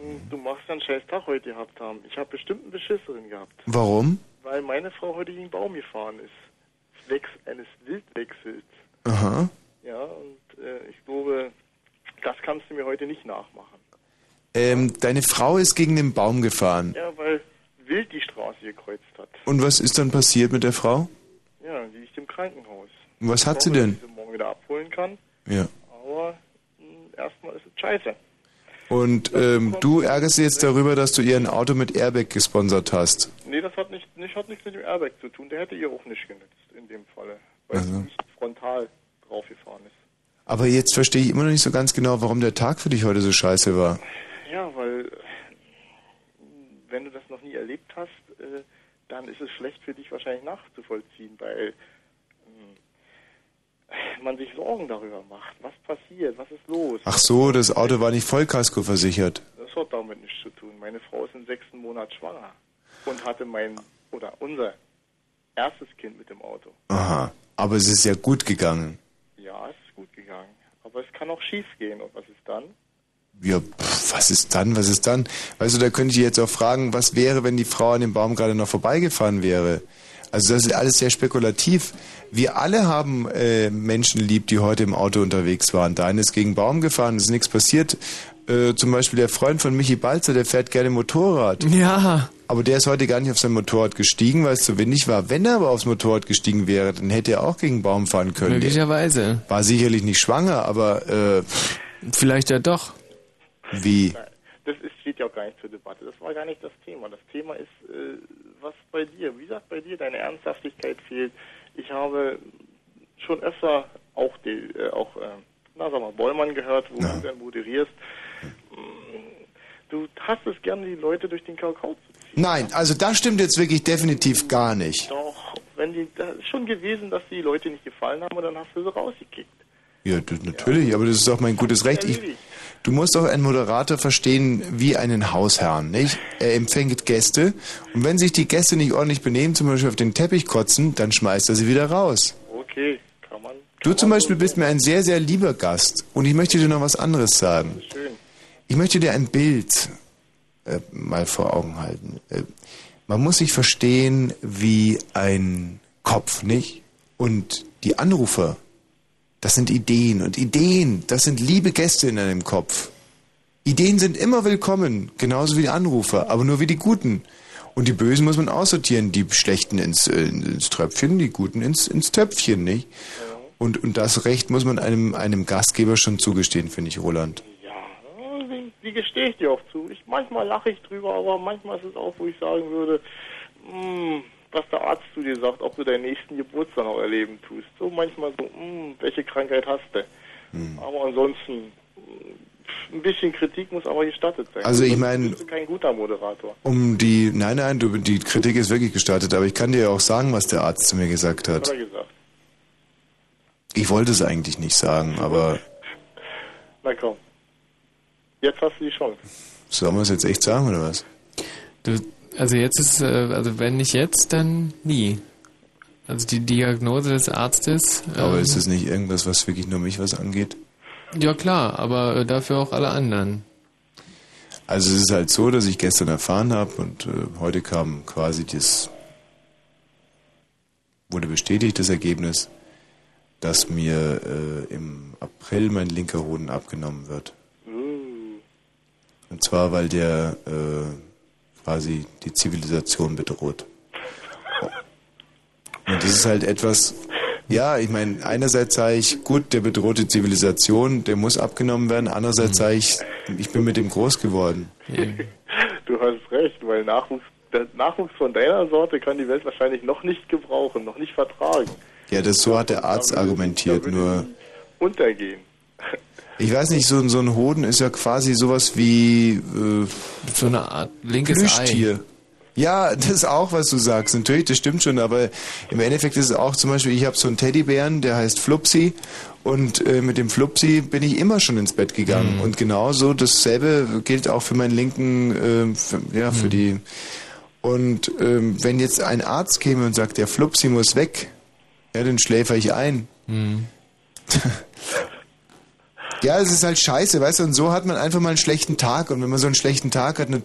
Hm, Du machst einen scheiß Tag heute gehabt haben. Ich habe bestimmt einen Beschisserin gehabt. Warum? Weil meine Frau heute gegen einen Baum gefahren ist. Zwecks eines Wildwechsels. Aha. Ja, und äh, ich glaube, das kannst du mir heute nicht nachmachen. Ähm, deine Frau ist gegen den Baum gefahren. Ja, weil wild die Straße gekreuzt hat. Und was ist dann passiert mit der Frau? Ja, die liegt im Krankenhaus. Und was hat Ich sie hoffe, denn? dass ich sie morgen wieder abholen kann. Ja. Aber mh, erstmal ist es scheiße. Und ähm, du ärgerst dich jetzt darüber, dass du ihr ein Auto mit Airbag gesponsert hast. Nee, das hat, nicht, nicht, hat nichts mit dem Airbag zu tun. Der hätte ihr auch nicht genützt in dem Falle. Weil Also. sie nicht frontal draufgefahren ist. Aber jetzt verstehe ich immer noch nicht so ganz genau, warum der Tag für dich heute so scheiße war. Ja, weil wenn du das noch nie erlebt hast, äh, dann ist es schlecht für dich wahrscheinlich nachzuvollziehen, weil man sich Sorgen darüber macht. Was passiert? Was ist los? Ach so, das Auto war nicht Vollkasko versichert. Das hat damit nichts zu tun. Meine Frau ist im sechsten Monat schwanger und hatte mein oder unser erstes Kind mit dem Auto. Aha. Aber es ist ja gut gegangen. Ja, es ist gut gegangen. Aber es kann auch schief gehen. Und was ist dann? Ja, pff, was ist dann, was ist dann? Weißt du, da könnte ich jetzt auch fragen, was wäre, wenn die Frau an dem Baum gerade noch vorbeigefahren wäre? Also das ist alles sehr spekulativ. Wir alle haben äh, Menschen lieb, die heute im Auto unterwegs waren. Der eine ist gegen Baum gefahren, ist nichts passiert. Äh, zum Beispiel der Freund von Michi Balzer, der fährt gerne Motorrad. Ja. Aber der ist heute gar nicht auf sein Motorrad gestiegen, weil es zu windig war. Wenn er aber aufs Motorrad gestiegen wäre, dann hätte er auch gegen Baum fahren können. Der Möglicherweise. war sicherlich nicht schwanger, aber äh, Vielleicht ja doch. wie? Das ist, steht ja auch gar nicht zur Debatte. Das war gar nicht das Thema. Das Thema ist, äh, was bei dir, wie gesagt, bei dir deine Ernsthaftigkeit fehlt. Ich habe schon öfter auch, die, äh, auch äh, na, sag mal, Bollmann gehört, wo du dann moderierst. Du hast es gerne, die Leute durch den Kakao zu ziehen. Nein, also das stimmt jetzt wirklich definitiv gar nicht. Doch, wenn die, das ist schon gewesen, dass die Leute nicht gefallen haben und dann hast du sie rausgekickt. Ja, das, natürlich, aber das ist doch mein gutes Recht. Ich, du musst doch einen Moderator verstehen wie einen Hausherrn, nicht? Er empfängt Gäste und wenn sich die Gäste nicht ordentlich benehmen, zum Beispiel auf den Teppich kotzen, dann schmeißt er sie wieder raus. Okay, kann man. Du zum Beispiel bist mir ein sehr, sehr lieber Gast und ich möchte dir noch was anderes sagen. Schön. Ich möchte dir ein Bild äh, mal vor Augen halten. Äh, man muss sich verstehen wie ein Kopf, nicht? Und die Anrufer, das sind Ideen und Ideen, das sind liebe Gäste in einem Kopf. Ideen sind immer willkommen, genauso wie die Anrufer, aber nur wie die guten. Und die Bösen muss man aussortieren, die Schlechten ins, äh, ins Tröpfchen, die Guten ins, ins Töpfchen, nicht? Und, und das Recht muss man einem, einem Gastgeber schon zugestehen, finde ich, Roland. Ja, wie, wie gestehe ich dir auch zu? Ich, manchmal lache ich drüber, aber manchmal ist es auch, wo ich sagen würde, mh, was der Arzt zu dir sagt, ob du deinen nächsten Geburtstag noch erleben tust. So manchmal so, mh, welche Krankheit hast du? Hm. Aber ansonsten, ein bisschen Kritik muss aber gestattet sein. Also ich Sonst mein- bist du kein guter Moderator. Um die, nein, nein, du, die Kritik ist wirklich gestartet, aber ich kann dir ja auch sagen, was der Arzt zu mir gesagt hat. Hat er gesagt. Ich wollte es eigentlich nicht sagen, aber Na komm. Jetzt hast du die Chance. sollen wir es jetzt echt sagen oder was? Du, also jetzt ist, äh, also wenn nicht jetzt, dann nie. Also die Diagnose des Arztes. Aber ähm, ist es nicht irgendwas, was wirklich nur mich was angeht? Ja klar, aber äh, dafür auch alle anderen. Also es ist halt so, dass ich gestern erfahren habe und äh, heute kam quasi das, wurde bestätigt, das Ergebnis, dass mir äh, im April mein linker Hoden abgenommen wird. Und zwar, weil der äh, quasi die Zivilisation bedroht. Und das ist halt etwas, ja, ich meine, einerseits sage ich, gut, der bedroht die Zivilisation, der muss abgenommen werden, andererseits sage ich, ich bin mit dem groß geworden. Du hast recht, weil Nachwuchs, der Nachwuchs von deiner Sorte kann die Welt wahrscheinlich noch nicht gebrauchen, noch nicht vertragen. Ja, das so hat der Arzt argumentiert, nur Untergehen. Ich weiß nicht, so, so ein Hoden ist ja quasi sowas wie äh, so eine Art linkes Plüschtier. Ja, das ist auch, was du sagst. Natürlich, das stimmt schon, aber im Endeffekt ist es auch zum Beispiel, ich habe so einen Teddybären, der heißt Flupsi und äh, mit dem Flupsi bin ich immer schon ins Bett gegangen. Und genauso dasselbe gilt auch für meinen linken, äh, für, ja, für die. Und ähm, wenn jetzt ein Arzt käme und sagt, der Flupsi muss weg, ja, dann schläfer ich ein. Ja, es ist halt scheiße, weißt du, und so hat man einfach mal einen schlechten Tag und wenn man so einen schlechten Tag hat, ne,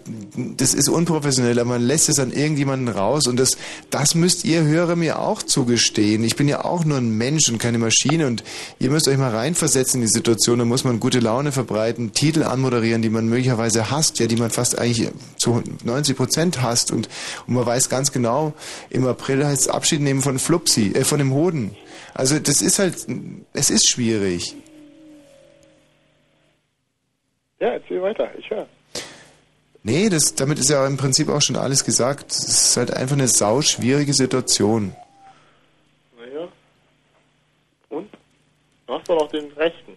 das ist unprofessionell, aber man lässt es an irgendjemanden raus und das, das müsst ihr Hörer mir auch zugestehen. Ich bin ja auch nur ein Mensch und keine Maschine und ihr müsst euch mal reinversetzen in die Situation, da muss man gute Laune verbreiten, Titel anmoderieren, die man möglicherweise hasst, ja, die man fast eigentlich zu 90 Prozent hasst und, und man weiß ganz genau, im April heißt es Abschied nehmen von Flupsi, äh, von dem Hoden. Also das ist halt, es ist schwierig. Ja, erzähl weiter, ich höre. Nee, das, damit ist ja im Prinzip auch schon alles gesagt. Es ist halt einfach eine sau schwierige Situation. Naja. Und? Du hast doch noch den Rechten.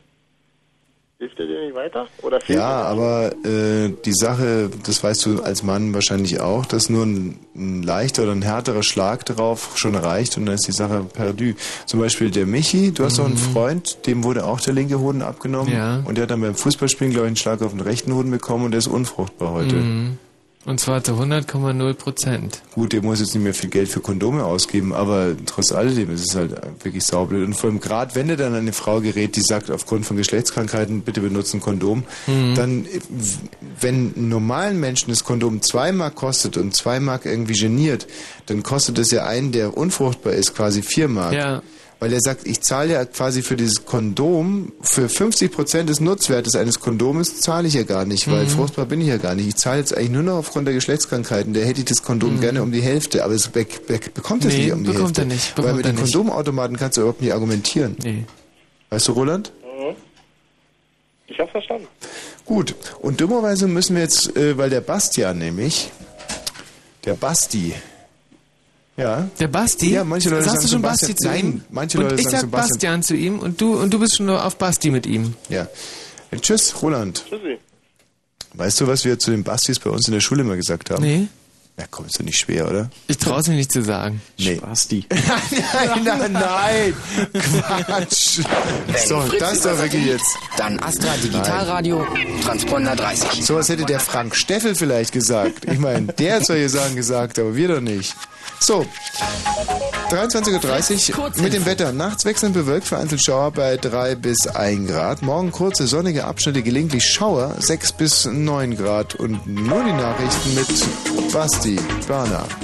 Hilft der dir nicht weiter? Oder fehlt Ja, aber äh, die Sache, das weißt du als Mann wahrscheinlich auch, dass nur ein, ein leichter oder ein härterer Schlag drauf schon reicht und dann ist die Sache perdu. Zum Beispiel der Michi, du hast doch einen Freund, dem wurde auch der linke Hoden abgenommen Ja. und der hat dann beim Fußballspielen, glaube ich, einen Schlag auf den rechten Hoden bekommen und der ist unfruchtbar heute. Mhm. Und zwar zu 100,0 Prozent. Gut, der muss jetzt nicht mehr viel Geld für Kondome ausgeben, aber trotz alledem ist es halt wirklich saublöd. Und vor allem gerade, wenn er dann an eine Frau gerät, die sagt, aufgrund von Geschlechtskrankheiten, bitte benutzen Kondom, Mhm. dann, wenn normalen Menschen das Kondom zwei Mark kostet und zwei Mark irgendwie geniert, dann kostet es ja einen, der unfruchtbar ist, quasi vier Mark. Ja. Weil er sagt, ich zahle ja quasi für dieses Kondom, für 50 Prozent des Nutzwertes eines Kondomes zahle ich ja gar nicht, weil Mhm. fruchtbar bin ich ja gar nicht. Ich zahle jetzt eigentlich nur noch aufgrund der Geschlechtskrankheiten. Da hätte ich das Kondom Mhm. gerne um die Hälfte, aber es be be bekommt es Nee, nicht um die bekommt Hälfte. er nicht, weil bekommt mit er den. Kondomautomaten kannst du überhaupt nicht argumentieren. Nee. Weißt du, Roland? Mhm. Ich hab's verstanden. Gut. Und dummerweise müssen wir jetzt, äh, weil der Bastian nämlich, der Basti, ja. Der Basti? Ja, manche Leute Sagst sagen du schon Sebastian. Basti zu Nein, ihm? manche und Leute ich sagen sag Sebastian. Bastian zu ihm und du und du bist schon nur auf Basti mit ihm. Ja. Äh, Tschüss, Roland. Tschüssi. Weißt du, was wir zu den Bastis bei uns in der Schule immer gesagt haben? Nee. Ja, komm, ist doch nicht schwer, oder? Ich traue es mir nicht zu sagen. Nee. Spasti. nein, nein, nein. Quatsch. So, Fritz das ist doch wirklich jetzt. Dann Astra Digitalradio, Transponder 30. So was hätte der Frank Steffel vielleicht gesagt. Ich meine, der hat solche Sachen gesagt, aber wir doch nicht. So, 23.30 Uhr mit dem Wetter. Nachts wechselnd bewölkt, vereinzelt Schauer bei 3 bis 1 Grad. Morgen kurze sonnige Abschnitte, gelegentlich Schauer, 6 bis 9 Grad. Und nur die Nachrichten mit Basti Berner.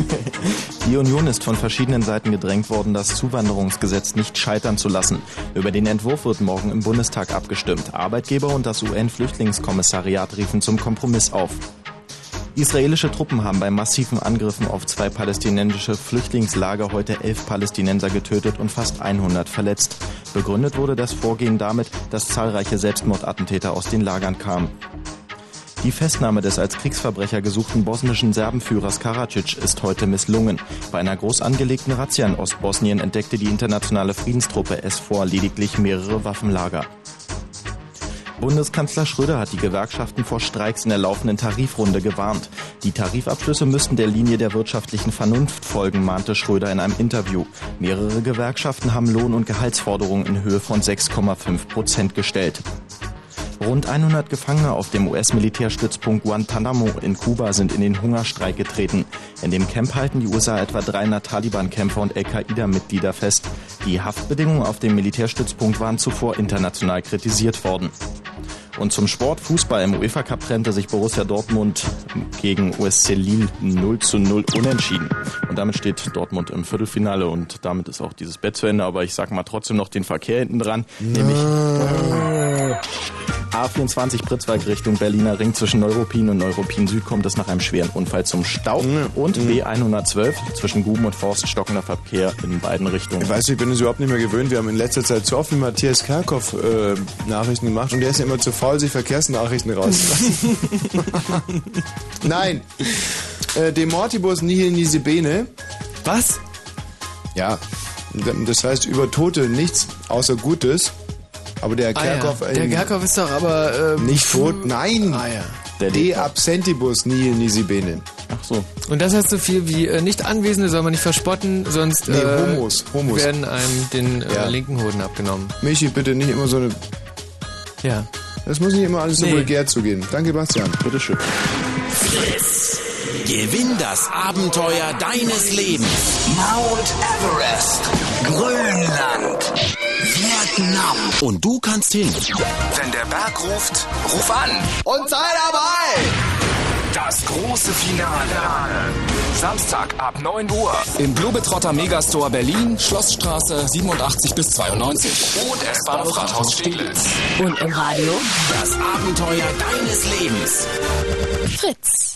Die Union ist von verschiedenen Seiten gedrängt worden, das Zuwanderungsgesetz nicht scheitern zu lassen. Über den Entwurf wird morgen im Bundestag abgestimmt. Arbeitgeber und das UN-Flüchtlingskommissariat riefen zum Kompromiss auf. Israelische Truppen haben bei massiven Angriffen auf zwei palästinensische Flüchtlingslager heute elf Palästinenser getötet und fast 100 verletzt. Begründet wurde das Vorgehen damit, dass zahlreiche Selbstmordattentäter aus den Lagern kamen. Die Festnahme des als Kriegsverbrecher gesuchten bosnischen Serbenführers Karadzic ist heute misslungen. Bei einer groß angelegten Razzia in Ostbosnien entdeckte die internationale Friedenstruppe S4 lediglich mehrere Waffenlager. Bundeskanzler Schröder hat die Gewerkschaften vor Streiks in der laufenden Tarifrunde gewarnt. Die Tarifabschlüsse müssten der Linie der wirtschaftlichen Vernunft folgen, mahnte Schröder in einem Interview. Mehrere Gewerkschaften haben Lohn- und Gehaltsforderungen in Höhe von 6,5 Prozent gestellt. Rund 100 Gefangene auf dem US-Militärstützpunkt Guantanamo in Kuba sind in den Hungerstreik getreten. In dem Camp halten die USA etwa 300 Taliban-Kämpfer und Al-Qaida-Mitglieder fest. Die Haftbedingungen auf dem Militärstützpunkt waren zuvor international kritisiert worden. Und zum Sport Fußball im UEFA Cup trennte sich Borussia Dortmund gegen USC Lille 0 zu 0 unentschieden. Und damit steht Dortmund im Viertelfinale und damit ist auch dieses Bett zu Ende. Aber ich sag mal trotzdem noch den Verkehr hinten dran, nämlich A24 Pritzwalk Richtung Berliner Ring zwischen Neuruppin und Neuruppin Süd kommt es nach einem schweren Unfall zum Stau. Und B112 zwischen Guben und Forst stockender Verkehr in beiden Richtungen. Ich weiß, ich bin es überhaupt nicht mehr gewöhnt. Wir haben in letzter Zeit zu oft mit Matthias Kerkhoff äh, Nachrichten gemacht und der ist ja immer zu faul, sich Verkehrsnachrichten rauszulassen. Nein. Äh, de mortibus nihil nisi bene. Was? Ja. Das heißt über Tote nichts außer Gutes. Aber der Ah, ja. Kerkhoff... Der Kerkhoff ist doch aber... Ähm, nicht tot, nein. Ah, ja. De absentibus nihil nisi bene. Ach so. Und das heißt so viel wie äh, nicht Anwesende soll man nicht verspotten, sonst Nee, äh, Homos, Homos. werden einem den äh, Ja. linken Hoden abgenommen. Michi, bitte nicht immer so eine... Ja. Das muss nicht immer alles so Nee. vulgär zugehen. Danke, Bastian. Bitteschön. Fritz. Gewinn das Abenteuer deines Lebens. Mount Everest, Grönland, Vietnam. Und du kannst hin. Wenn der Berg ruft, ruf an. Und sei dabei! Das große Finale. Samstag ab 9 Uhr. Im Globetrotter Megastore Berlin, Schlossstraße 87 bis 92. Und S-Bahnhof Rathaus Steglitz. Und im Radio Das Abenteuer deines Lebens. Fritz.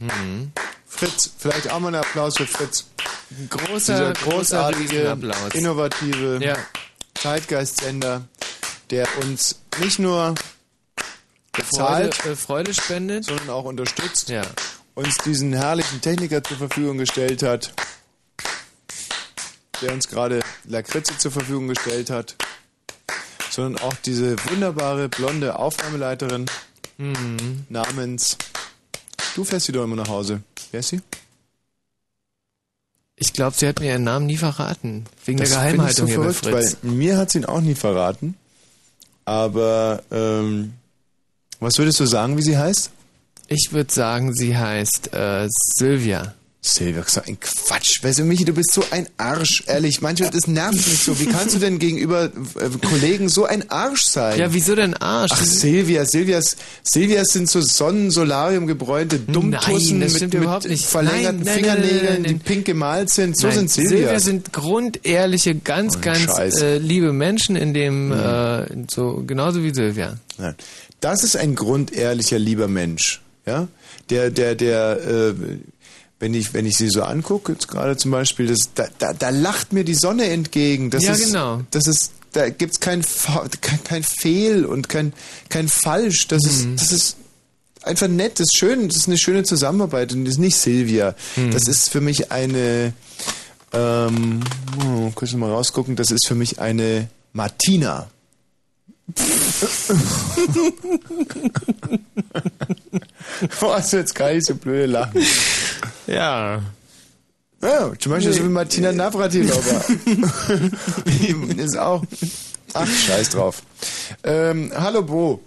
Mhm. Fritz, vielleicht auch mal einen Applaus für Fritz. Großer, Dieser großer großartige, Riesenapplaus. innovative Ja. Zeitgeistsender, der uns nicht nur bezahlt, Freude, äh, Freude spendet. sondern auch unterstützt, Ja. uns diesen herrlichen Techniker zur Verfügung gestellt hat, der uns gerade Lakritze zur Verfügung gestellt hat, sondern auch diese wunderbare blonde Aufnahmeleiterin Mhm. namens Du fährst sie doch immer nach Hause. Wer ist sie? Ich glaube, sie hat mir ihren Namen nie verraten. Wegen Das der Geheimhaltung so hier bei verrückt, Fritz. Weil mir hat sie ihn auch nie verraten. Aber ähm, was würdest du sagen, wie sie heißt? Ich würde sagen, sie heißt äh, Sylvia. Silvia, so ein Quatsch. Weißt du, Michi, du bist so ein Arsch, ehrlich. Manchmal, das nervt mich so. Wie kannst du denn gegenüber äh, Kollegen so ein Arsch sein? Ja, wieso denn Arsch? Ach, Silvia, Silvias, Silvias sind so Sonnen-Solarium gebräunte Dummtussen Nein, mit, mit überhaupt nicht. verlängerten Nein, nein, Fingernägeln, die pink gemalt sind. So sind Silvias. Silvia sind grundehrliche, ganz, Oh, ganz. Mhm. äh, liebe Menschen in dem, äh, so genauso wie Silvia. Nein. Das ist ein grundehrlicher, lieber Mensch. Ja? Der, der, der, äh, wenn ich, wenn ich sie so angucke, jetzt gerade zum Beispiel, das, da, da, da lacht mir die Sonne entgegen. Das Ja, ist, genau. Das ist, da gibt's kein, kein, kein Fehl und kein, kein Falsch. Das ist, Mhm. das ist einfach nett, das ist schön, das ist eine schöne Zusammenarbeit und das ist nicht Silvia. Mhm. Das ist für mich eine, ähm, oh, kurz mal rausgucken, das ist für mich eine Martina. Ist jetzt gar nicht so blöde Lachen. Ja. Ja, zum Beispiel so wie Martina Navratilova. ist auch. Ach, scheiß drauf. Ähm, hallo Bo.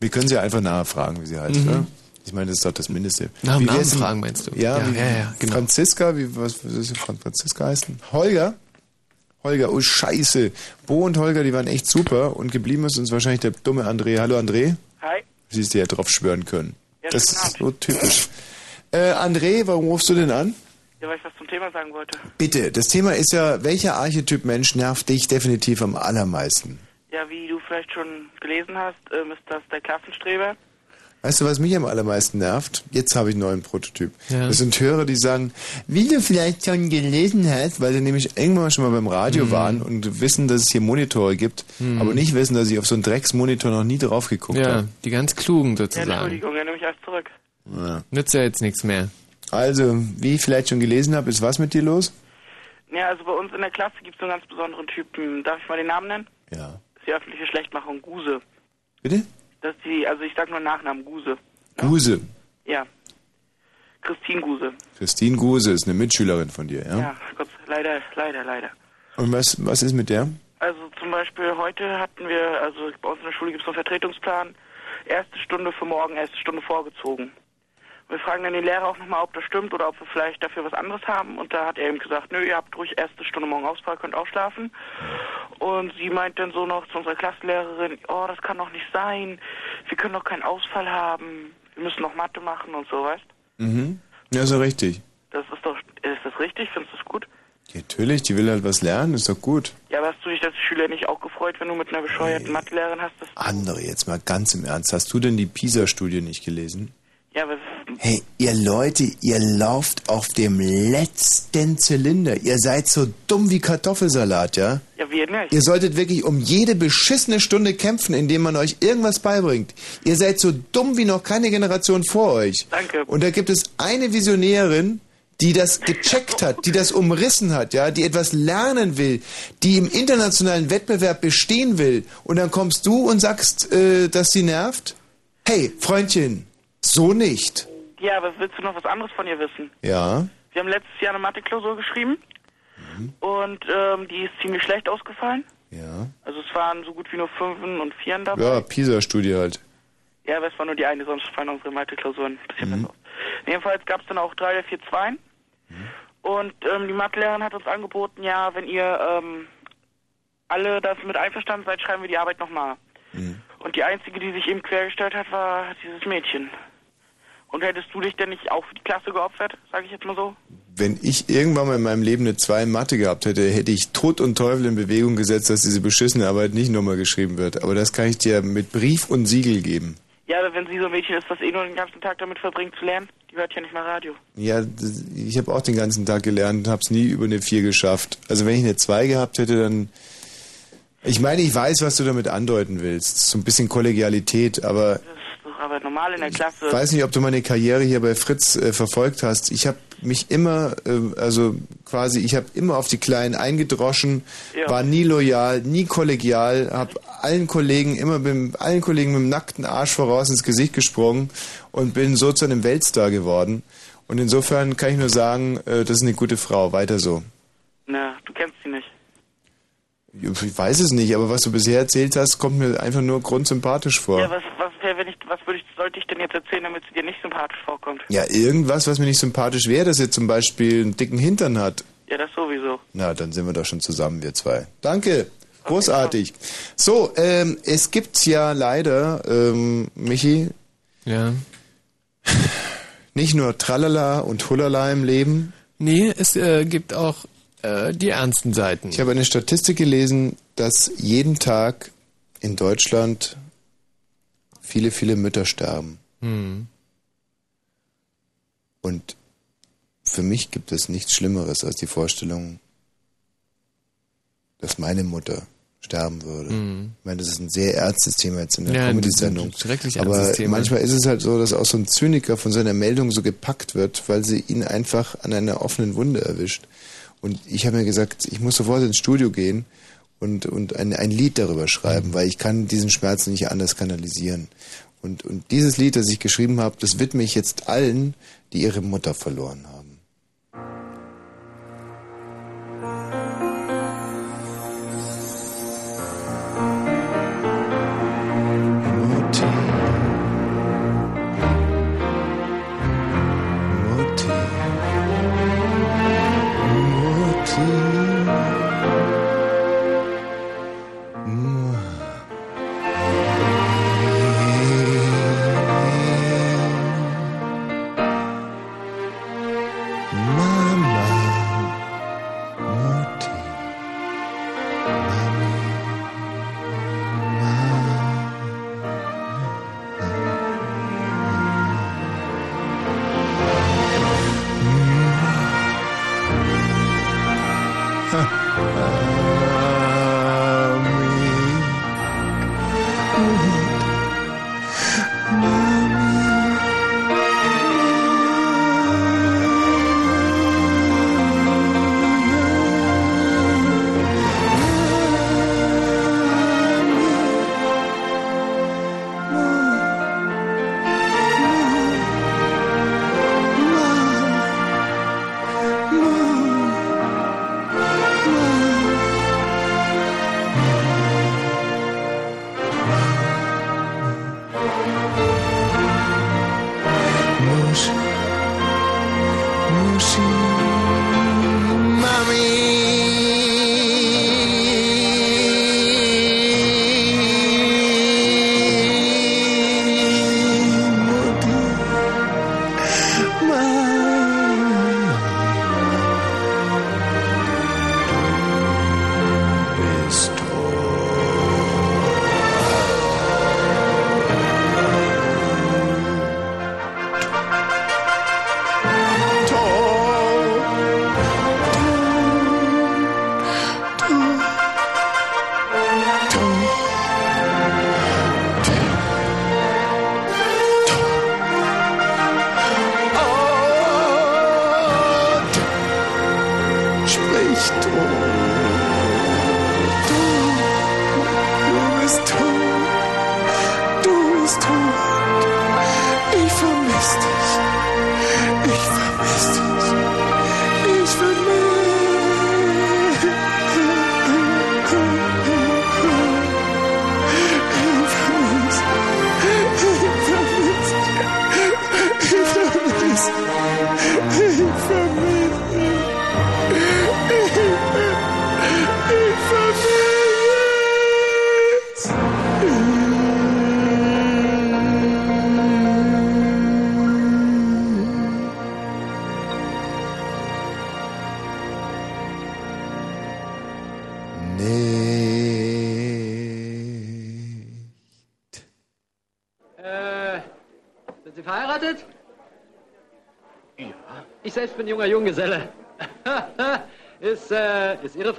Wir können sie einfach nachfragen, wie sie heißt, Mhm. ne? Ich meine, das ist doch das Mindeste. Nach dem Namen fragen, meinst du? Ja, Ja, wie, ja, ja, genau. Franziska, wie, was, was ist Fran- Franziska heißen? Holger? Holger, oh Scheiße. Bo und Holger, die waren echt super und geblieben ist uns wahrscheinlich der dumme André. Hallo André. Hi. Siehst du ja drauf schwören können. Ja, das ist so typisch. Äh, André, warum rufst du denn an? Ja, weil ich was zum Thema sagen wollte. Bitte, das Thema ist ja, welcher Archetyp Mensch nervt dich definitiv am allermeisten? Ja, wie du vielleicht schon gelesen hast, ähm, ist das der Klassenstreber. Weißt du, was mich am allermeisten nervt? Jetzt habe ich einen neuen Prototyp. Ja. Das sind Hörer, die sagen, wie du vielleicht schon gelesen hast, weil sie nämlich irgendwann schon mal beim Radio Mhm. waren und wissen, dass es hier Monitore gibt, Mhm. aber nicht wissen, dass ich auf so einen Drecksmonitor noch nie drauf geguckt Ja, habe. die ganz klugen Ja, sozusagen. Entschuldigung, ja, nehme ich alles zurück. Ja. Nützt ja jetzt nichts mehr. Also, wie ich vielleicht schon gelesen habe, ist was mit dir los? Ja, also bei uns in der Klasse gibt es so einen ganz besonderen Typen. Darf ich mal den Namen nennen? Ja. Das ist die öffentliche Schlechtmachung, Guse. Bitte? Das ist die, also ich sag nur Nachnamen, Guse. Guse. Ja. Christine Guse. Christine Guse ist eine Mitschülerin von dir, ja? Ja, Gott, leider, leider, leider. Und was, was ist mit der? Also zum Beispiel heute hatten wir, also bei uns in der Schule gibt es einen Vertretungsplan, erste Stunde für morgen, erste Stunde vorgezogen. Wir fragen dann den Lehrer auch nochmal, ob das stimmt oder ob wir vielleicht dafür was anderes haben. Und da hat er eben gesagt, nö, ihr habt ruhig erste Stunde morgen Ausfall, könnt ausschlafen. Und sie meint dann so noch zu unserer Klassenlehrerin, oh, das kann doch nicht sein. Wir können doch keinen Ausfall haben. Wir müssen noch Mathe machen und so, weißt Mhm. Ja, so richtig. Das ist doch, ist das richtig? Findest du das gut? Ja, natürlich, die will halt was lernen, ist doch gut. Ja, aber hast du dich als Schüler nicht auch gefreut, wenn du mit einer bescheuerten Mathelehrerin hast? Das, Andere, jetzt mal ganz im Ernst. Hast du denn die PISA-Studie nicht gelesen? Ja, aber Hey, ihr Leute, ihr lauft auf dem letzten Zylinder. Ihr seid so dumm wie Kartoffelsalat, ja? Ja, wir nicht. Ihr solltet wirklich um jede beschissene Stunde kämpfen, indem man euch irgendwas beibringt. Ihr seid so dumm wie noch keine Generation vor euch. Danke. Und da gibt es eine Visionärin, die das gecheckt hat, die das umrissen hat, ja, die etwas lernen will, die im internationalen Wettbewerb bestehen will. Und dann kommst du und sagst, äh, dass sie nervt? Hey, Freundchen, so nicht. Ja, aber willst du noch was anderes von ihr wissen? Ja. Wir haben letztes Jahr eine Mathe-Klausur geschrieben und ähm, die ist ziemlich schlecht ausgefallen. Ja. Also es waren so gut wie nur Fünfen und Vieren dabei. Ja, PISA-Studie halt. Ja, aber es war nur die eine, sonst fallen unsere Mathe-Klausuren ein bisschen Mhm. besser. Jedenfalls gab es dann auch drei oder vier Zweien. Und ähm, die Mathelehrerin hat uns angeboten, ja, wenn ihr ähm, alle damit einverstanden seid, schreiben wir die Arbeit nochmal. Und die einzige, die sich eben quergestellt hat, war dieses Mädchen. Und hättest du dich denn nicht auch für die Klasse geopfert, sage ich jetzt mal so? Wenn ich irgendwann mal in meinem Leben eine 2 in Mathe gehabt hätte, hätte ich Tod und Teufel in Bewegung gesetzt, dass diese beschissene Arbeit nicht nochmal geschrieben wird. Aber das kann ich dir mit Brief und Siegel geben. Ja, aber wenn sie so ein Mädchen ist, das eh nur den ganzen Tag damit verbringt zu lernen, die hört ja nicht mal Radio. Ja, das- ich habe auch den ganzen Tag gelernt und habe es nie über eine 4 geschafft. Also wenn ich eine 2 gehabt hätte, dann... Ich meine, ich weiß, was du damit andeuten willst. So ein bisschen Kollegialität, aber Doch, aber normal in der Klasse. Ich weiß nicht, ob du meine Karriere hier bei Fritz äh, verfolgt hast. Ich habe mich immer, äh, also quasi, ich habe immer auf die Kleinen eingedroschen, Ja. war nie loyal, nie kollegial, habe allen Kollegen immer mit, allen Kollegen mit dem nackten Arsch voraus ins Gesicht gesprungen und bin so zu einem Weltstar geworden. Und insofern kann ich nur sagen, äh, das ist eine gute Frau. Weiter so. Na, du kennst sie nicht. Ich weiß es nicht, aber was du bisher erzählt hast, kommt mir einfach nur grundsympathisch vor. Ja, was, was, ich, was würde ich, sollte ich denn jetzt erzählen, damit sie dir nicht sympathisch vorkommt? Ja, irgendwas, was mir nicht sympathisch wäre, dass sie zum Beispiel einen dicken Hintern hat. Ja, das sowieso. Na, dann sind wir doch schon zusammen, wir zwei. Danke. Großartig. So, ähm, es gibt ja leider, ähm, Michi. Ja. Nicht nur Tralala und Hulala im Leben. Nee, es äh, gibt auch äh, die ernsten Seiten. Ich habe eine Statistik gelesen, dass jeden Tag in Deutschland viele, viele Mütter sterben. Hm. Und für mich gibt es nichts Schlimmeres als die Vorstellung, dass meine Mutter sterben würde. Mhm. Ich meine, das ist ein sehr ernstes Thema jetzt in der Ja, Comedy-Sendung. Aber manchmal ist es halt so, dass auch so ein Zyniker von seiner Meldung so gepackt wird, weil sie ihn einfach an einer offenen Wunde erwischt. Und ich habe mir gesagt, ich muss sofort ins Studio gehen und, und ein, ein Lied darüber schreiben, weil ich kann diesen Schmerz nicht anders kanalisieren. Und, und dieses Lied, das ich geschrieben habe, das widme ich jetzt allen, die ihre Mutter verloren haben.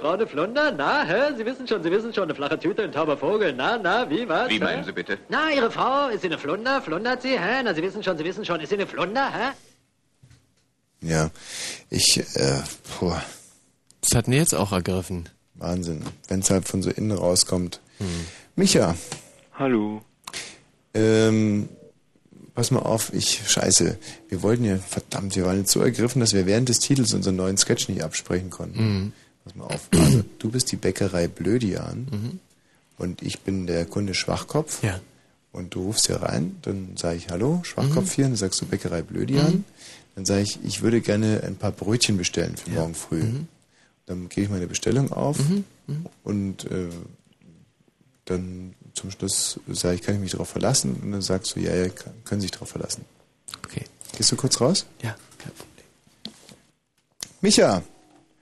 Ist Ihre Frau eine Flunder? Na, hä? Sie wissen schon, Sie wissen schon, eine flache Tüte, ein tauber Vogel. Na, na, wie, was? Wie hä? meinen Sie bitte? Na, Ihre Frau, ist sie eine Flunder? Flundert sie, hä? Na, Sie wissen schon, Sie wissen schon, ist sie eine Flunder, hä? Ja, ich, äh, boah. Das hat mir jetzt auch ergriffen. Wahnsinn. Wenn es halt von so innen rauskommt. Micha. Hallo. Ähm, pass mal auf, ich, scheiße. Wir wollten ja, verdammt, wir waren jetzt so ergriffen, dass wir während des Titels unseren neuen Sketch nicht absprechen konnten. Mhm. Pass mal auf. Also, du bist die Bäckerei Blödian Mhm. und ich bin der Kunde Schwachkopf. Ja. Und du rufst hier rein, dann sage ich Hallo, Schwachkopf Mhm. hier, und dann sagst du Bäckerei Blödian. Mhm. Dann sage ich, ich würde gerne ein paar Brötchen bestellen für morgen früh. Mhm. Dann gebe ich meine Bestellung auf und äh, dann zum Schluss sage ich, kann ich mich darauf verlassen? Und dann sagst du, ja, ja, kann- können sich darauf verlassen. Okay. Gehst du kurz raus? Ja, kein Problem. Micha.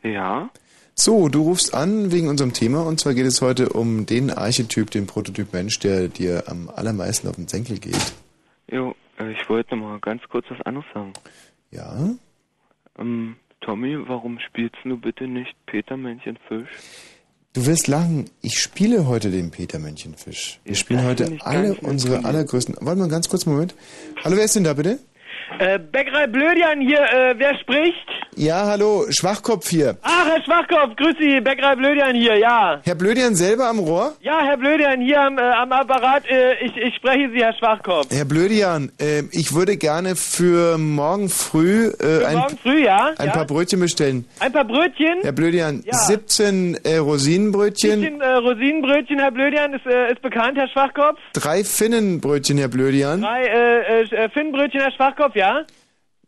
Ja? So, du rufst an wegen unserem Thema und zwar geht es heute um den Archetyp, den Prototyp Mensch, der dir am allermeisten auf den Senkel geht. Jo, äh, ich wollte mal ganz kurz was anderes sagen. Ja? Ähm, Tommy, warum spielst du bitte nicht Peter Männchen Fisch? Du wirst lachen, ich spiele heute den Peter Männchenfisch. Wir spielen das heute alle unsere allergrößten. Warte mal einen ganz kurzen Moment. Hallo, wer ist denn da bitte? Äh, Bäckerei Blödian hier, äh, wer spricht? Ja, hallo, Schwachkopf hier. Ach, Herr Schwachkopf, grüß Sie, Bäckerei Blödian hier, ja. Herr Blödian selber am Rohr? Ja, Herr Blödian hier am, äh, am Apparat, äh, ich, ich spreche Sie, Herr Schwachkopf. Herr Blödian, äh, ich würde gerne für morgen früh, äh, Für ein, morgen früh, ja? ein ja? paar Brötchen bestellen. Ein paar Brötchen? Herr Blödian, Ja. 17 äh, Rosinenbrötchen, Bisschen äh, Rosinenbrötchen, Herr Blödian, ist, ist bekannt, Herr Schwachkopf. drei Finnenbrötchen, Herr Blödian, Drei Finnbrötchen, Herr Schwachkopf, ja?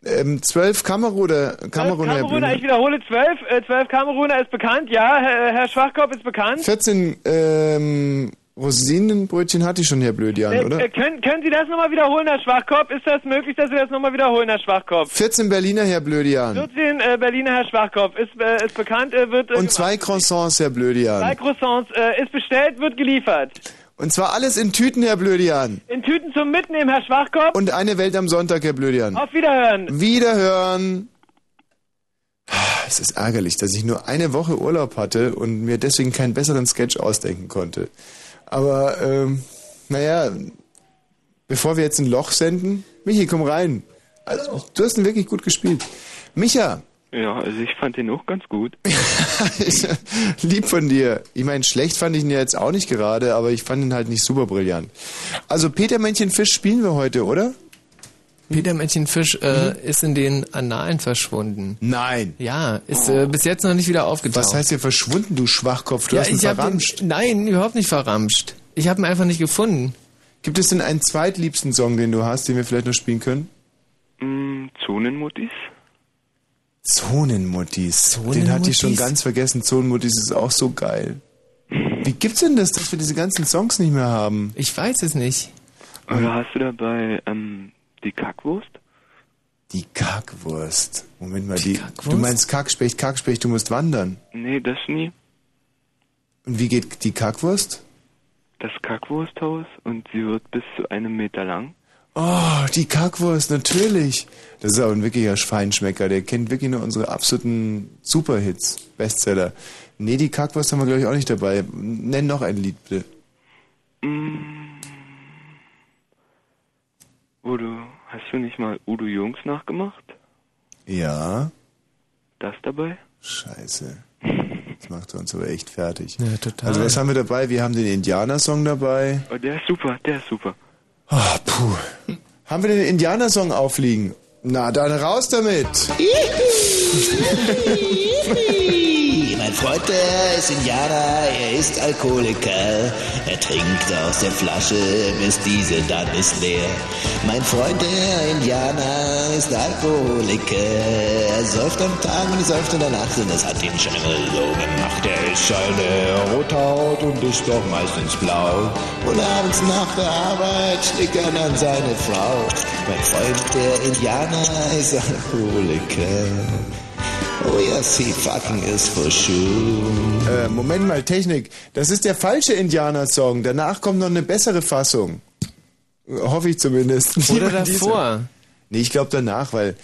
Ähm, zwölf Kameruner, Kameruner, Herr Kameruner, ich wiederhole, zwölf. Äh, zwölf Kameruner ist bekannt, ja. Herr, Herr Schwachkopf ist bekannt. 14 ähm, Rosinenbrötchen hatte ich schon, Herr Blödian, Äh, oder? äh, können, können Sie das nochmal wiederholen, Herr Schwachkopf? Ist das möglich, dass Sie das nochmal wiederholen, Herr Schwachkopf? 14 Berliner, Herr Blödian. 14 äh, Berliner Herr Schwachkopf ist, äh, ist bekannt, äh, wird äh, Und zwei Croissants, Herr zwei Blödian. Croissants äh, ist bestellt, wird geliefert. Und zwar alles in Tüten, Herr Blödian. In Tüten zum Mitnehmen, Herr Schwachkopf. Und eine Welt am Sonntag, Herr Blödian. Auf Wiederhören. Wiederhören. Es ist ärgerlich, dass ich nur eine Woche Urlaub hatte und mir deswegen keinen besseren Sketch ausdenken konnte. Aber, ähm, naja, bevor wir jetzt ein Loch senden, Michi, komm rein. Also, du hast ihn wirklich gut gespielt. Micha, Ja, also ich fand den auch ganz gut. lieb von dir. Ich meine, schlecht fand ich ihn ja jetzt auch nicht gerade, aber ich fand ihn halt nicht super brillant. Also, Peter Männchen Fisch spielen wir heute, oder? Peter Männchen-Fisch äh, ist in den Annalen verschwunden. Nein. Ja, ist äh, bis jetzt noch nicht wieder aufgetaucht. Was heißt hier verschwunden, du Schwachkopf? Du ja, hast ihn ich hab verramscht. Den, nein, überhaupt nicht verramscht. Ich habe ihn einfach nicht gefunden. Gibt es denn einen zweitliebsten Song, den du hast, den wir vielleicht noch spielen können? Mm, Zonenmuttis? Zonenmuttis. Den hatte ich schon ganz vergessen. Zonenmuttis ist auch so geil. Wie gibt's denn das, dass wir diese ganzen Songs nicht mehr haben? Ich weiß es nicht. Oder hast du dabei ähm, die Kackwurst? Die Kackwurst. Moment mal, die, du meinst Kackspecht, Kackspecht, du musst wandern. Nee, das nie. Und wie geht die Kackwurst? Das Kackwursthaus und sie wird bis zu einem Meter lang. Oh, die Kackwurst, natürlich. Das ist aber ein wirklicher Feinschmecker. Der kennt wirklich nur unsere absoluten Superhits, Bestseller. Nee, die Kackwurst haben wir, glaube ich, auch nicht dabei. Nenn noch ein Lied, bitte. Mm. Udo, hast du nicht mal Udo Jungs nachgemacht? Ja. Das dabei? Scheiße. Das macht uns aber echt fertig. Ja, total. Also was haben wir dabei? Wir haben den Indianersong dabei. Oh, der ist super, der ist super. Ah, puh. Haben wir den Indianersong aufliegen? Na, dann raus damit. Mein Freund, der ist Indianer, er ist Alkoholiker. Er trinkt aus der Flasche, bis diese dann ist leer. Mein Freund, der Indianer, ist Alkoholiker. Er säuft am Tag und säuft in der Nacht und das hat ihn schon immer so gemacht. Er ist eine Rothaut und ist doch meistens blau. Und abends nach der Arbeit schlägt er dann seine Frau. Mein Freund, der Indianer, ist Alkoholiker. Oh yes, he fucking is for sure. Äh, Moment mal, Technik. Das ist der falsche Indianersong. Danach kommt noch eine bessere Fassung. Hoffe ich zumindest. Oder diese. davor. Nee, ich glaube danach, weil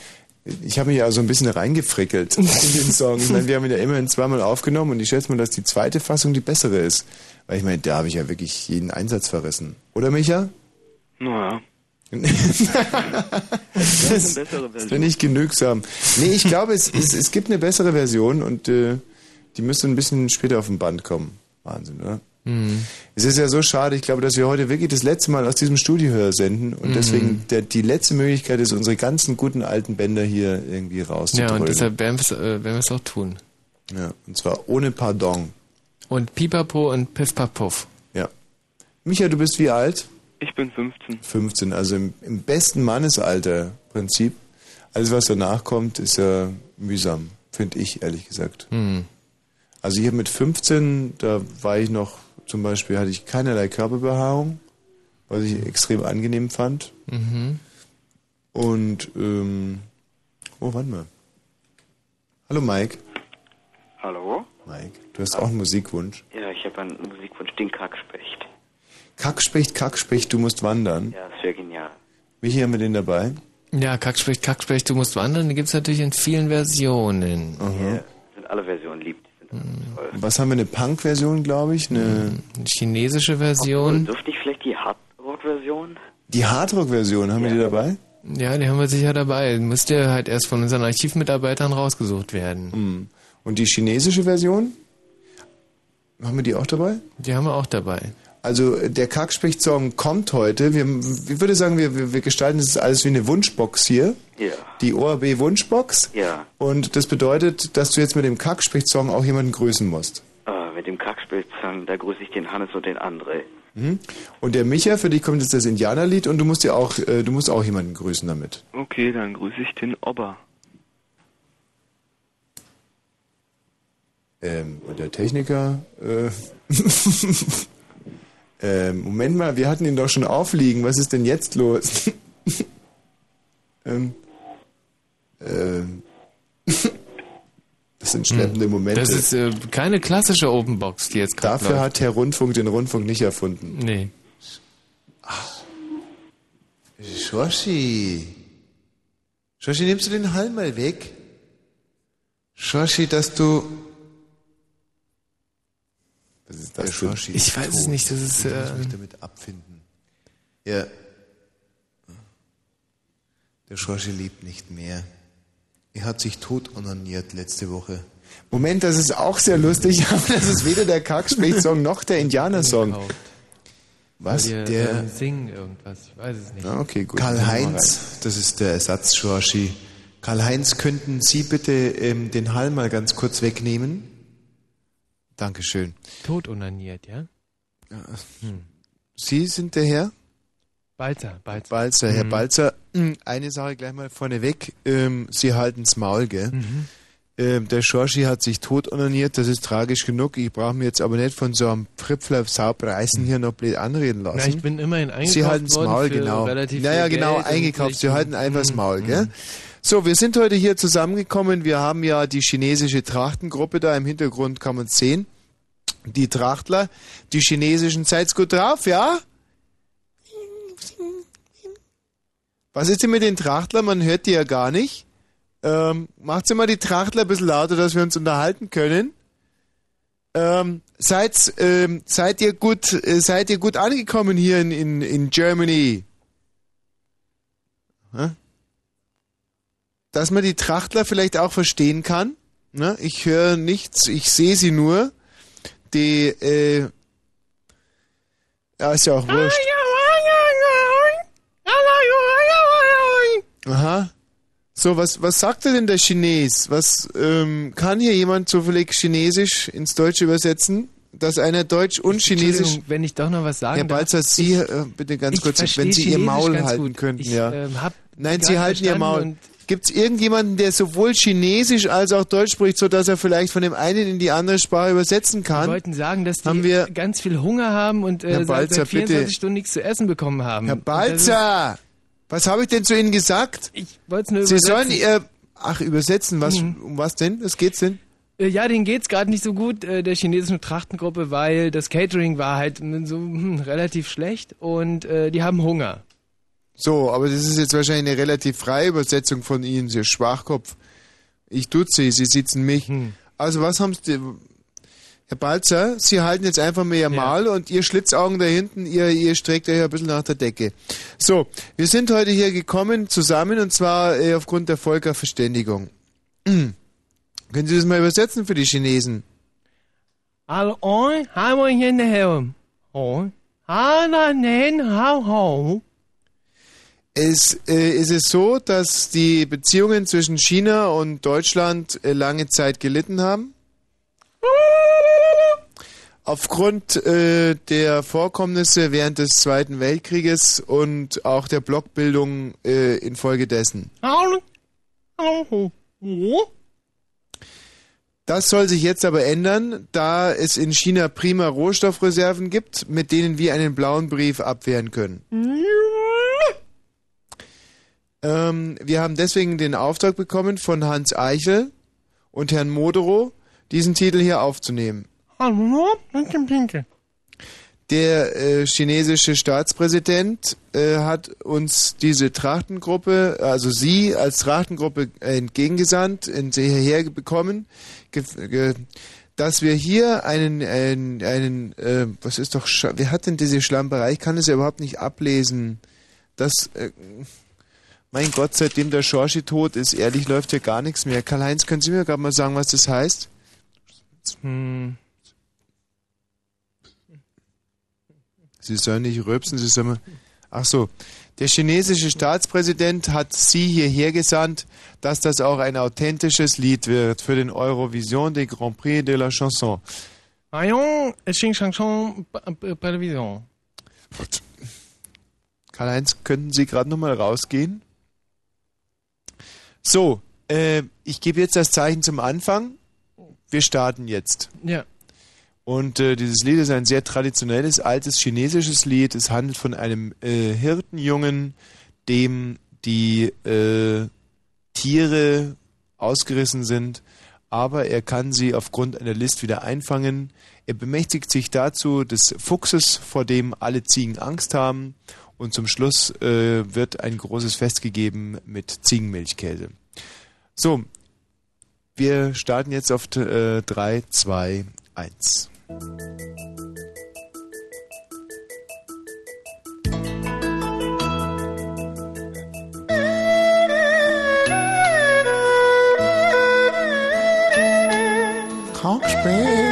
ich habe mich ja so ein bisschen reingefrickelt in den Song. Ich meine, wir haben ihn ja immerhin zweimal aufgenommen und ich schätze mal, dass die zweite Fassung die bessere ist. Weil ich meine, da habe ich ja wirklich jeden Einsatz verrissen. Oder, Micha? Naja. Das, ist eine bessere das Version. bin ich genügsam. Nee, ich glaube, es, es, es gibt eine bessere Version und äh, die müsste ein bisschen später auf dem Band kommen. Wahnsinn, oder? Mhm. Es ist ja so schade, ich glaube, dass wir heute wirklich das letzte Mal aus diesem Studio hier senden und Mhm. deswegen der, die letzte Möglichkeit ist, unsere ganzen guten alten Bänder hier irgendwie Ja, rauszudrücken. und deshalb werden wir es äh, auch tun. Ja, und zwar ohne Pardon. Und Pipapo und Piff Puff. Ja. Micha, du bist wie alt? Ich bin 15. 15, also im, im besten Mannesalter Prinzip. Alles, was danach kommt, ist ja mühsam, finde ich, ehrlich gesagt. Mhm. Also hier mit 15, da war ich noch, zum Beispiel hatte ich keinerlei Körperbehaarung, was ich extrem angenehm fand. Mhm. Und, ähm, oh, warte mal. Hallo Mike. Hallo? Mike, du hast auch einen Musikwunsch. Ja, ich habe einen Musikwunsch, den Kackspecht. Kackspecht, Kackspecht, du musst wandern. Ja, wäre genial. Michi, haben wir den dabei? Ja, Kackspecht, Kackspecht, du musst wandern, die gibt's natürlich in vielen Versionen. Aha. Sind alle Versionen lieb. Mhm. Was haben wir? Eine Punk-Version, glaube ich? Eine, chinesische Version. Dürfte ich vielleicht die Hardrock-Version? Die Hardrock-Version, haben wir die dabei? Ja, die haben wir sicher dabei. Müsste halt erst von unseren Archivmitarbeitern rausgesucht werden. Hm. Und die chinesische Version? Haben wir die auch dabei? Die haben wir auch dabei. Also der Kackspecht-Song kommt heute. Wir, ich würde sagen, wir, wir gestalten das alles wie eine Wunschbox hier. Ja. Die ORB Wunschbox. Ja. Und das bedeutet, dass du jetzt mit dem Kackspecht-Song auch jemanden grüßen musst. Äh, mit dem Kackspielzang, da grüße ich den Hannes und den André. Mhm. Und der Micha, für dich kommt jetzt das Indianerlied und du musst ja auch, äh, du musst auch jemanden grüßen damit. Okay, dann grüße ich den Ober. Ähm, und der Techniker, äh, ähm, Moment mal, wir hatten ihn doch schon aufliegen. Was ist denn jetzt los? ähm, ähm, das sind schleppende Momente. Das ist äh, keine klassische Openbox, die jetzt gerade Dafür läuft. hat Herr Rundfunk den Rundfunk nicht erfunden. Nee. Schorschi. Schorschi, nimmst du den Hall mal weg? Schorschi, dass du... Was ist das? Der Schorschi Ich weiß es nicht, das ist, Ich muss äh, mich damit abfinden. Ja. Der Schorschi lebt nicht mehr. Er hat sich tot onaniert letzte Woche. Moment, das ist auch sehr lustig, aber das ist weder der Kackspecht-Song noch der Indianer-Song. Was? Weil die, Der... äh, singen irgendwas, ich weiß es nicht. Ah, okay, gut. Karl-Heinz, das ist der Ersatz Schorschi. Karl-Heinz, könnten Sie bitte ähm, den Hall mal ganz kurz wegnehmen? Dankeschön. Tot unaniert, ja? Hm. Sie sind der Herr? Balzer, Balzer. Balzer, Herr Mhm. Balzer, hm, eine Sache gleich mal vorneweg. Ähm, Sie halten's Maul, gell? Mhm. Ähm, der Schorschi hat sich tot onaniert, das ist tragisch genug. Ich brauche mir jetzt aber nicht von so einem Fripfler Saubreißen hier noch blöd anreden lassen. Na, ich bin immerhin eingekauft Sie halten's Maul, genau. Naja, genau, eingekauft. Sie halten einfach das Mhm. Maul, gell? So, wir sind heute hier zusammengekommen. Wir haben ja die chinesische Trachtengruppe da im Hintergrund, kann man sehen. Die Trachtler, die chinesischen, seid's gut drauf, ja? Was ist denn mit den Trachtlern? Man hört die ja gar nicht. Ähm, macht sie mal die Trachtler ein bisschen lauter, dass wir uns unterhalten können. Ähm, seid, ähm, seid ihr gut, äh, seid ihr gut angekommen hier in, in, in Germany? Hä? Dass man die Trachtler vielleicht auch verstehen kann. Ne? Ich höre nichts, ich sehe sie nur. Die, äh, ja, ist ja auch wurscht. Aha. So, was, was sagte denn der Chines? Was, ähm, kann hier jemand zufällig Chinesisch ins Deutsche übersetzen? Dass einer Deutsch und Chinesisch. Wenn ich doch noch was sagen Herr darf. Balzer, Sie äh, bitte ganz kurz, wenn Sie Ihr Chinesisch Maul ganz halten gut. könnten, Ich, ja. ähm, hab Nein, Sie halten Ihr Maul. Gibt es irgendjemanden, der sowohl Chinesisch als auch Deutsch spricht, sodass er vielleicht von dem einen in die andere Sprache übersetzen kann? Wir wollten sagen, dass die Haben wir- ganz viel Hunger haben und äh, Herr Balzer, seit 24 bitte. Stunden nichts zu essen bekommen haben. Herr Balzer! Was habe ich denn zu Ihnen gesagt? Ich wollte es nur Sie übersetzen. sollen ihr. Ach, übersetzen. Was, Mhm. Um was denn? Was geht's denn? Äh, Ja, denen geht's gerade nicht so gut, äh, der chinesischen Trachtengruppe, weil das Catering war halt so hm, relativ schlecht und äh, die haben Hunger. So, aber das ist jetzt wahrscheinlich eine relativ freie Übersetzung von Ihnen, Sie Schwachkopf. Ich tut Sie, Sie sitzen mich. Hm. Also was haben Sie... Herr Balzer, Sie halten jetzt einfach mal Ihr Mal und Ihr Schlitzaugen da hinten, ihr, ihr streckt euch ein bisschen nach der Decke. So, wir sind heute hier gekommen zusammen und zwar äh, aufgrund der Völkerverständigung. Können Sie das mal übersetzen für die Chinesen? Al oi, hai mo yin de heo. Oh, ha na nen hao ho. Es äh, ist es so, dass die Beziehungen zwischen China und Deutschland äh, lange Zeit gelitten haben. Aufgrund äh, der Vorkommnisse während des Zweiten Weltkrieges und auch der Blockbildung äh, infolgedessen. Das soll sich jetzt aber ändern, da es in China prima Rohstoffreserven gibt, mit denen wir einen blauen Brief abwehren können. Ähm, wir haben deswegen den Auftrag bekommen von Hans Eichel und Herrn Moderow, diesen Titel hier aufzunehmen. Der äh, chinesische Staatspräsident äh, hat uns diese Trachtengruppe, also Sie als Trachtengruppe äh, entgegengesandt, in- hierher bekommen, dass wir hier einen, einen, einen äh, was ist doch, Sch- wer hat denn diese Schlamperei? Ich kann es ja überhaupt nicht ablesen. Das, äh, Mein Gott, seitdem der Schorschi tot ist, ehrlich läuft hier gar nichts mehr. Karl-Heinz, können Sie mir gerade mal sagen, was das heißt? Hm. Sie sollen nicht rülpsen, Sie sollen... Ach so. Der chinesische Staatspräsident hat Sie hierher gesandt, dass das auch ein authentisches Lied wird für den Eurovision des Grand Prix de la Chanson. Television. Karl-Heinz, könnten Sie gerade nochmal rausgehen? So, äh, ich gebe jetzt das Zeichen zum Anfang. Wir starten jetzt. Ja. Und äh, dieses Lied ist ein sehr traditionelles, altes chinesisches Lied. Es handelt von einem äh, Hirtenjungen, dem die äh, Tiere ausgerissen sind, aber er kann sie aufgrund einer List wieder einfangen. Er bemächtigt sich dazu des Fuchses, vor dem alle Ziegen Angst haben. Und zum Schluss äh, wird ein großes Fest gegeben mit Ziegenmilchkäse. So, wir starten jetzt auf äh, 3, 2, 1. Kochspeck. Du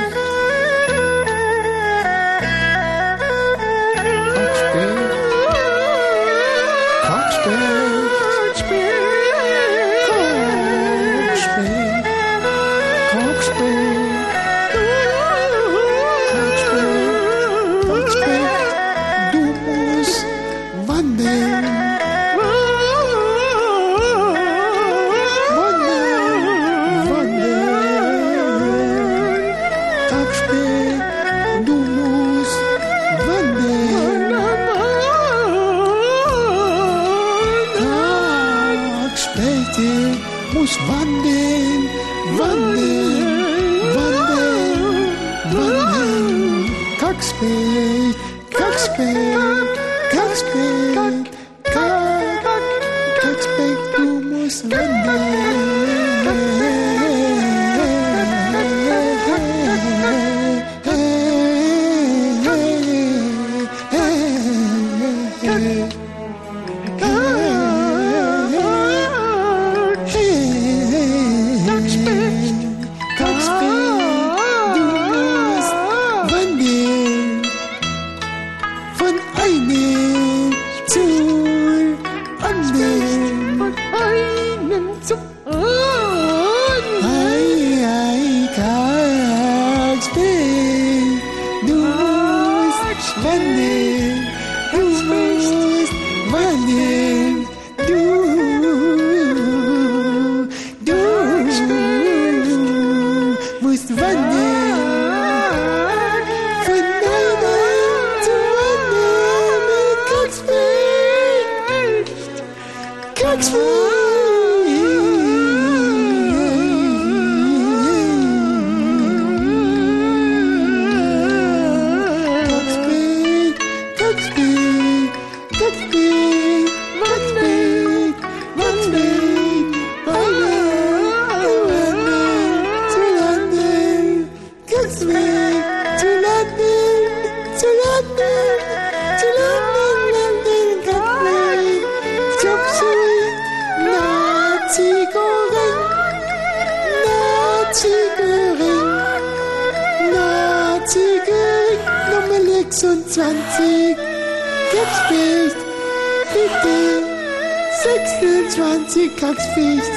26 Katzficht.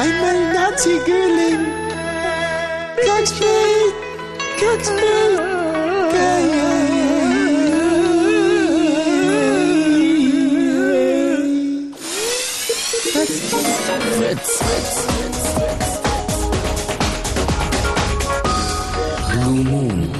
Einmal Nazi-Göling. Katzficht, Katzficht, Fritz. Blue Moon.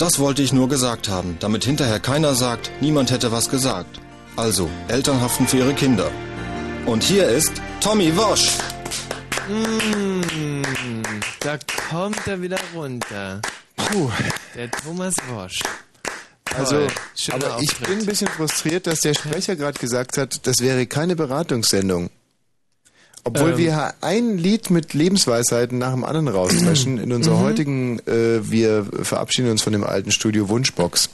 Das wollte ich nur gesagt haben, damit hinterher keiner sagt, niemand hätte was gesagt. Also, Eltern haften für ihre Kinder. Und hier ist Tommy Wosch. Mm, da kommt er wieder runter. Puh. Der Thomas Wosch. Also. Schöner aber ich bin ein bisschen frustriert, dass der Sprecher gerade gesagt hat, das wäre keine Beratungssendung. Obwohl Ähm. wir ein Lied mit Lebensweisheiten nach dem anderen rausdreschen in unserer Mhm. heutigen, äh, wir verabschieden uns von dem alten Studio Wunschbox.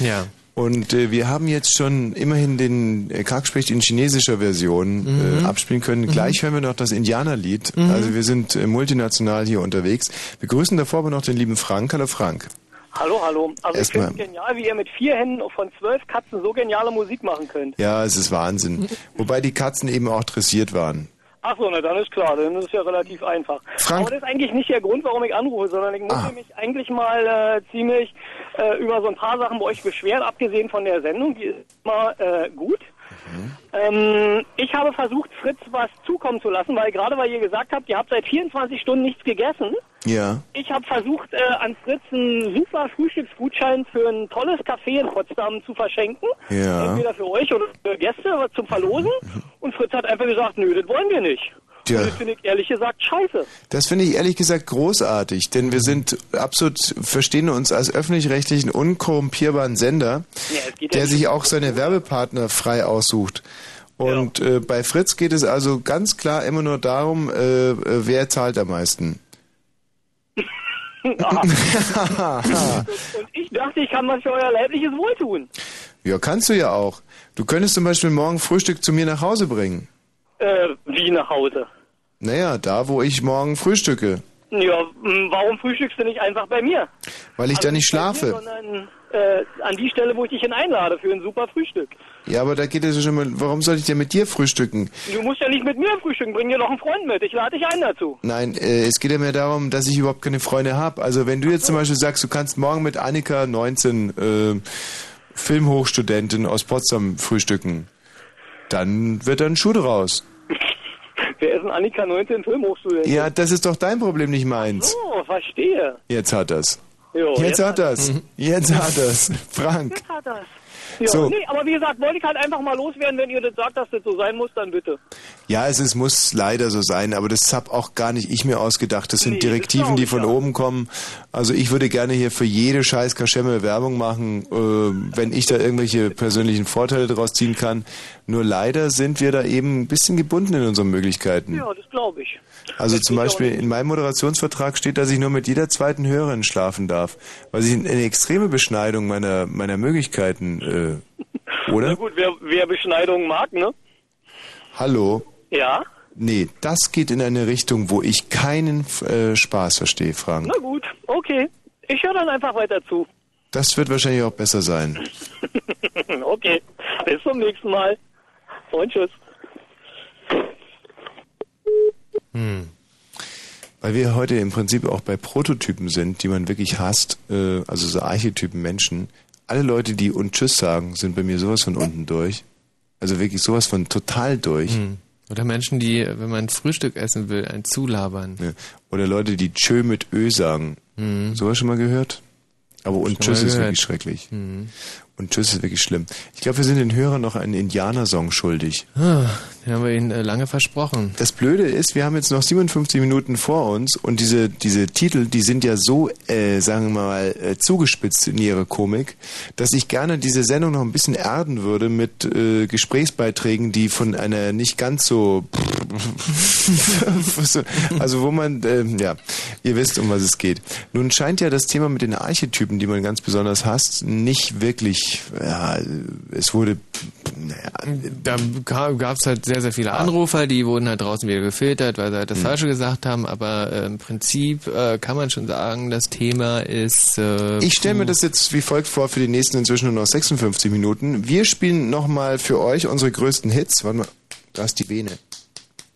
Ja. Und äh, wir haben jetzt schon immerhin den äh, Kackspecht in chinesischer Version Mhm. äh, abspielen können. Gleich hören wir noch das Indianerlied. Mhm. Also wir sind äh, multinational hier unterwegs. Wir grüßen davor aber noch den lieben Frank. Hallo Frank. Hallo, hallo. Also ich Erstmal- finde es genial, wie ihr mit vier Händen von zwölf Katzen so geniale Musik machen könnt. Ja, es ist Wahnsinn. Wobei die Katzen eben auch dressiert waren. Ach so, na dann ist klar, dann ist es ja relativ einfach. Frank- Aber das ist eigentlich nicht der Grund, warum ich anrufe, sondern ich muss Ah. mich eigentlich mal äh, ziemlich äh, über so ein paar Sachen bei euch beschweren, abgesehen von der Sendung, die ist immer äh, gut. Ähm, ich habe versucht, Fritz was zukommen zu lassen, weil gerade weil ihr gesagt habt, ihr habt seit 24 Stunden nichts gegessen. Ja. Ich habe versucht, äh, an Fritz einen super Frühstücksgutschein für ein tolles Café in Potsdam zu verschenken. Ja. Entweder für euch oder für Gäste zum Verlosen. Und Fritz hat einfach gesagt, nö, das wollen wir nicht. Tja. Und das finde ich ehrlich gesagt scheiße. Das finde ich ehrlich gesagt großartig, denn wir sind absolut, verstehen uns als öffentlich-rechtlichen, unkorrumpierbaren Sender, Ja, ja der nicht. sich auch seine Werbepartner frei aussucht. Und äh, bei Fritz geht es also ganz klar immer nur darum, äh, äh, wer zahlt am meisten. Und ich dachte, ich kann was für euer leibliches Wohl tun. ja, kannst du ja auch. Du könntest zum Beispiel morgen Frühstück zu mir nach Hause bringen. Äh, wie nach Hause? Naja, da, wo ich morgen frühstücke. Ja, warum frühstückst du nicht einfach bei mir? Weil ich Also da nicht schlafe. sondern äh, an die Stelle, wo ich dich hin einlade für ein super Frühstück. Ja, aber da geht es ja schon mal, warum soll ich denn mit dir frühstücken? Du musst ja nicht mit mir frühstücken, bring dir noch einen Freund mit. Ich lade dich ein dazu. Nein, äh, es geht ja mehr darum, dass ich überhaupt keine Freunde habe. Also wenn du jetzt zum Beispiel sagst, du kannst morgen mit Annika 19, äh, Filmhochstudentin aus Potsdam frühstücken, dann wird da ein Schuh draus. Wer ist ein Annika 19 Filmhochstudent? Ja, das ist doch dein Problem, nicht meins. Oh, verstehe. Jetzt hat er's. Jo, Jetzt hat er's. Jetzt hat er's. Frank. Jetzt hat er's. Ja, So. nee, aber wie gesagt, wollte ich halt einfach mal loswerden, wenn ihr das sagt, dass das so sein muss, dann bitte. Ja, es ist, muss leider so sein, aber das habe auch gar nicht ich mir ausgedacht. Das sind Nee, das Direktiven, glaub die von auch. oben kommen. Also ich würde gerne hier für jede scheiß Kaschemme Werbung machen, äh, wenn ich da irgendwelche persönlichen Vorteile daraus ziehen kann. Nur leider sind wir da eben ein bisschen gebunden in unseren Möglichkeiten. Ja, das glaube ich. Also zum Beispiel in meinem Moderationsvertrag steht, dass ich nur mit jeder zweiten Hörerin schlafen darf, weil ich eine extreme Beschneidung meiner meiner Möglichkeiten, äh, Na oder? gut, wer, wer Beschneidung mag, ne? Hallo? Ja. Nee, das geht in eine Richtung, wo ich keinen äh, Spaß verstehe, Frank. Na gut, okay. Ich höre dann einfach weiter zu. Das wird wahrscheinlich auch besser sein. okay, bis zum nächsten Mal. Und tschüss. Hm. Weil wir heute im Prinzip auch bei Prototypen sind, die man wirklich hasst, äh, also so Archetypen Menschen. Alle Leute, die und Tschüss sagen, sind bei mir sowas von unten durch. Also wirklich sowas von total durch. Hm. Oder Menschen, die, wenn man Frühstück essen will, ein zulabern. Ja. Oder Leute, die Tschö mit Ö sagen. Mhm. Sowas schon mal gehört? Aber und Schon Tschüss ist wirklich schrecklich. Mhm. Und Tschüss ist wirklich schlimm. Ich glaube, wir sind den Hörern noch einen Indianersong schuldig. Ah, den haben wir Ihnen äh, lange versprochen. Das Blöde ist, wir haben jetzt noch 57 Minuten vor uns und diese, diese Titel, die sind ja so, äh, sagen wir mal, äh, zugespitzt in ihre Komik, dass ich gerne diese Sendung noch ein bisschen erden würde mit äh, Gesprächsbeiträgen, die von einer nicht ganz so, also wo man, äh, ja, ihr wisst, um was es geht. Nun scheint ja das Thema mit den Archetypen, die man ganz besonders hasst, nicht wirklich, ja, es wurde, naja, Da gab es halt sehr, sehr viele Anrufer, die wurden halt draußen wieder gefiltert, weil sie halt das Hm. Falsche gesagt haben. Aber äh, im Prinzip äh, kann man schon sagen, das Thema ist. Äh, Ich stelle mir das jetzt wie folgt vor für die nächsten inzwischen nur noch 56 Minuten. Wir spielen nochmal für euch unsere größten Hits. Warte mal, da ist die Vene.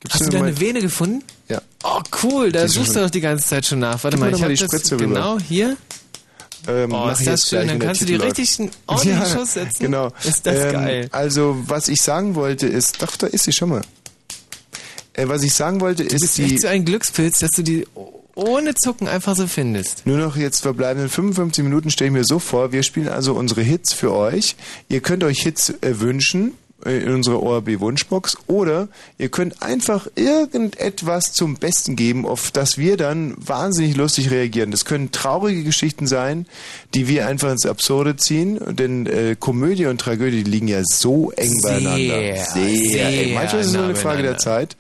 Gibst Hast du da mal- eine Vene gefunden? Ja. Oh, cool, da suchst du doch die ganze Zeit schon nach. Warte Gib mal, ich habe die das Spritze rüber. genau hier. Ähm, Oh, ist das schön, dann kannst du läuft. richtig einen ordentlichen Schuss setzen. Genau. Ist das ähm, geil. Also, was ich sagen wollte ist, doch, da ist sie schon mal. Äh, was ich sagen wollte Du ist bist die... echt so ein Glückspilz, dass du die ohne Zucken einfach so findest. Nur noch jetzt verbleibenden 55 Minuten stelle ich mir so vor, wir spielen also unsere Hits für euch. Ihr könnt euch Hits äh, wünschen in unserer ORB Wunschbox oder ihr könnt einfach irgendetwas zum Besten geben, auf das wir dann wahnsinnig lustig reagieren. Das können traurige Geschichten sein, die wir einfach ins Absurde ziehen, denn äh, Komödie und Tragödie liegen ja so eng beieinander. Sehr, sehr sehr eng. Manchmal ist es nur eine Frage der. Zeit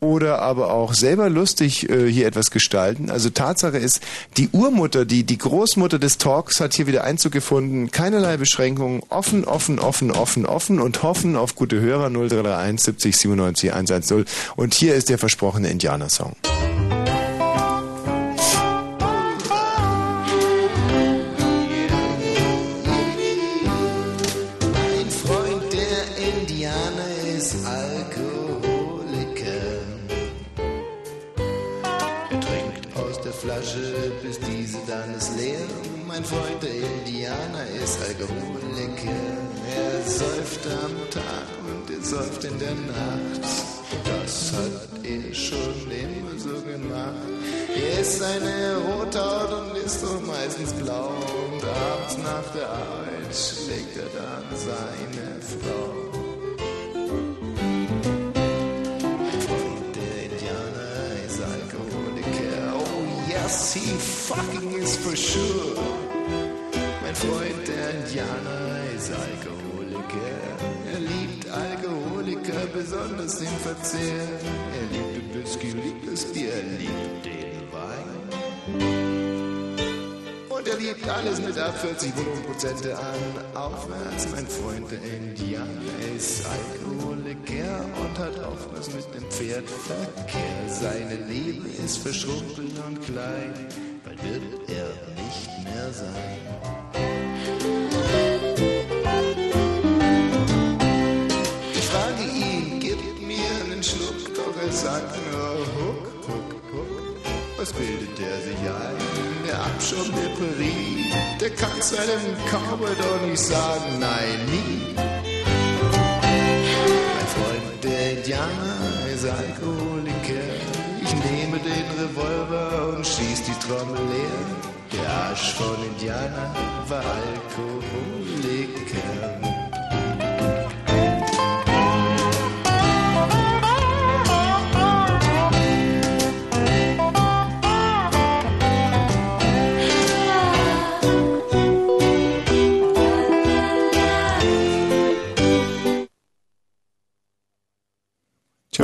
oder aber auch selber lustig äh, hier etwas gestalten. Also Tatsache ist, die Urmutter, die, die Großmutter des Talks hat hier wieder Einzug gefunden. Keinerlei Beschränkungen. Offen, offen, offen, offen, offen und hoffen auf gute Hörer 0331 70 97 110. Und hier ist der versprochene Indianersong. Säuft in der Nacht. Das hat er schon immer so gemacht. Er ist eine Rothaut und ist doch meistens blau. Und abends nach der Arbeit schlägt er dann seine Frau. Freund, der Indianer, ist Alkoholiker. Oh yes, he fucking is for sure. Mein Freund, der Indianer, ist Alkoholiker. Er Alkoholiker, besonders den Verzehr. Er liebt den Whisky, liebt das Bier, er liebt den Wein. Und er liebt alles mit ab 40 Volumenprozente an. Aufwärts, mein Freund, der Indianer ist Alkoholiker und hat auch was mit dem Pferd Verkehr. Seine Liebe ist verschrumpelt und klein, bald wird er nicht mehr sein. Er sagt nur Huck, Huck, Huck. Was bildet der sich ein? Der Abschaum der Prärie, der kann seinem Cowboy doch nicht sagen, nein, nie. Mein Freund, der Indianer, ist Alkoholiker. Ich nehme den Revolver und schieß die Trommel leer. Der Arsch von Indianer war Alkoholiker.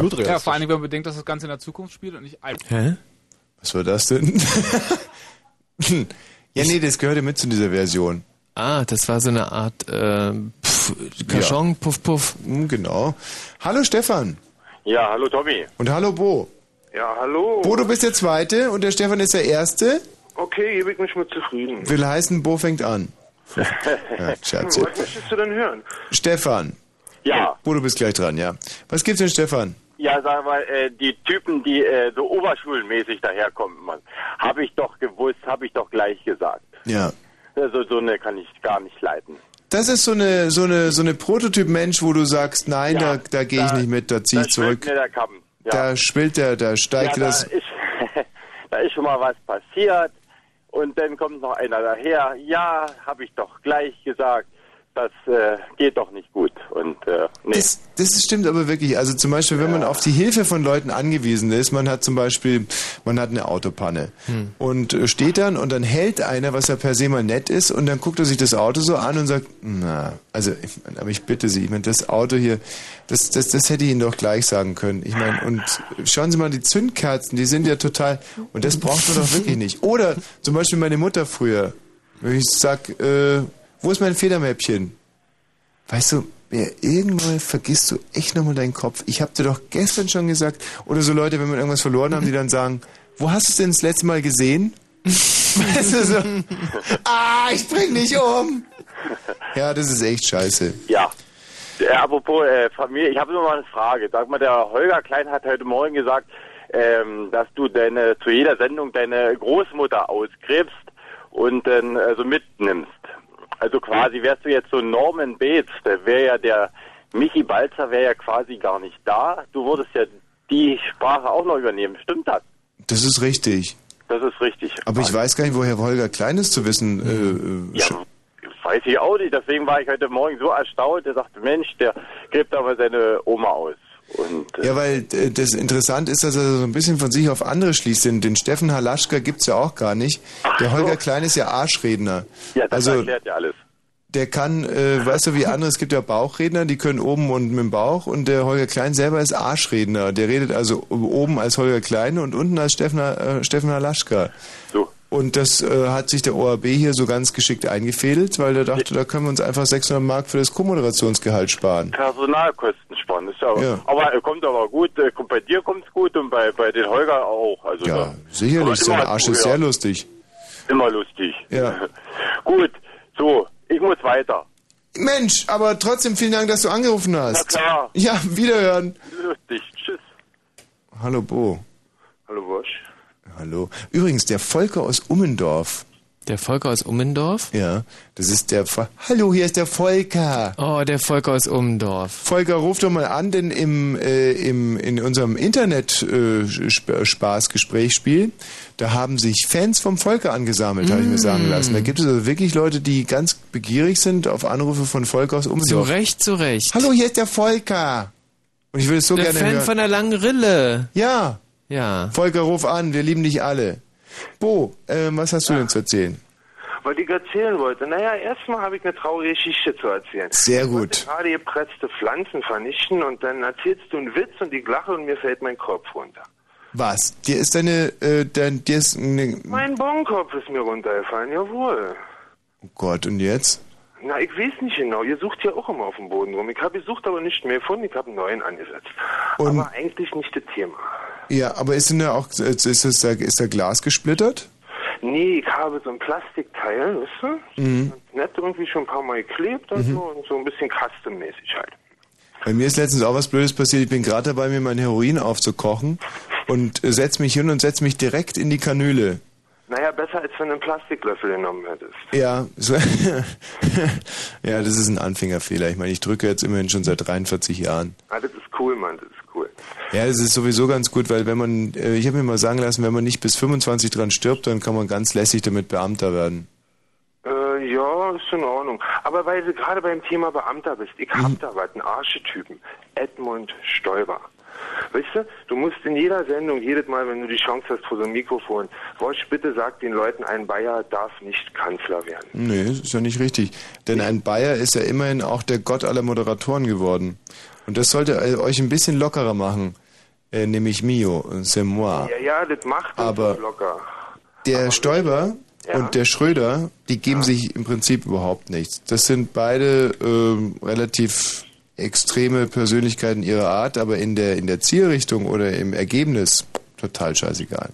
Tja. Ja, vor allem, wenn man bedenkt, dass das Ganze in der Zukunft spielt und nicht ein. Hä? Was war das denn? ja, nee, das gehörte mit zu dieser Version. Ah, das war so eine Art äh, pff, Cajon, Puff Puff. Hm, Genau. Hallo Stefan. Ja, hallo Tommy. Und hallo Bo. Ja, hallo. Bo, du bist der Zweite und der Stefan ist der Erste. Okay, gebe ich mich mit zufrieden. Will heißen, Bo fängt an. Ja, Scherz. Was möchtest du denn hören? Stefan. Ja. Bo, du bist gleich dran, ja. Was gibt's denn, Stefan? Ja, sag mal, äh, die Typen, die äh, so oberschulmäßig daherkommen, Mann, habe ich doch gewusst, habe ich doch gleich gesagt. Ja. Also so eine kann ich gar nicht leiten. Das ist so eine, so eine, so eine Prototyp-Mensch, wo du sagst, nein, da, da gehe ich nicht mit, da zieh da ich zurück. mir der Kamm. Ja. Da schwillt der, da steigt ja, da das. Ist, da ist schon mal was passiert und dann kommt noch einer daher. Ja, habe ich doch gleich gesagt. Das äh, geht doch nicht gut. Und äh, nee. Das, das stimmt aber wirklich. Also zum Beispiel, wenn man auf die Hilfe von Leuten angewiesen ist, man hat zum Beispiel, man hat eine Autopanne Hm. und äh, steht dann und dann hält einer, was ja per se mal nett ist, und dann guckt er sich das Auto so an und sagt, na, also, ich mein, aber ich bitte Sie, ich meine, das Auto hier, das, das, das hätte ich Ihnen doch gleich sagen können. Ich meine, und schauen Sie mal, die Zündkerzen, die sind ja total, und das braucht man doch wirklich nicht. Oder zum Beispiel meine Mutter früher, wenn ich sag, äh, wo ist mein Federmäppchen? Weißt du, ja, irgendwann vergisst du echt nochmal deinen Kopf. Ich hab dir doch gestern schon gesagt, oder so Leute, wenn wir irgendwas verloren haben, die dann sagen, wo hast du es denn das letzte Mal gesehen? weißt du so, ah, ich bring dich um. Ja, das ist echt scheiße. Ja. Äh, apropos äh, Familie, ich habe nur mal eine Frage. Sag mal, der Holger Klein hat heute Morgen gesagt, ähm, dass du deine zu jeder Sendung deine Großmutter ausgräbst und dann also mitnimmst. Also quasi wärst du jetzt so Norman Bates, der wäre ja der Michi Balzer wäre ja quasi gar nicht da. Du würdest ja die Sprache auch noch übernehmen. Stimmt das? Das ist richtig. Das ist richtig. Aber ich weiß gar nicht, woher Holger Klein ist zu wissen. Äh, Ja, weiß ich auch nicht. Deswegen war ich heute Morgen so erstaunt. Der sagte, Mensch, der gibt aber seine Oma aus. Und ja, weil äh, das interessant ist, dass er so ein bisschen von sich auf andere schließt. Den, den Steffen Halaschka gibt's ja auch gar nicht. Der Holger Klein ist ja Arschredner. ja, das also erklärt ja alles. der kann, äh, weißt du, wie andere, es gibt ja Bauchredner, die können oben und mit dem Bauch und der Holger Klein selber ist Arschredner. Der redet also oben als Holger Klein und unten als Steffen, äh, Steffen Halaschka. So. Und das äh, hat sich der ORB hier so ganz geschickt eingefädelt, weil der dachte, da können wir uns einfach 600 Mark für das Co-Moderationsgehalt sparen. Personalkosten sparen. Ist ja, Ja. Aber er kommt aber gut. äh, Bei dir kommt's gut und bei, bei den Holger auch. Also Ja, da- sicherlich, Aber sein Arsch ist sehr lustig. Immer lustig. Ja. Gut, so, ich muss weiter. Mensch, aber trotzdem vielen Dank, dass du angerufen hast. Na klar. Ja, wiederhören. Lustig. Tschüss. Hallo Bo. Hallo Wosch. Hallo. Übrigens, der Volker aus Ummendorf. Der Volker aus Ummendorf? Ja, das ist der... Vo Hallo, hier ist der Volker. Oh, der Volker aus Ummendorf. Volker, ruf doch mal an, denn im, äh, im, in unserem Internet-Spaß-Gesprächsspiel, da haben sich Fans vom Volker angesammelt, habe ich mir sagen lassen. Da gibt es also wirklich Leute, die ganz begierig sind auf Anrufe von Volker aus Zu Ummendorf. Recht, zu Recht. Hallo, hier ist der Volker. Und ich würde es so der gerne Fan hören. von der langen Rille. Ja. Ja. Volker, ruf an, wir lieben dich alle. Bo, äh, was hast du denn zu erzählen? Was ich erzählen wollte. Naja, erstmal habe ich eine traurige Geschichte zu erzählen. Sehr Ich gut. gerade gepretzte Pflanzen vernichten und dann erzählst du einen Witz und ich lache und mir fällt mein Kopf runter. Was? Dir ist deine, äh, dein, dir ist eine, Mein Bonkopf ist mir runtergefallen, jawohl. oh Gott, und jetzt? Na, ich weiß nicht genau. Ihr sucht ja auch immer auf dem Boden rum. Ich habe gesucht, aber nicht mehr gefunden. Ich habe einen neuen angesetzt. Und- aber eigentlich nicht das Thema. Ja, aber ist denn da auch, ist, ist, da, ist da Glas gesplittert? Nee, ich habe so ein Plastikteil, weißt du? Mhm. Nett irgendwie schon ein paar Mal geklebt und Mhm. so und so ein bisschen custom-mäßig halt. Bei mir ist letztens auch was Blödes passiert. Ich bin gerade dabei, mir mein Heroin aufzukochen und äh, setz mich hin und setz mich direkt in die Kanüle. Naja, besser als wenn du einen Plastiklöffel genommen hättest. Ja, so, ja, das ist ein Anfängerfehler. Ich meine, ich drücke jetzt immerhin schon seit 43 Jahren. Ah, das ist cool, Mann, das cool. Ja, das ist sowieso ganz gut, weil wenn man, äh, ich habe mir mal sagen lassen, wenn man nicht bis 25 dran stirbt, dann kann man ganz lässig damit Beamter werden. Äh, ja, ist in Ordnung. Aber weil du gerade beim Thema Beamter bist, ich Mhm. hab da was, einen Arschetypen. Edmund Stoiber. Weißt du, du musst in jeder Sendung, jedes Mal, wenn du die Chance hast vor so einem Mikrofon, Wosch, bitte sag den Leuten, ein Bayer darf nicht Kanzler werden. Nee, das ist ja nicht richtig. Denn ein Bayer ist ja immerhin auch der Gott aller Moderatoren geworden. Und das sollte äh, euch ein bisschen lockerer machen. Äh, nämlich Mio, c'est moi. Ja, ja, das macht Aber- locker. Der Stoiber Ja. und der Schröder, die geben sich im Prinzip überhaupt nichts. Das sind beide ähm, relativ extreme Persönlichkeiten ihrer Art, aber in der, in der Zielrichtung oder im Ergebnis total scheißegal.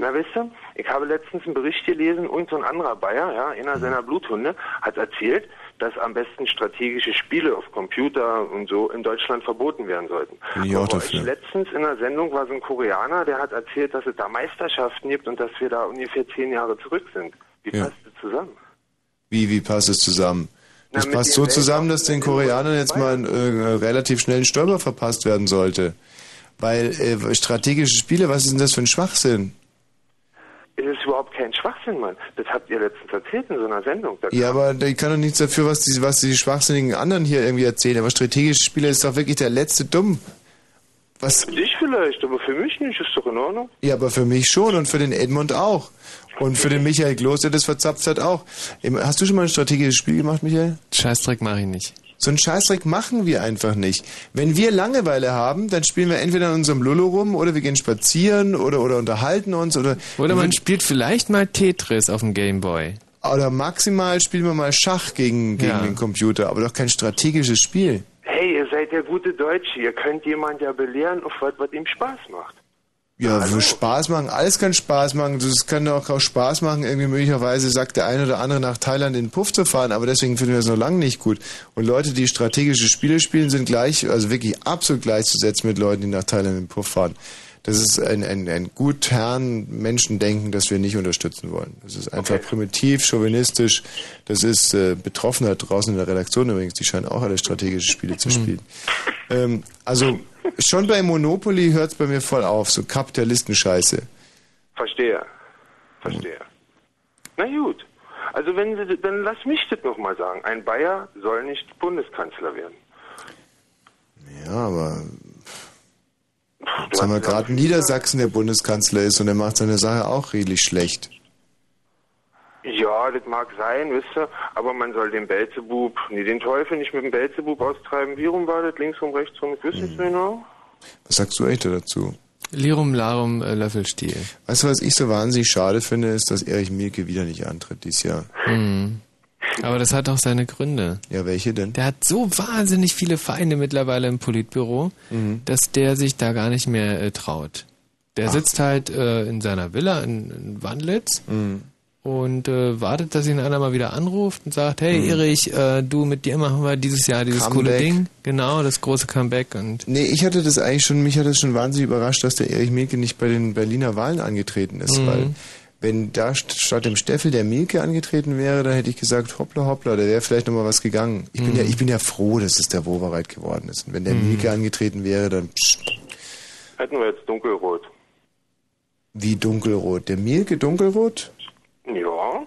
Na, weißt du, ich habe letztens einen Bericht gelesen, und so ein anderer Bayer, ja, einer Mhm. seiner Bluthunde, hat erzählt, dass am besten strategische Spiele auf Computer und so in Deutschland verboten werden sollten. Bin ich letztens in der Sendung war so ein Koreaner, der hat erzählt, dass es da Meisterschaften gibt und dass wir da ungefähr zehn Jahre zurück sind. Wie Ja. passt das zusammen? Wie, wie passt es zusammen? Das Na, passt so zusammen, dass den Koreanern jetzt mal äh, relativ schnell ein Stolper verpasst werden sollte. Weil äh, strategische Spiele, was ist denn das für ein Schwachsinn? Es ist überhaupt kein Schwachsinn, Mann. Das habt ihr letztens erzählt in so einer Sendung. Da Ja, aber ich kann doch nichts dafür, was die, was die schwachsinnigen anderen hier irgendwie erzählen. Aber strategische Spiele ist doch wirklich der letzte Dumm. Was? Für dich vielleicht, aber für mich nicht. Ist doch in Ordnung. Ja, aber für mich schon und für den Edmund auch. Und für den Michael Kloß, der das verzapft hat, auch. Hast du schon mal ein strategisches Spiel gemacht, Michael? Scheißdreck mache ich nicht. So einen Scheißdreck machen wir einfach nicht. Wenn wir Langeweile haben, dann spielen wir entweder in unserem Lullo rum oder wir gehen spazieren oder, oder unterhalten uns oder, Oder man spielt vielleicht mal Tetris auf dem Gameboy. oder maximal spielen wir mal Schach gegen, gegen Ja. den Computer, aber doch kein strategisches Spiel. Hey, ihr seid ja gute Deutsche. Ihr könnt jemand ja belehren auf was, was ihm Spaß macht. Ja, für Spaß machen, alles kann Spaß machen. Das kann doch auch Spaß machen, irgendwie möglicherweise sagt der eine oder andere nach Thailand in den Puff zu fahren, aber deswegen finden wir es noch lange nicht gut. Und Leute, die strategische Spiele spielen, sind gleich, also wirklich absolut gleichzusetzen mit Leuten, die nach Thailand in den Puff fahren. Das ist ein, ein, ein gut Herren Menschendenken, das wir nicht unterstützen wollen. Das ist einfach primitiv, chauvinistisch. Das ist äh, Betroffene draußen in der Redaktion übrigens, die scheinen auch alle strategische Spiele zu spielen. Ähm, also schon bei Monopoly hört es bei mir voll auf, so Kapitalistenscheiße. Verstehe. Verstehe. Na gut. Also wenn Sie, dann lass mich das nochmal sagen. Ein Bayer soll nicht Bundeskanzler werden. Ja, aber jetzt haben wir gerade Niedersachsen der Bundeskanzler ist und er macht seine Sache auch redlich schlecht. Ja, das mag sein, wisst ihr, aber man soll den Belzebub, nee, den Teufel nicht mit dem Belzebub austreiben. Wie rum war das? Links rum, rechts rum? Ich wüsste nicht so genau. Was sagst du echt dazu? Lirum Larum äh, Löffelstiel. Weißt du, was ich so wahnsinnig schade finde, ist, dass Erich Mielke wieder nicht antritt dieses Jahr. Mhm. Aber das hat auch seine Gründe. Ja, welche denn? Der hat so wahnsinnig viele Feinde mittlerweile im Politbüro, Mhm. dass der sich da gar nicht mehr äh, traut. Der sitzt halt äh, in seiner Villa in, in Wandlitz Mhm. Und äh, wartet, dass ihn einer mal wieder anruft und sagt, hey Mhm. Erich, äh, du, mit dir machen wir dieses Jahr dieses coole Comeback. Ding. Genau, das große Comeback. Und Nee, ich hatte das eigentlich schon, mich hat das schon wahnsinnig überrascht, dass der Erich Mielke nicht bei den Berliner Wahlen angetreten ist, Mhm. weil wenn da st- statt dem Steffel der Mielke angetreten wäre, dann hätte ich gesagt, hoppla hoppla, da wäre vielleicht nochmal was gegangen. Ich bin Mhm. ja, ich bin ja froh, dass es der Wowereit geworden ist. Und wenn der Mhm. Mielke angetreten wäre, dann pst, Hätten wir jetzt dunkelrot. wie dunkelrot. Der Mielke dunkelrot?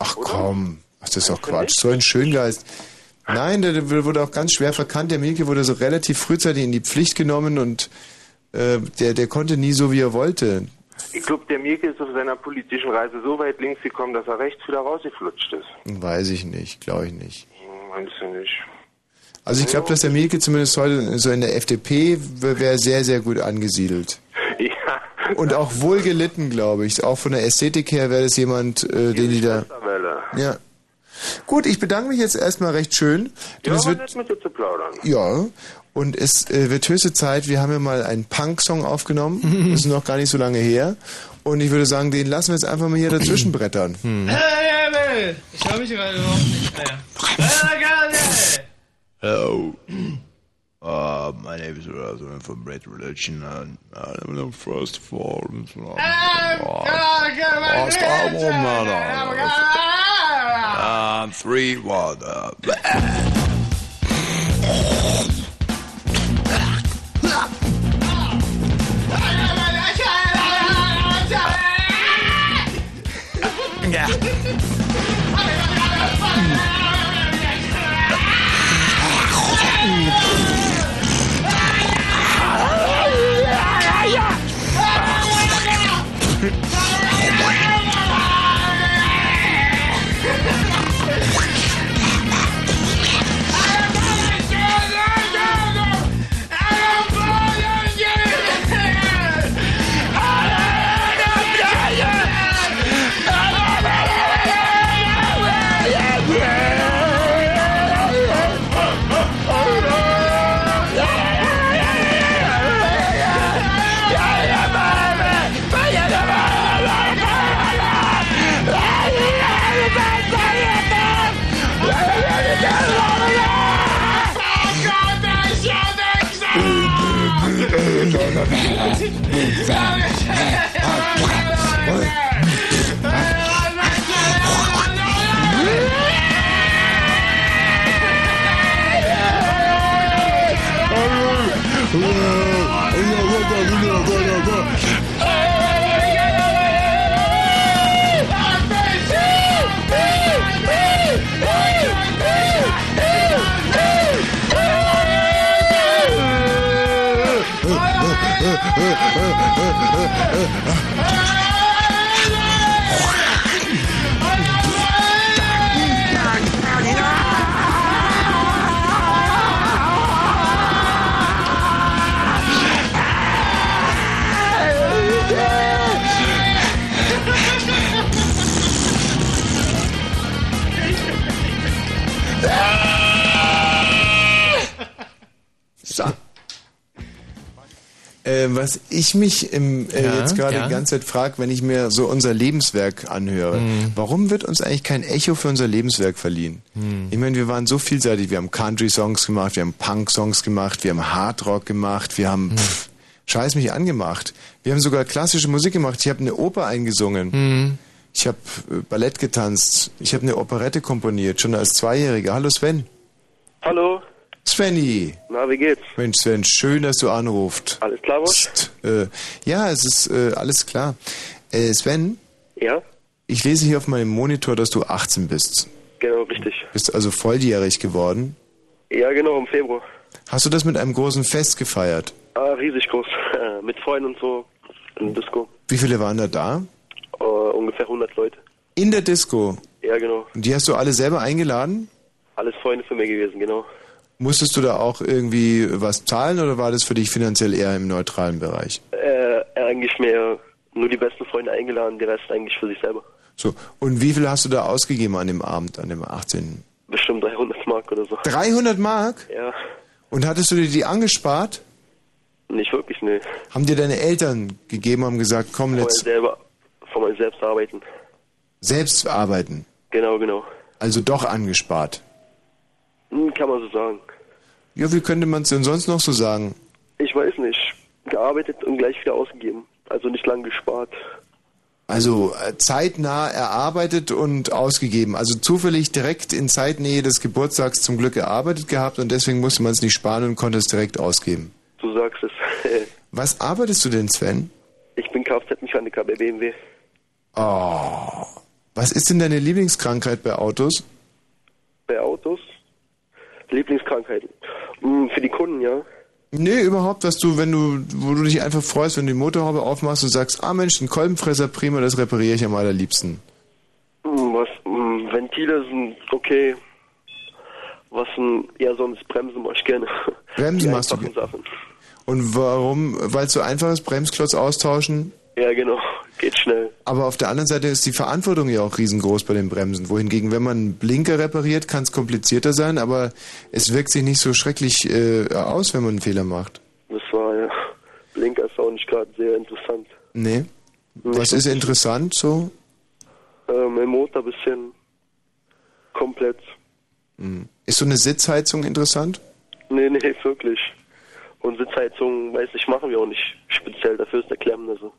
Ach komm, ach, das ist doch Quatsch. So ein Schöngeist. Nein, der, wurde auch ganz schwer verkannt. Der Mielke wurde so relativ frühzeitig in die Pflicht genommen und äh, der, der konnte nie so, wie er wollte. Ich glaube, der Mirke ist auf seiner politischen Reise so weit links gekommen, dass er rechts wieder rausgeflutscht ist. Weiß ich nicht, glaube ich nicht. Hm, Meinst du nicht? Also ich glaube, dass der Mielke zumindest heute so in der FDP wäre sehr, sehr gut angesiedelt. Ja. Und auch wohl gelitten, glaube ich. Auch von der Ästhetik her wäre das jemand, äh, den die da... Ja. Gut, ich bedanke mich jetzt erstmal recht schön. Denn Ja, es wird, nett mit dir zu plaudern. ja, und es äh, wird höchste Zeit, wir haben ja mal einen Punk-Song aufgenommen. Das ist noch gar nicht so lange her. Und ich würde sagen, den lassen wir jetzt einfach mal hier dazwischen brettern. Ich habe mich gerade überhaupt nicht mehr. Hello. Uh, my name is Razor. I'm from Red Religion. And uh, I'm first of all, last album, uh, three, one, uh, Ja. So. Äh, was ich mich im, äh, Ja, jetzt gerade ja. die ganze Zeit frage, wenn ich mir so unser Lebenswerk anhöre, Mhm. warum wird uns eigentlich kein Echo für unser Lebenswerk verliehen? Mhm. Ich meine, wir waren so vielseitig. Wir haben Country-Songs gemacht, wir haben Punk-Songs gemacht, wir haben Hardrock gemacht, wir haben pff, Scheiß mich angemacht. Wir haben sogar klassische Musik gemacht. Ich habe eine Oper eingesungen. Mhm. Ich habe äh, Ballett getanzt. Ich habe eine Operette komponiert, schon als Zweijähriger. Hallo Sven. Hallo. Svenny. Na, wie geht's? Mensch Sven, schön, dass du anrufst. Alles klar, was? Psst, äh, ja, es ist äh, alles klar. Äh, Sven, Ja? Ich lese hier auf meinem Monitor, dass du 18 bist. Genau, richtig. Bist also volljährig geworden. Ja, genau, im Februar. Hast du das mit einem großen Fest gefeiert? Ah, riesig groß. Mit Freunden und so. In der Disco. Wie viele waren da da? Äh, ungefähr 100 Leute. In der Disco. Ja, genau. Und die hast du alle selber eingeladen? Alles Freunde von mir gewesen, genau. Musstest du da auch irgendwie was zahlen oder war das für dich finanziell eher im neutralen Bereich? Äh, eigentlich mehr nur die besten Freunde eingeladen, der Rest eigentlich für sich selber. So. Und wie viel hast du da ausgegeben an dem Abend, an dem 18.? Bestimmt 300 Mark oder so. 300 Mark? Ja, Und hattest du dir die angespart? nicht wirklich, ne. Haben dir deine Eltern gegeben, haben gesagt, komm, let's selber, von mir selbst arbeiten. selbst arbeiten. Genau, genau. Also doch angespart. Hm, Kann man so sagen. Ja, wie könnte man es denn sonst noch so sagen? Ich weiß nicht. Gearbeitet und gleich wieder ausgegeben. Also nicht lang gespart. Also äh, zeitnah erarbeitet und ausgegeben. Also zufällig direkt in Zeitnähe des Geburtstags zum Glück gearbeitet gehabt und deswegen musste man es nicht sparen und konnte es direkt ausgeben. Du sagst es. Was arbeitest du denn, Sven? Ich bin Kfz-Mechaniker bei BMW. Oh. Was ist denn deine Lieblingskrankheit bei Autos? Bei Autos. Lieblingskrankheiten. Hm, Für die Kunden, ja. Nee, überhaupt, was du, wenn du, wo du dich einfach freust, wenn du die Motorhaube aufmachst und sagst, ah Mensch, ein Kolbenfresser, prima, das repariere ich am allerliebsten. Hm, Was, hm, Ventile sind okay. Was ein, eher sonst Bremsen mache ich gerne. Bremsen machst du Sachen. Und warum? Weil es so einfach ist, Bremsklotz austauschen? Ja, genau. Geht schnell. Aber auf der anderen Seite ist die Verantwortung ja auch riesengroß bei den Bremsen. Wohingegen, wenn man einen Blinker repariert, kann es komplizierter sein, aber es wirkt sich nicht so schrecklich äh, aus, wenn man einen Fehler macht. Das war ja. Blinker ist auch nicht gerade sehr interessant. Nee. Was ist interessant so? Ähm, mein Motor ein bisschen komplett. Hm. Ist so eine Sitzheizung interessant? Nee, nee, wirklich. Und Sitzheizung, weiß ich, machen wir auch nicht speziell. Dafür ist der Klemmende so.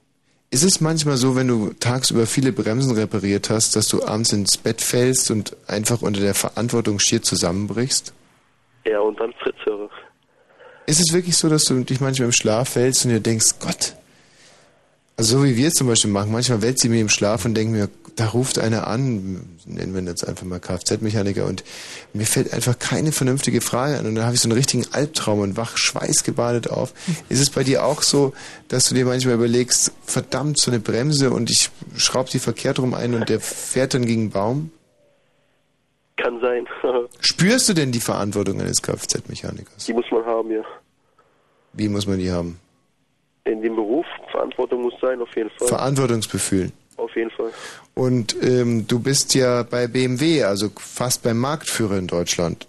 Ist es manchmal so, wenn du tagsüber viele Bremsen repariert hast, dass du abends ins Bett fällst und einfach unter der Verantwortung schier zusammenbrichst? Ja, und dann Fritz höre. Ist es wirklich so, dass du dich manchmal im Schlaf fällst und dir denkst, Gott, also so wie wir es zum Beispiel machen, manchmal wälzt sie mir im Schlaf und denke mir, da ruft einer an, nennen wir ihn jetzt einfach mal Kfz-Mechaniker und mir fällt einfach keine vernünftige Frage an und dann habe ich so einen richtigen Albtraum und wach schweißgebadet auf. Ist es bei dir auch so, dass du dir manchmal überlegst, verdammt, so eine Bremse und ich schraube die verkehrt rum ein und der fährt dann gegen einen Baum? Kann sein. Spürst du denn die Verantwortung eines Kfz-Mechanikers? die muss man haben, ja. Wie muss man die haben? In dem Beruf, Verantwortung muss sein, auf jeden Fall. Verantwortungsgefühl. Auf jeden Fall. Und ähm, du bist ja bei BMW, also fast beim Marktführer in Deutschland.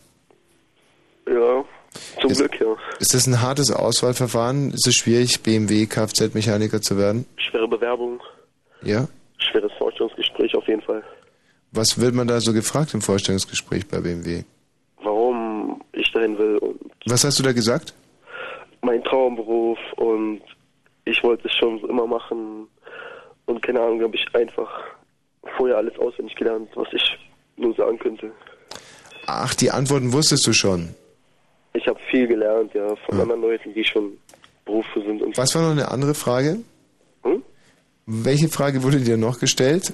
Ja, zum Ist- Glück, ja. Ist das ein hartes Auswahlverfahren? Ist es schwierig, BMW Kfz-Mechaniker zu werden? Schwere Bewerbung, Ja? schweres Vorstellungsgespräch auf jeden Fall. Was wird man da so gefragt im Vorstellungsgespräch bei BMW? Warum ich dahin will und Was hast du da gesagt? mein Traumberuf und ich wollte es schon immer machen und keine Ahnung, habe ich einfach vorher alles auswendig gelernt, was ich nur sagen könnte. Ach, die Antworten wusstest du schon. Ich habe viel gelernt, ja, von anderen Leuten, die schon Berufe sind und Was war noch eine andere Frage? Hm? Welche Frage wurde dir noch gestellt?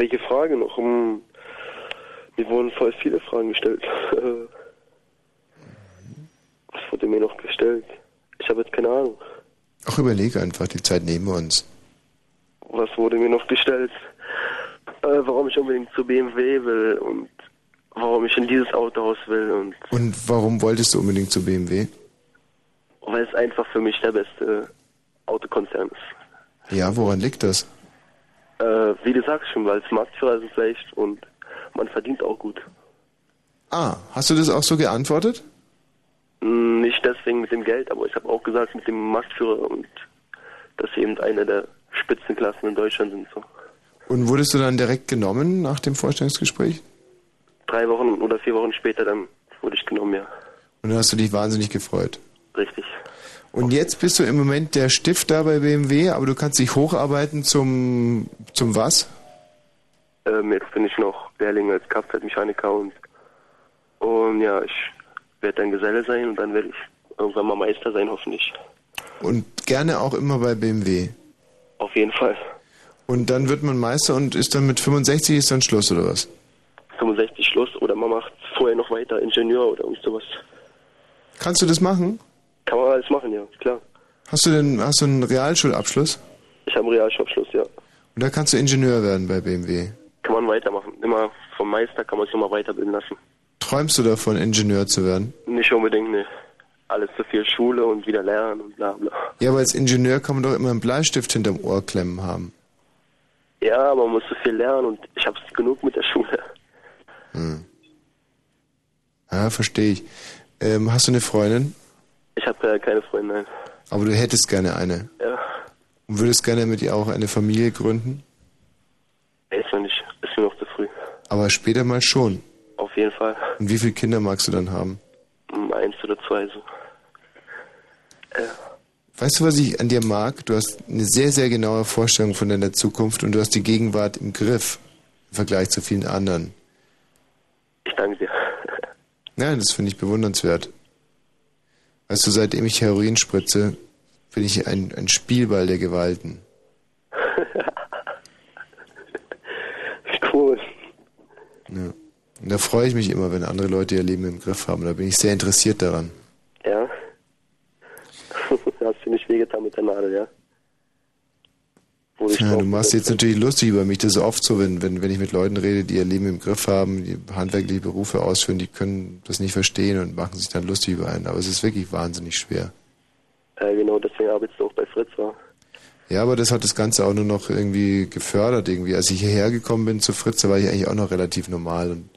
welche Frage noch? Hm, mir wurden voll viele Fragen gestellt. Was wurde mir noch gestellt? Ich habe jetzt keine Ahnung. Ach, überleg einfach, die Zeit nehmen wir uns. Was wurde mir noch gestellt? Äh, warum ich unbedingt zu BMW will und warum ich in dieses Autohaus will und Und warum wolltest du unbedingt zu BMW? weil es einfach für mich der beste Autokonzern ist. Ja, woran liegt das? Äh, wie du sagst schon, weil es Marktführer sind vielleicht und man verdient auch gut. Ah, hast du das auch so geantwortet? Hm, Nicht deswegen mit dem Geld, aber ich habe auch gesagt mit dem Marktführer und dass eben eine der Spitzenklassen in Deutschland sind. So. Und wurdest du dann direkt genommen nach dem Vorstellungsgespräch? Drei Wochen oder vier Wochen später dann wurde ich genommen, ja. Und dann hast du dich wahnsinnig gefreut. Richtig. Und jetzt bist du im Moment der Stifter bei BMW, aber du kannst dich hocharbeiten zum, zum was? Ähm, jetzt bin ich noch Lehrling als Kfz-Mechaniker und, und ja, ich werde dann Geselle sein und dann werde ich irgendwann mal Meister sein, hoffentlich. Und gerne auch immer bei BMW. Auf jeden Fall. Und dann wird man Meister und ist dann mit 65 ist dann Schluss oder was? 65 Schluss oder man macht vorher noch weiter Ingenieur oder irgend sowas. Kannst du das machen? Kann man alles machen, ja, klar. Hast du denn hast du einen Realschulabschluss? Ich habe einen Realschulabschluss, ja. Und da kannst du Ingenieur werden bei BMW. Kann man weitermachen. Immer vom Meister kann man sich immer weiterbilden lassen. Träumst du davon, Ingenieur zu werden? Nicht unbedingt, ne. Alles zu viel Schule und wieder lernen und bla bla. Ja, aber als Ingenieur kann man doch immer einen Bleistift hinterm Ohr klemmen haben. Ja, man muss so viel lernen und ich habe genug mit der Schule. Hm. Ja, verstehe ich. Ähm, hast du eine Freundin? Ich habe äh, keine Freunde, nein. Aber du hättest gerne eine. Ja, Und würdest gerne mit ihr auch eine Familie gründen? ist noch nicht. Ist mir noch zu früh. Aber später mal schon. Auf jeden Fall. Und wie viele Kinder magst du dann haben? Eins oder zwei so. Weißt du, was ich an dir mag? Du hast eine sehr, sehr genaue Vorstellung von deiner Zukunft und du hast die Gegenwart im Griff im Vergleich zu vielen anderen. Ich danke dir. Ja, das finde ich bewundernswert. Weißt du, seitdem ich Heroin spritze, bin ich ein, ein Spielball der Gewalten. cool. Ja. Und da freue ich mich immer, wenn andere Leute ihr Leben im Griff haben. Da bin ich sehr interessiert daran. Ja. Hast du nicht wehgetan mit der Nadel, ja? Ja, du machst jetzt natürlich lustig über mich. Das ist oft so, wenn, wenn, wenn ich mit Leuten rede, die ihr Leben im Griff haben, die handwerkliche Berufe ausführen, die können das nicht verstehen und machen sich dann lustig über einen. Aber es ist wirklich wahnsinnig schwer. Äh, genau, deswegen arbeitest du auch bei Fritz. Ja, aber das hat das Ganze auch nur noch irgendwie gefördert irgendwie. Als ich hierher gekommen bin zu Fritz, da war ich eigentlich auch noch relativ normal und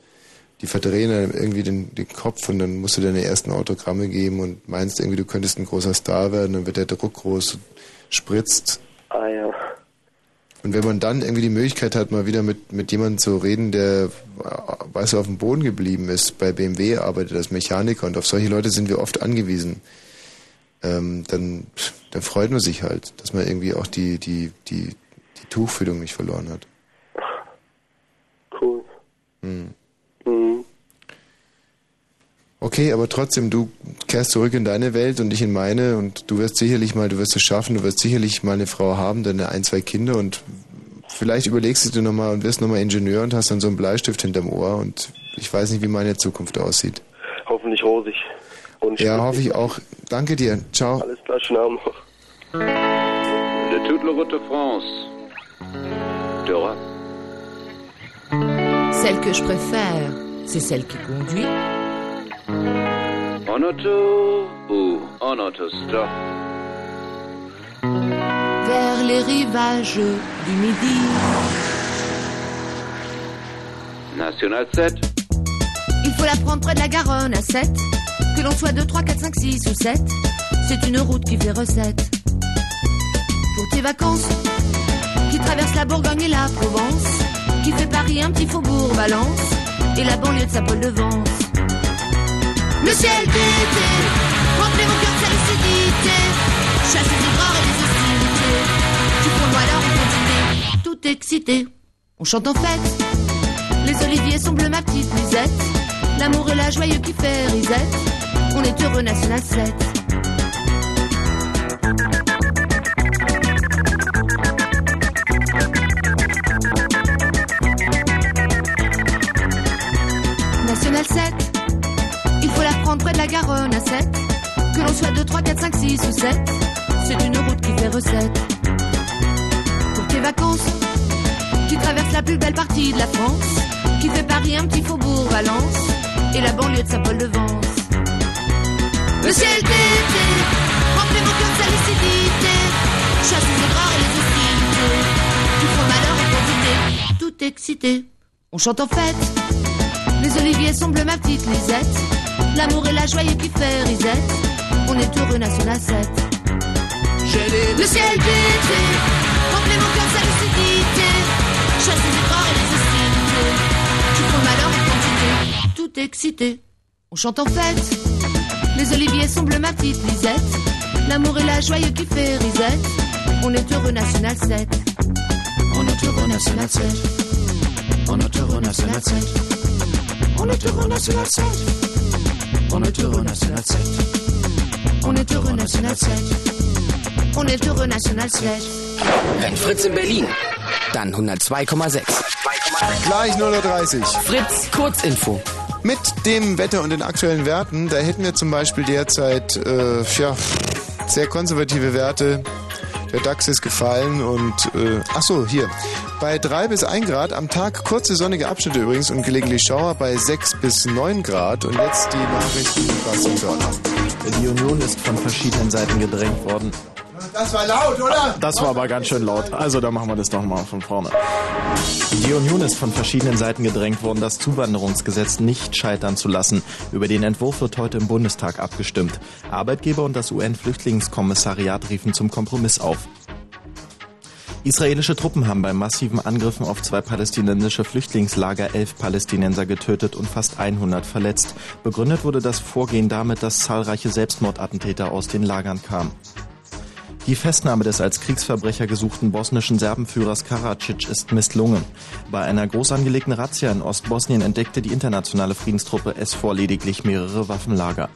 die verdrehen einem irgendwie den, den Kopf und dann musst du deine ersten Autogramme geben und meinst irgendwie, du könntest ein großer Star werden, dann wird der Druck groß, spritzt. Ah ja. Und wenn man dann irgendwie die Möglichkeit hat, mal wieder mit, mit jemandem zu reden, der, weißt du, auf dem Boden geblieben ist, bei BMW arbeitet als Mechaniker und auf solche Leute sind wir oft angewiesen, ähm, dann, dann freut man sich halt, dass man irgendwie auch die, die, die, die Tuchfühlung nicht verloren hat. Cool. Hm. Okay, aber trotzdem, du kehrst zurück in deine Welt und ich in meine und du wirst sicherlich mal, du wirst es schaffen, du wirst sicherlich mal eine Frau haben, deine ein, zwei Kinder und vielleicht überlegst du dir nochmal und wirst nochmal Ingenieur und hast dann so einen Bleistift hinterm Ohr und ich weiß nicht, wie meine Zukunft aussieht. Hoffentlich rosig. Und Ja, hoffe ich auch. Danke dir. Ciao. Alles klar, schönen Abend noch. De toute la route de France. D'Europe. Celle que je préfère, c'est celle qui conduit. En auto ou en autostop? vers les rivages du Midi. National 7. Il faut la prendre près de la Garonne à 7. Que l'on soit 2, 3, 4, 5, 6 ou 7. C'est une route qui fait recette. Pour tes vacances, qui traverse la Bourgogne et la Provence. Qui fait Paris un petit faubourg Valence. Et la banlieue de sa pole de Vence. Le ciel d'été, remplit mon cœur de sa lucidité. Chasse les aigreurs et les hostilités. Malheur en continuer, tout excité. On chante en fête. Les oliviers sont bleus, ma petite Lisette. L'amour et la joyeux qui fait risette. On est heureux, National 7. National 7. Près de la Garonne à 7. Que l'on soit 2, 3, 4, 5, 6 ou 7. C'est une route qui fait recette. Pour tes vacances, qui traverse la plus belle partie de la France. Qui fait Paris un petit faubourg Valence. Et la banlieue de sa pole de Vence. Le ciel d'été, remplit mon cœur de sa lucidité. Chasse les aigreurs et les hostilités. Tu prends malheur en quantité, tout excité. On chante en fête. Les oliviers bleus, ma petite Lisette. L'amour et la joie qui fait risette. On est heureux, National 7. Le ciel d'été, remplit mon cœur sa lucidité. Chasse les aigreurs et les hostilités. Tu prends malheur en quantité, tout excité. On chante en fête. Les oliviers bleus, ma petite Lisette. L'amour et la joie qui fait risette. On est heureux, National 7. On est heureux, National 7. On est heureux, National 7. On est heureux, National 7. On est heureux, National 7. On est heureux, National 7. On est heureux, National 7. Wenn Fritz in Berlin dann 102,6. Gleich 0.30 Uhr. Fritz, Kurzinfo. Mit dem Wetter und den aktuellen Werten, da hätten wir zum Beispiel derzeit äh, ja, sehr konservative Werte. Der DAX ist gefallen und äh, ach so, hier. Bei 3 bis 1 Grad am Tag kurze sonnige Abschnitte übrigens und gelegentlich Schauer bei 6 bis 9 Grad. Und jetzt die Nachrichten, was dort? Die Union ist von verschiedenen Seiten gedrängt worden. Das war laut, oder? Das war aber ganz schön laut. Also da machen wir das doch mal von vorne. Die Union ist von verschiedenen Seiten gedrängt worden, das Zuwanderungsgesetz nicht scheitern zu lassen. Über den Entwurf wird heute im Bundestag abgestimmt. Arbeitgeber und das UN-Flüchtlingskommissariat riefen zum Kompromiss auf. Israelische Truppen haben bei massiven Angriffen auf zwei palästinensische Flüchtlingslager elf Palästinenser getötet und fast 100 verletzt. Begründet wurde das Vorgehen damit, dass zahlreiche Selbstmordattentäter aus den Lagern kamen. Die Festnahme des als Kriegsverbrecher gesuchten bosnischen Serbenführers Karadzic ist misslungen. Bei einer groß angelegten Razzia in Ostbosnien entdeckte die internationale Friedenstruppe S4 lediglich mehrere Waffenlager.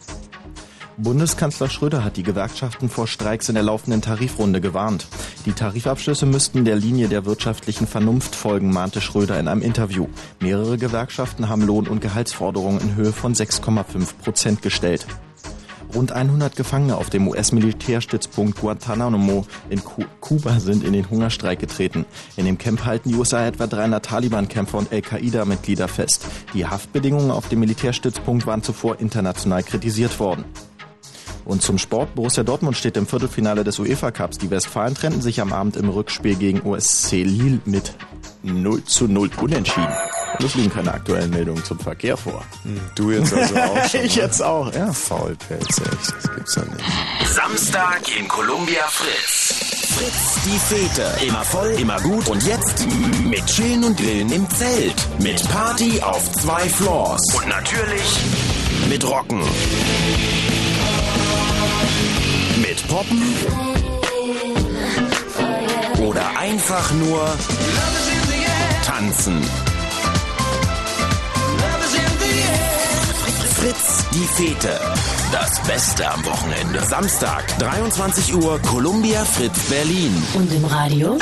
Bundeskanzler Schröder hat die Gewerkschaften vor Streiks in der laufenden Tarifrunde gewarnt. Die Tarifabschlüsse müssten der Linie der wirtschaftlichen Vernunft folgen, mahnte Schröder in einem Interview. Mehrere Gewerkschaften haben Lohn- und Gehaltsforderungen in Höhe von 6,5 Prozent gestellt. Rund 100 Gefangene auf dem US-Militärstützpunkt Guantanamo in Ku Kuba sind in den Hungerstreik getreten. In dem Camp halten die USA etwa 300 Taliban-Kämpfer und Al-Qaida-Mitglieder fest. Die Haftbedingungen auf dem Militärstützpunkt waren zuvor international kritisiert worden. Und zum Sport. Borussia Dortmund steht im Viertelfinale des UEFA Cups. Die Westfalen trennten sich am Abend im Rückspiel gegen OSC Lille mit 0 zu 0 unentschieden. Und es liegen keine aktuellen Meldungen zum Verkehr vor. Du jetzt also auch schon. ich ne? jetzt auch, ja. Faulpelz, echt, das gibt's ja nicht. Samstag im Columbia Fritz. Fritz, die Fete. Immer voll, immer gut. Und jetzt mit Chillen und Grillen im Zelt. Mit Party auf zwei Floors. Und natürlich mit Rocken. Mit Poppen. Oder einfach nur tanzen. Fritz, die Fete. Das Beste am Wochenende. Samstag, 23 Uhr, Columbia Fritz Berlin. Und im Radio?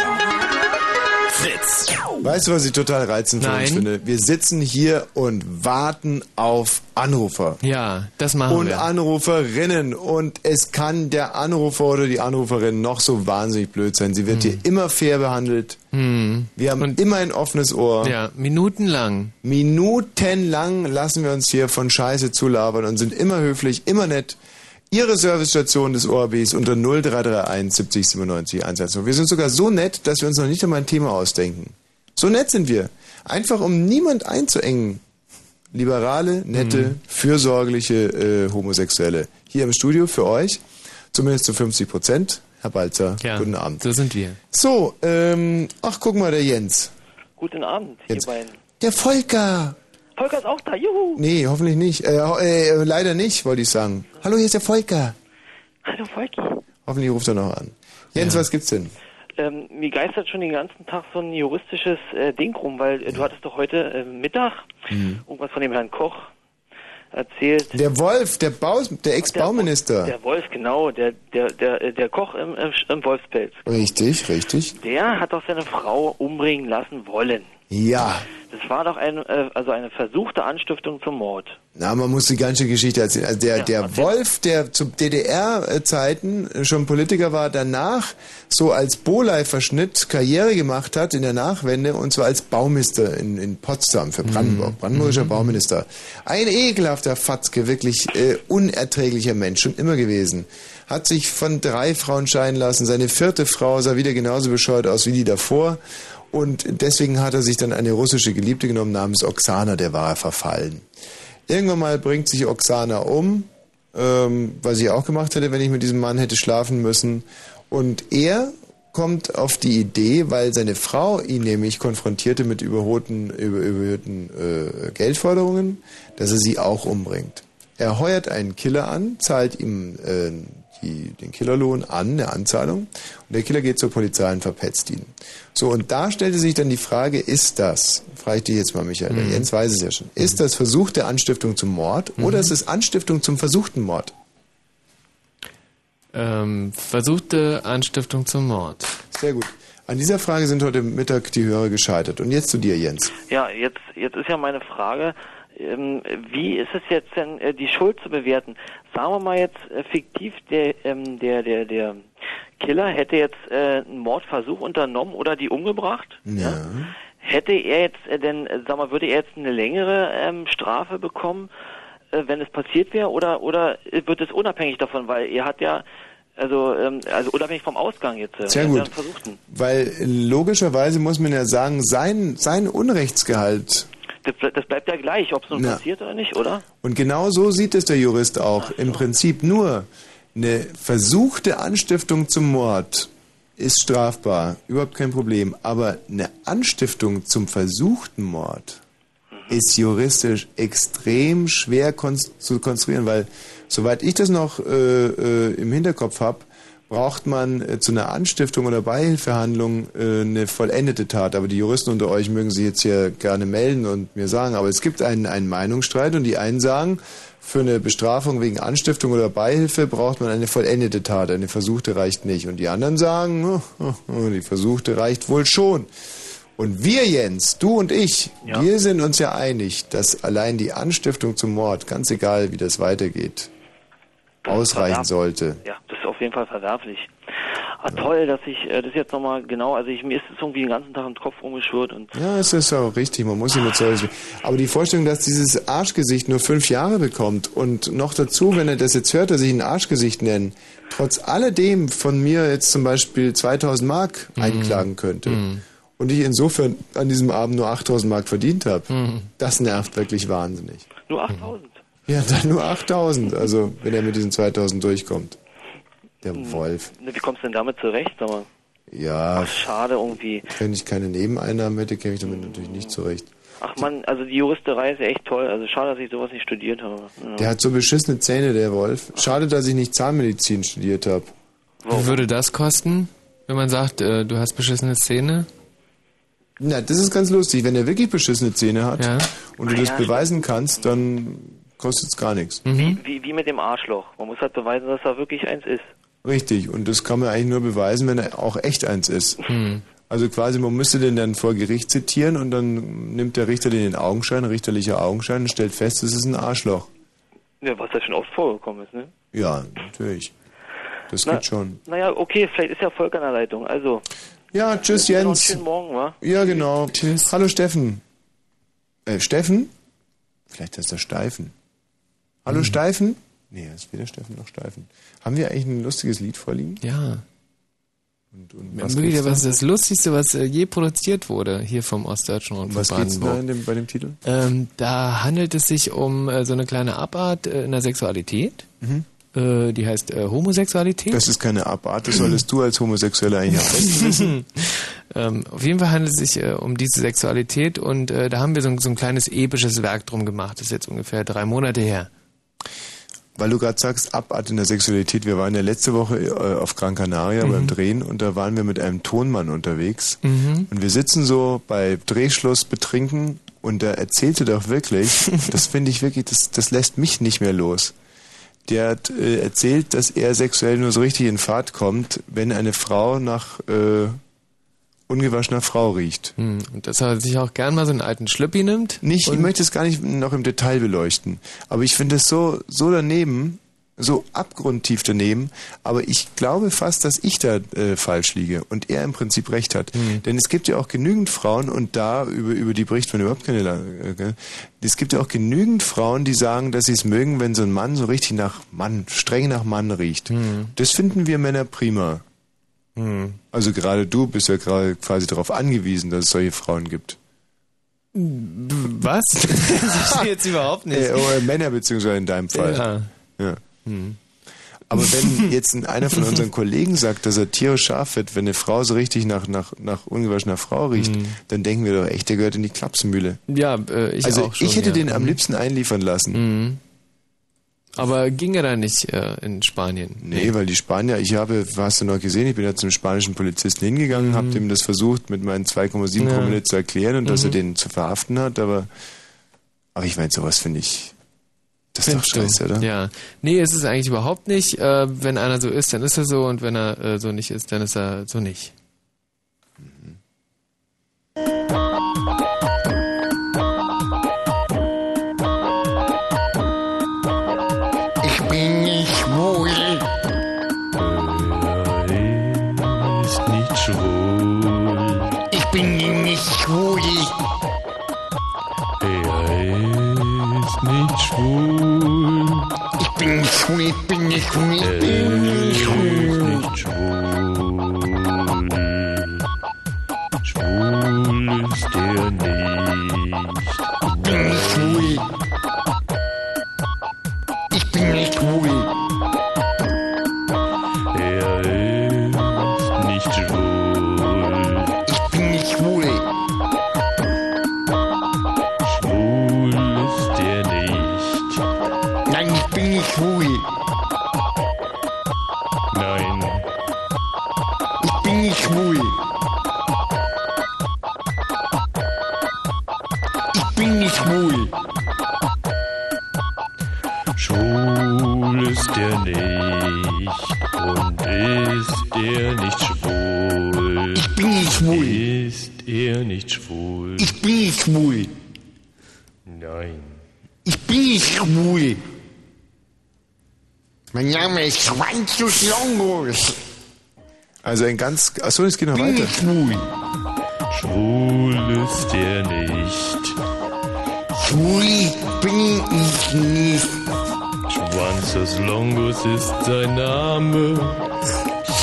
Fritz. Weißt du, was ich total reizend für uns Nein. finde? Wir sitzen hier und warten auf Anrufer. Ja, das machen und wir. Anruferinnen. Und es kann der Anrufer oder die Anruferin noch so wahnsinnig blöd sein. Sie wird hier immer fair behandelt. Hm. Wir haben immer ein offenes Ohr. Ja, minutenlang. Minutenlang lassen wir uns hier von Scheiße zulabern und sind immer höflich, immer nett. Ihre Servicestation des ORBs unter 0331 70 97 110. Wir sind sogar so nett, dass wir uns noch nicht einmal ein Thema ausdenken. So nett sind wir. Einfach um niemand einzuengen. Liberale, nette, Mhm. fürsorgliche äh, Homosexuelle. Hier im Studio für euch. Zumindest zu 50 Prozent. Herr Balzer, Ja, guten Abend. so sind wir. So, ähm, ach, guck mal, der Jens. Guten Abend, ihr Jetzt. beiden. Der Volker. Volker ist auch da, juhu. Nee, hoffentlich nicht. Äh, ho- äh, leider nicht, wollte ich sagen. Hallo, hier ist der Volker. Hallo Volki. Hoffentlich ruft er noch an. Jens, was gibt's denn? Ähm, mir geistert schon den ganzen Tag so ein juristisches äh, Ding rum, weil äh, du hattest doch heute äh, Mittag irgendwas von dem Herrn Koch erzählt. Der Wolf, der, Baus, der Ex-Bauminister. Der Wolf, genau, der der der äh, der Koch im, im, im Wolfspelz. Richtig, richtig. Der hat doch seine Frau umbringen lassen wollen. Ja. Das war doch ein, äh, also eine versuchte Anstiftung zum Mord. Na, man muss die ganze Geschichte erzählen. Also der, der Wolf, der zu DDR-Zeiten schon Politiker war, danach so als Bolei-Verschnitt Karriere gemacht hat in der Nachwende und zwar als Bauminister in, in Potsdam für Brandenburg, brandenburgischer Bauminister. Ein ekelhafter Fatzke, wirklich äh, unerträglicher Mensch, schon immer gewesen. Hat sich von drei Frauen scheiden lassen. Seine vierte Frau sah wieder genauso bescheuert aus wie die davor. Und deswegen hat er sich dann eine russische Geliebte genommen namens Oksana, der war er verfallen. Irgendwann mal bringt sich Oksana um, ähm, was ich auch gemacht hätte, wenn ich mit diesem Mann hätte schlafen müssen. Und er kommt auf die Idee, weil seine Frau ihn nämlich konfrontierte mit überholten, über, überhöhten äh, Geldforderungen, dass er sie auch umbringt. Er heuert einen Killer an, zahlt ihm äh, die, den Killerlohn an, eine Anzahlung, und der Killer geht zur Polizei und verpetzt ihn. So, und da stellte sich dann die Frage, ist das, frage ich dich jetzt mal, Michael, der Mhm. Jens weiß es ja schon, ist das versuchte Anstiftung zum Mord oder Mhm. ist es Anstiftung zum versuchten Mord? Ähm, versuchte Anstiftung zum Mord. Sehr gut. An dieser Frage sind heute Mittag die Hörer gescheitert. Und jetzt zu dir, Jens. Ja, jetzt, jetzt ist ja meine Frage, wie ist es jetzt denn, äh, die Schuld zu bewerten? Sagen wir mal jetzt äh, fiktiv, der, ähm, der, der, der Killer hätte jetzt äh, einen Mordversuch unternommen oder die umgebracht. Ja. Hätte er jetzt denn, sag mal, würde er jetzt eine längere ähm, Strafe bekommen, äh, wenn es passiert wäre, oder oder wird es unabhängig davon, weil er hat ja also ähm, also unabhängig vom Ausgang jetzt. äh, Sehr gut. ja Versuchten. Weil logischerweise muss man ja sagen, sein, sein Unrechtsgehalt, Das, ble- das bleibt ja gleich, ob es nun Ja. passiert oder nicht, oder? und genau so sieht es der Jurist auch, im Prinzip nur eine versuchte Anstiftung zum Mord ist strafbar, überhaupt kein Problem. Aber eine Anstiftung zum versuchten Mord ist juristisch extrem schwer konst zu konstruieren, weil soweit ich das noch äh, äh, im Hinterkopf habe, braucht man äh, zu einer Anstiftung oder Beihilfehandlung äh, eine vollendete Tat. Aber die Juristen unter euch mögen sich jetzt hier gerne melden und mir sagen, aber es gibt einen, einen Meinungsstreit und die einen sagen, für eine Bestrafung wegen Anstiftung oder Beihilfe braucht man eine vollendete Tat, eine versuchte reicht nicht. Und die anderen sagen, oh, oh, oh, die versuchte reicht wohl schon. Und wir, Jens, du und ich, wir sind uns ja einig, dass allein die Anstiftung zum Mord, ganz egal wie das weitergeht, ausreichen sollte. Ja, das ist auf jeden Fall verwerflich. Ah, toll, dass ich äh, das jetzt nochmal genau, also ich, mir ist es irgendwie den ganzen Tag im Kopf rumgeschwirrt und Ja, es ist auch richtig, man muss sich mit solchen. Aber die Vorstellung, dass dieses Arschgesicht nur fünf Jahre bekommt und noch dazu, wenn er das jetzt hört, dass ich ein Arschgesicht nenne, trotz alledem von mir jetzt zum Beispiel 2000 Mark einklagen könnte und ich insofern an diesem Abend nur 8000 Mark verdient habe, das nervt wirklich wahnsinnig. nur 8000. Ja, dann nur 8000, also wenn er mit diesen 2000 durchkommt. Der Wolf. Ne, Wie kommst du denn damit zurecht? Sag mal? Ja, Schade irgendwie. wenn ich keine Nebeneinnahmen hätte, käme ich damit natürlich nicht zurecht. Ach man, also die Juristerei ist ja echt toll. Also schade, dass ich sowas nicht studiert habe. Ja. Der hat so beschissene Zähne, der Wolf. Schade, dass ich nicht Zahnmedizin studiert habe. Wie würde das kosten, wenn man sagt, äh, du hast beschissene Zähne? Na, das ist ganz lustig. Wenn er wirklich beschissene Zähne hat und du Ah, das ja, beweisen kannst, dann kostet es gar nichts. Mhm. Wie, wie mit dem Arschloch. Man muss halt beweisen, dass er wirklich eins ist. Richtig. Und das kann man eigentlich nur beweisen, wenn er auch echt eins ist. Hm. Also quasi, man müsste den dann vor Gericht zitieren und dann nimmt der Richter den in den Augenschein, richterlicher Augenschein, und stellt fest, es ist ein Arschloch. Ja, was ja schon oft vorgekommen ist, ne? Ja, natürlich. Das Na- geht schon. Naja, okay, vielleicht ist ja Volk an der Leitung. Also. Ja, tschüss Jens. schönen Morgen, wa? Ja, genau. Tschüss. Hallo Steffen. Äh, Steffen? Vielleicht ist der Steifen. Hallo Steifen? Nee, das ist weder Steffen noch Steifen. Haben wir eigentlich ein lustiges Lied vorliegen? Ja. Und, und was, geht's was da? ist das Lustigste, was äh, je produziert wurde hier vom Ostdeutschen Rundfunk was geht's da Brandenburg? in dem, bei dem Titel? Ähm, da handelt es sich um äh, so eine kleine Abart äh, in der Sexualität. Mhm. Äh, die heißt äh, Homosexualität. Das ist keine Abart, das solltest du als Homosexueller eigentlich besten wissen. ähm, auf jeden Fall handelt es sich um diese Sexualität und da haben wir so, ein- so ein kleines episches Werk drum gemacht. Das ist jetzt ungefähr drei Monate her. Weil du gerade sagst, Abart in der Sexualität. Wir waren ja letzte Woche äh, auf Gran Canaria Mhm. beim Drehen und da waren wir mit einem Tonmann unterwegs. Mhm. Und wir sitzen so bei Drehschluss betrinken und der erzählte doch wirklich, das finde ich wirklich, das, das lässt mich nicht mehr los. Der hat äh, erzählt, dass er sexuell nur so richtig in Fahrt kommt, wenn eine Frau nach äh, ungewaschener Frau riecht. Hm, Und dass er sich auch gern mal so einen alten Schlüppi nimmt. Nicht, ich möchte es gar nicht noch im Detail beleuchten, aber ich finde es so, so daneben, so abgrundtief daneben, aber ich glaube fast, dass ich da äh, falsch liege und er im Prinzip recht hat. Denn es gibt ja auch genügend Frauen, und da über, über die bricht man überhaupt keine. Äh, es gibt ja auch genügend Frauen, die sagen, dass sie es mögen, wenn so ein Mann so richtig nach Mann, streng nach Mann riecht. Das finden wir Männer prima. Also gerade du bist ja gerade quasi darauf angewiesen, dass es solche Frauen gibt. Was? das verstehe jetzt überhaupt nicht. Äh, oder Männer beziehungsweise in deinem Fall. Ja. ja. Aber wenn jetzt ein- einer von unseren Kollegen sagt, dass er tierisch scharf wird, wenn eine Frau so richtig nach, nach, nach ungewaschener Frau riecht, dann denken wir doch echt, der gehört in die Klapsenmühle. Ja, äh, ich also auch schon, ich hätte ja. den am Mhm. liebsten einliefern lassen. Mhm. Aber ging er da nicht äh, in Spanien? Nee, weil die Spanier, ich habe, hast du noch gesehen, ich bin ja zum spanischen Polizisten hingegangen, habe dem das versucht mit meinen 2,7 Mhm. Ja. Promille zu erklären und dass er Mhm. den zu verhaften hat, aber, aber ich meine, sowas finde ich, das ist doch scheiße, oder? Ja. Nee, ist es eigentlich überhaupt nicht. Äh, wenn einer so ist, dann ist er so und wenn er äh, so nicht ist, dann ist er so nicht. ist ich schwul. Nein. Ich bin nicht schwul. Mein Name ist Schwanzus Longus. Also ein ganz. Achso, es geht noch Bin weiter. ich schwul. Schwul ist er nicht. Schwul bin ich nicht. Schwanzus Longus ist sein Name.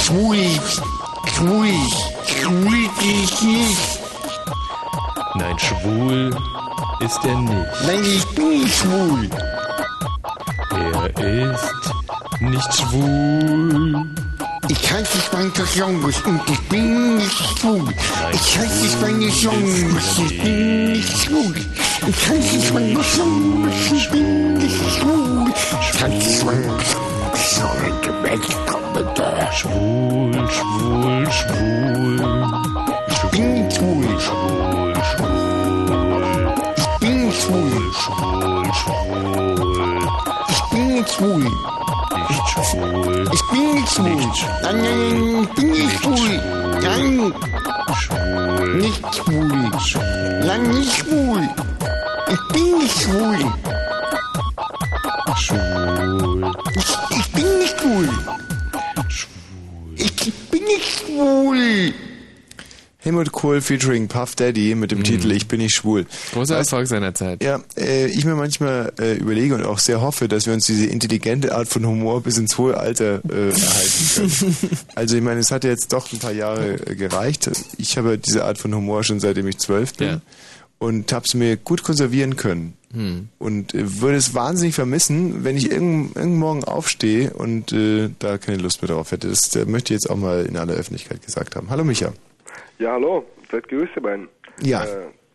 Schwul, schwul, schwul bin ich nicht. Nein, schwul ist er nicht. Nein, ich bin nicht schwul. Er ist nicht schwul. Ich heiße Schwanzus Longus und ich bin nicht schwul. Ich heiße Schwanzus Longus, ich bin nicht schwul. Ich heiße Schwanzus Longus, ich bin nicht schwul. Ich heiße Schwul, schwul, schwul. Ich bin nicht schwul. Schwul, schwul. Ich bin nicht schwul. Helmut Kohl featuring Puff Daddy mit dem Titel Ich bin nicht schwul. Großer Weißt- Erfolg seiner Zeit. Ja, äh, ich mir manchmal äh, überlege und auch sehr hoffe, dass wir uns diese intelligente Art von Humor bis ins hohe Alter äh, erhalten können. Also ich meine, es hat ja jetzt doch ein paar Jahre äh, gereicht. Ich habe diese Art von Humor schon seitdem ich zwölf bin Ja. und habe es mir gut konservieren können. Hm. Und äh, würde es wahnsinnig vermissen, wenn ich irgend, irgend morgen aufstehe und äh, da keine Lust mehr drauf hätte. Das äh, möchte ich jetzt auch mal in aller Öffentlichkeit gesagt haben. Hallo Micha. Ja, hallo, seid gegrüßt, ihr beiden. Ja. Äh,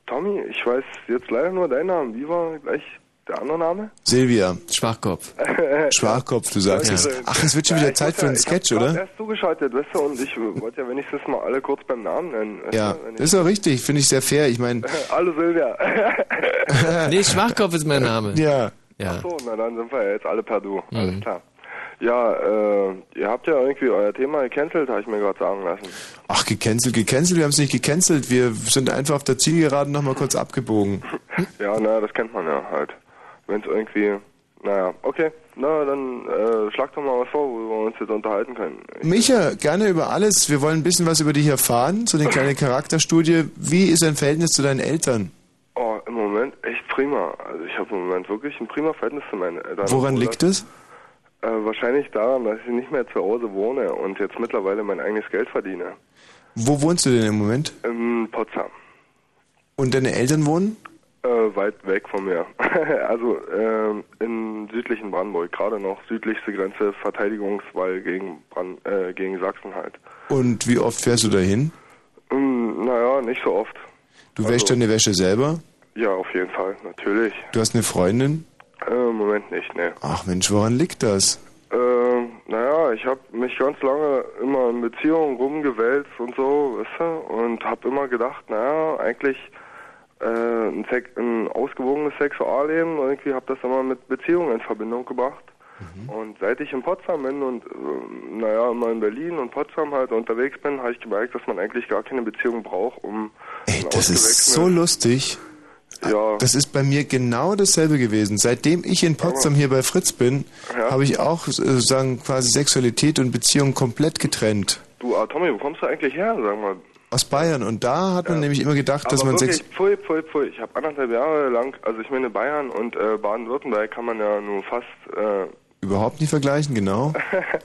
Tommy, ich weiß jetzt leider nur deinen Namen. Wie war gleich der andere Name? Silvia. Schwachkopf. Schwachkopf, du sagst es. Ach, es wird schon Ja, wieder ich Zeit für ja- einen Sketch, ich hab grad oder? erst zugeschaltet, weißt du, und ich wollte ja wenigstens mal alle kurz beim Namen nennen. Ja, das ist auch richtig, finde ich sehr fair. Ich meine, ich- Hallo Silvia. Nee, Schwachkopf ist mein Name. ja. Ja. Ach so, na dann sind wir ja jetzt alle per Du. Mhm. Alles klar. Ja, äh, ihr habt ja irgendwie euer Thema gecancelt, habe ich mir gerade sagen lassen. Ach, gecancelt, gecancelt, wir haben es nicht gecancelt. Wir sind einfach auf der Zielgeraden nochmal kurz abgebogen. Ja, naja, das kennt man ja halt. Wenn es irgendwie, naja, okay, na dann äh, schlag doch mal was vor, wo wir uns jetzt unterhalten können. Micha, gerne über alles. Wir wollen ein bisschen was über dich erfahren, so eine kleine Charakterstudie. Wie ist dein Verhältnis zu deinen Eltern? Oh, im Moment echt prima. Also ich habe im Moment wirklich ein prima Verhältnis zu meinen Eltern. Woran liegt es? Äh, wahrscheinlich daran, dass ich nicht mehr zu Hause wohne und jetzt mittlerweile mein eigenes Geld verdiene. Wo wohnst du denn im Moment? In Potsdam. Und deine Eltern wohnen? Äh, weit weg von mir. also ähm, in südlichen Brandenburg, gerade noch südlichste Grenze, Verteidigungswall gegen, Brand, äh, gegen Sachsen halt. Und wie oft fährst du dahin? Hm, naja, nicht so oft. Du Also- wäschst deine Wäsche selber? Ja, auf jeden Fall, natürlich. Du hast eine Freundin? Äh, Moment nicht, ne. Ach Mensch, woran liegt das? Äh, naja, ich habe mich ganz lange immer in Beziehungen rumgewälzt und so, weißt du, und habe immer gedacht, naja, eigentlich äh, ein, ein ausgewogenes Sexualleben, irgendwie habe das immer mit Beziehungen in Verbindung gebracht. Und seit ich in Potsdam bin und äh, naja, immer in Berlin und Potsdam halt unterwegs bin, habe ich gemerkt, dass man eigentlich gar keine Beziehung braucht, um ein Das ist so lustig. Ja. Das ist bei mir genau dasselbe gewesen. Seitdem ich in Potsdam hier bei Fritz bin, Ja. habe ich auch äh, sozusagen quasi Sexualität und Beziehung komplett getrennt. Du, ah, Tommy, wo kommst du eigentlich her, sag mal? Aus Bayern. Und da hat man nämlich immer gedacht, dass Aber man wirklich, sechs... pfui, pfui, pfui. Ich habe anderthalb Jahre lang, also ich meine Bayern und äh, Baden-Württemberg kann man ja nur fast... Äh, Überhaupt nicht vergleichen, genau.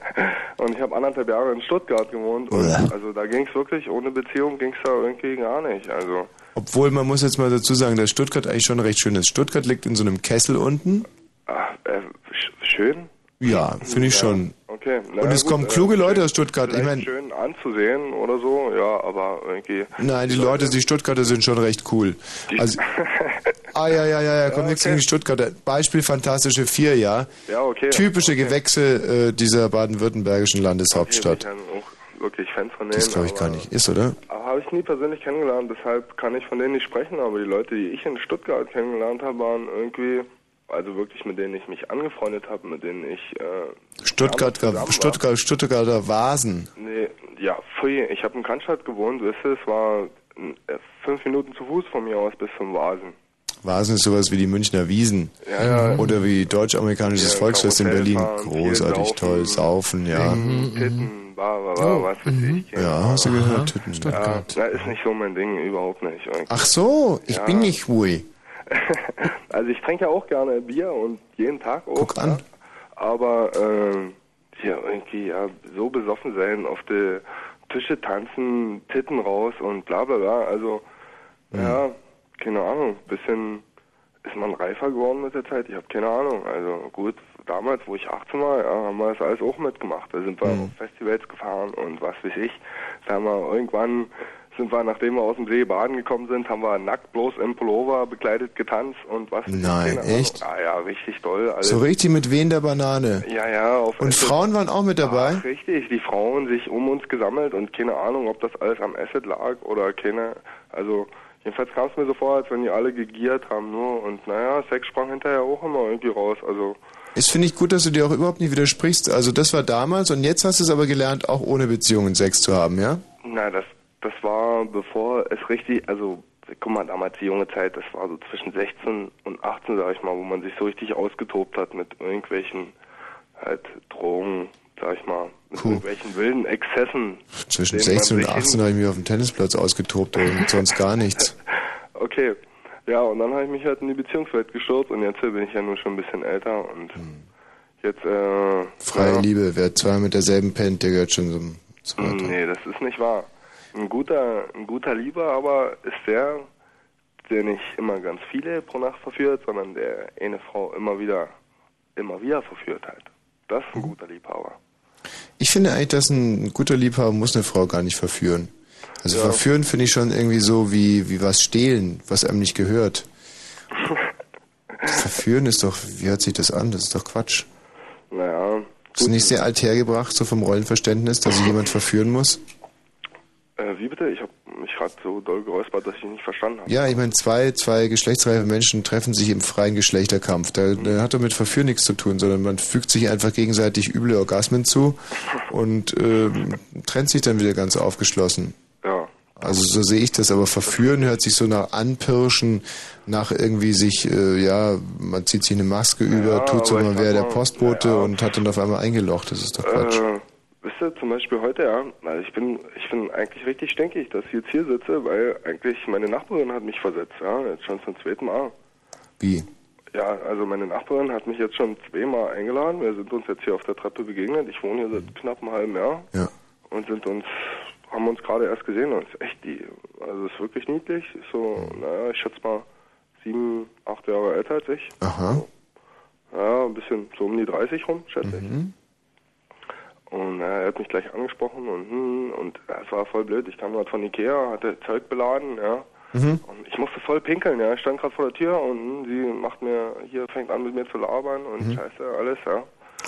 und ich habe anderthalb Jahre in Stuttgart gewohnt. Und also da ging es wirklich, ohne Beziehung ging es da irgendwie gar nicht. Also Obwohl, man muss jetzt mal dazu sagen, dass Stuttgart eigentlich schon recht schön ist. Stuttgart liegt in so einem Kessel unten. ach, äh, sch schön. Ja, finde ich Ja, schon. Okay. Und es kommen kluge Leute aus Stuttgart. Ich meine, schön anzusehen oder so, ja, aber irgendwie... nein, die Leute, die Stuttgarter sind schon recht cool. Also, ah, ja, ja, ja, ja, kommt nichts gegen die Stuttgarter. Beispiel Fantastische Vier, ja. Ja, okay. Typische okay. Gewächse äh, dieser baden-württembergischen Landeshauptstadt. Okay, bin ich ja auch wirklich Fan von denen. Das glaube ich gar aber- nicht. Ist, oder? Habe ich nie persönlich kennengelernt, deshalb kann ich von denen nicht sprechen, aber die Leute, die ich in Stuttgart kennengelernt habe, waren irgendwie, also wirklich mit denen ich mich angefreundet habe, mit denen ich äh, Stuttgart. Stuttgart, Stuttgarter Vasen. Nee, ja, pfui, ich habe in Cannstatt gewohnt, weißt du, es war äh, fünf Minuten zu Fuß von mir aus bis zum Vasen. Vasen ist sowas wie die Münchner Wiesen. Ja, ja. Oder wie deutsch-amerikanisches Ja, Volksfest in Berlin. fahren, Großartig, saufen, toll, saufen, ja. Titten, bar, bar, bar, was weiß ich. Ja, hast du gehört, Titten. Ja, na, ist nicht so mein Ding, überhaupt nicht. irgendwie. Ach so, ich Ja. bin nicht hui. Also ich trinke ja auch gerne Bier und jeden Tag auch. Guck an. Ja. Aber ähm, ja, irgendwie ja, so besoffen sein, auf die Tische tanzen, Titten raus und bla bla bla. Also ja, keine Ahnung, bisschen ist man reifer geworden mit der Zeit. Ich habe keine Ahnung. Also gut, damals, wo ich 18 war, ja, haben wir das alles auch mitgemacht. Da sind wir auf Festivals gefahren und was weiß ich. Da haben wir irgendwann sind wir, nachdem wir aus dem See baden gekommen sind, haben wir nackt bloß im Pullover bekleidet getanzt und was. Nein, echt? Ah ja, richtig toll. Alles. So richtig mit Wehen der Banane. Ja, ja. Auf Und Acid. Frauen waren auch mit dabei? Ach, richtig, die Frauen sich um uns gesammelt und keine Ahnung, ob das alles am Acid lag oder keine, also jedenfalls kam es mir so vor, als wenn die alle gegiert haben nur und naja, Sex sprang hinterher auch immer irgendwie raus, also Es finde ich gut, dass du dir auch überhaupt nicht widersprichst. Also das war damals und jetzt hast du es aber gelernt, auch ohne Beziehungen Sex zu haben, ja? na, das, das war bevor es richtig, also guck mal, damals die junge Zeit, das war so zwischen 16 und 18, sag ich mal, wo man sich so richtig ausgetobt hat mit irgendwelchen halt Drogen, sag ich mal, mit Puh. irgendwelchen wilden Exzessen. Zwischen denen man 16 und sich 18 habe ich mich auf dem Tennisplatz ausgetobt und sonst gar nichts. Okay. Ja, und dann habe ich mich halt in die Beziehungswelt gestürzt und jetzt bin ich ja nun schon ein bisschen älter und jetzt, äh... Freie ja, Liebe, wer zweimal mit derselben pennt, der gehört schon zum, zum. Nee, das ist nicht wahr. Ein guter, ein guter Lieber aber ist der, der nicht immer ganz viele pro Nacht verführt, sondern der eine Frau immer wieder, immer wieder verführt halt. Das ist ein guter Liebhaber. Ich finde eigentlich, dass ein guter Liebhaber muss eine Frau gar nicht verführen. Also Ja. verführen finde ich schon irgendwie so wie, wie was stehlen, was einem nicht gehört. verführen ist doch, wie hört sich das an? Das ist doch Quatsch. Naja, Ist nicht sehr alt hergebracht, so vom Rollenverständnis, dass sich jemand verführen muss? Äh, wie bitte? Ich habe mich gerade so doll geräuspert, dass ich nicht verstanden habe. Ja, ich meine, zwei, zwei geschlechtsreife Menschen treffen sich im freien Geschlechterkampf. Da, da hat doch mit Verführen nichts zu tun, sondern man fügt sich einfach gegenseitig üble Orgasmen zu und ähm, trennt sich dann wieder ganz aufgeschlossen. Ja. Also so sehe ich das, aber verführen hört sich so nach Anpirschen, nach irgendwie sich, äh, ja, man zieht sich eine Maske über, tut so, man wäre der Postbote und hat dann auf einmal eingelocht. Das ist doch Quatsch. Äh, wisst ihr, zum Beispiel heute, ja, also ich bin, ich bin eigentlich richtig stinkig, dass ich jetzt hier sitze, weil eigentlich meine Nachbarin hat mich versetzt, ja, jetzt schon zum zweiten Mal. Wie? Ja, also meine Nachbarin hat mich jetzt schon zweimal eingeladen. Wir sind uns jetzt hier auf der Treppe begegnet. Ich wohne hier seit knapp einem halben Jahr. Ja. Und sind uns, haben uns gerade erst gesehen und ist echt die, also ist wirklich niedlich. Ist so, naja, ich schätze mal sieben, acht Jahre älter als ich. Aha. Ja, ein bisschen so um die 30 rum, schätze ich. Und äh, er hat mich gleich angesprochen und hm, und es war voll blöd. Ich kam gerade von Ikea, hatte Zeug beladen, ja. Mhm. Und ich musste voll pinkeln, ja. Ich stand gerade vor der Tür und hm, sie macht mir, hier fängt an mit mir zu labern und Mhm. scheiße, alles, ja.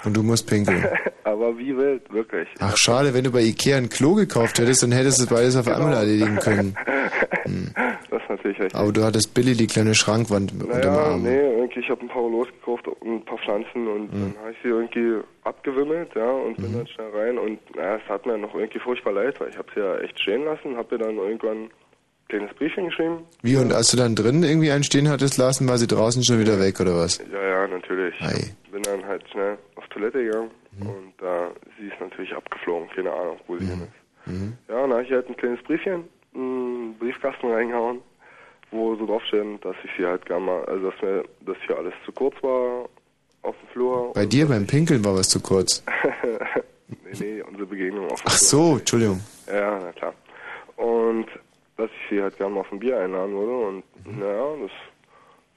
Und du musst pinkeln. Aber wie wild, wirklich. Ach schade, wenn du bei Ikea ein Klo gekauft hättest, dann hättest du beides auf einmal erledigen können. Das ist natürlich richtig. Aber du hattest Billy die kleine Schrankwand unterm Naja, Arm. nee, irgendwie, ich habe ein paar los gekauft und ein paar Pflanzen und Mhm. dann habe ich sie irgendwie abgewimmelt, ja, und bin dann schnell rein und es hat mir noch irgendwie furchtbar leid, weil ich habe sie ja echt stehen lassen, habe ihr dann irgendwann ein kleines Briefchen geschrieben. Wie, und als du dann drin irgendwie einen stehen hattest lassen, war sie draußen schon wieder weg, oder was? Ja, ja, natürlich. Ei. Bin dann halt schnell Toilette gegangen Mhm. und da sie ist natürlich abgeflogen, keine Ahnung, wo sie hin ist. Mhm. Ja, und dann habe ich halt ein kleines Briefchen Briefkasten reingehauen, wo so draufsteht, dass ich sie halt gerne mal, also dass mir das hier alles zu kurz war auf dem Flur. Bei dir beim Pinkeln war was zu kurz. nee, nee, unsere Begegnung auf dem Ach Flur. so, Entschuldigung. Ja, na klar. Und dass ich sie halt gerne mal auf ein Bier einladen würde und naja, das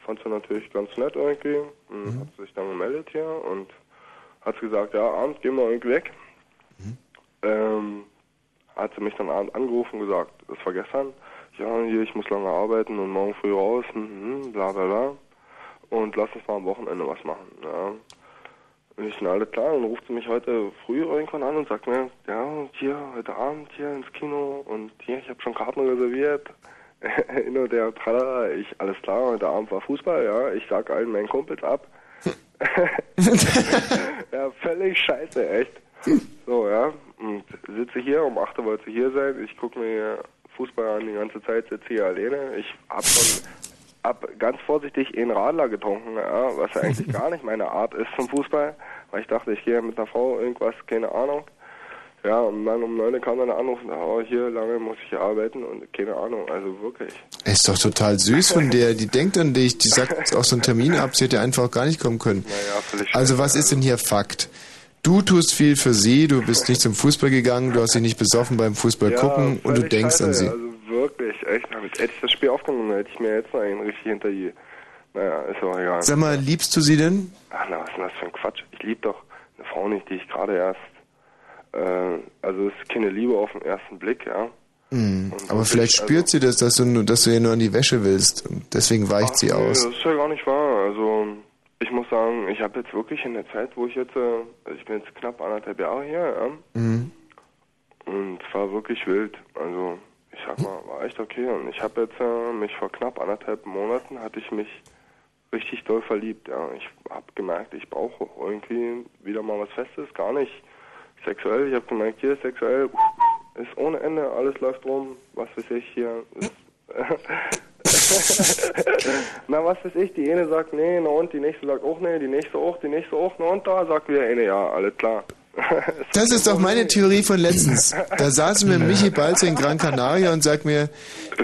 fand sie natürlich ganz nett irgendwie. Und hat sich dann gemeldet hier und hat gesagt, ja, abends gehen wir irgendwie weg. Ähm, hat sie mich dann abends angerufen und gesagt, das war gestern, ja, hier, ich muss lange arbeiten und morgen früh raus, hm, hm, bla bla bla. Und lass uns mal am Wochenende was machen. Ja. Und ich, na, alles klar, und ruft sie mich heute früh irgendwann an und sagt mir, ja, und hier, heute Abend hier ins Kino und hier, ich habe schon Karten reserviert. Hin und her, tralala, ich, alles klar, heute Abend war Fußball, ja, ich sag allen meinen Kumpels ab. ja, völlig scheiße, echt. So, ja, und sitze hier, um 8 Uhr wollte sie hier sein, ich gucke mir Fußball an die ganze Zeit, sitze hier alleine. Ich hab schon, hab ganz vorsichtig einen Radler getrunken, ja, was ja eigentlich gar nicht meine Art ist zum Fußball, weil ich dachte, ich gehe mit einer Frau irgendwas, keine Ahnung. Ja, und dann um 9 Uhr kam dann der Anruf, oh, hier lange muss ich arbeiten und keine Ahnung, also wirklich. Ist doch total süß von der. Die denkt an dich, die sagt auch so einen Termin ab, sie hätte einfach gar nicht kommen können. Naja, Also was ist denn hier Fakt? Du tust viel für sie, du bist nicht zum Fußball gegangen, du hast dich nicht besoffen beim Fußball Ja, gucken und du denkst an sie. Also wirklich, echt. Hätte ich das Spiel aufgenommen, hätte ich mir jetzt noch einen richtig hinter die. Naja, ist auch egal. Sag mal, liebst du sie denn? Ach, na, was ist denn das für ein Quatsch? Ich liebe doch eine Frau nicht, die ich gerade erst. Äh, also, es ist keine Liebe auf den ersten Blick, ja. Hm, Und aber vielleicht spürt sie das, dass du, nur- dass du ihr nur an die Wäsche willst und deswegen weicht sie Nee, aus. das ist ja gar nicht wahr. Also, ich muss sagen, ich habe jetzt wirklich in der Zeit, wo ich jetzt, äh, also ich bin jetzt knapp anderthalb Jahre hier, ja. Mhm. Und es war wirklich wild. Also ich sag mal, war echt okay. Und ich habe jetzt äh, mich vor knapp anderthalb Monaten hatte ich mich richtig doll verliebt. Ja, ich habe gemerkt, ich brauche irgendwie wieder mal was Festes, gar nicht sexuell. Ich habe gemerkt, hier ist sexuell ist ohne Ende, alles läuft rum. Was weiß ich hier. Na, was weiß ich, die eine sagt nee, na und die nächste sagt auch nee, die nächste auch, die nächste auch, na und da sagt wieder eine ja, alles klar. Das ist doch meine Theorie von letztens. Da saß mir Michi Balzer in Gran Canaria und sagt mir,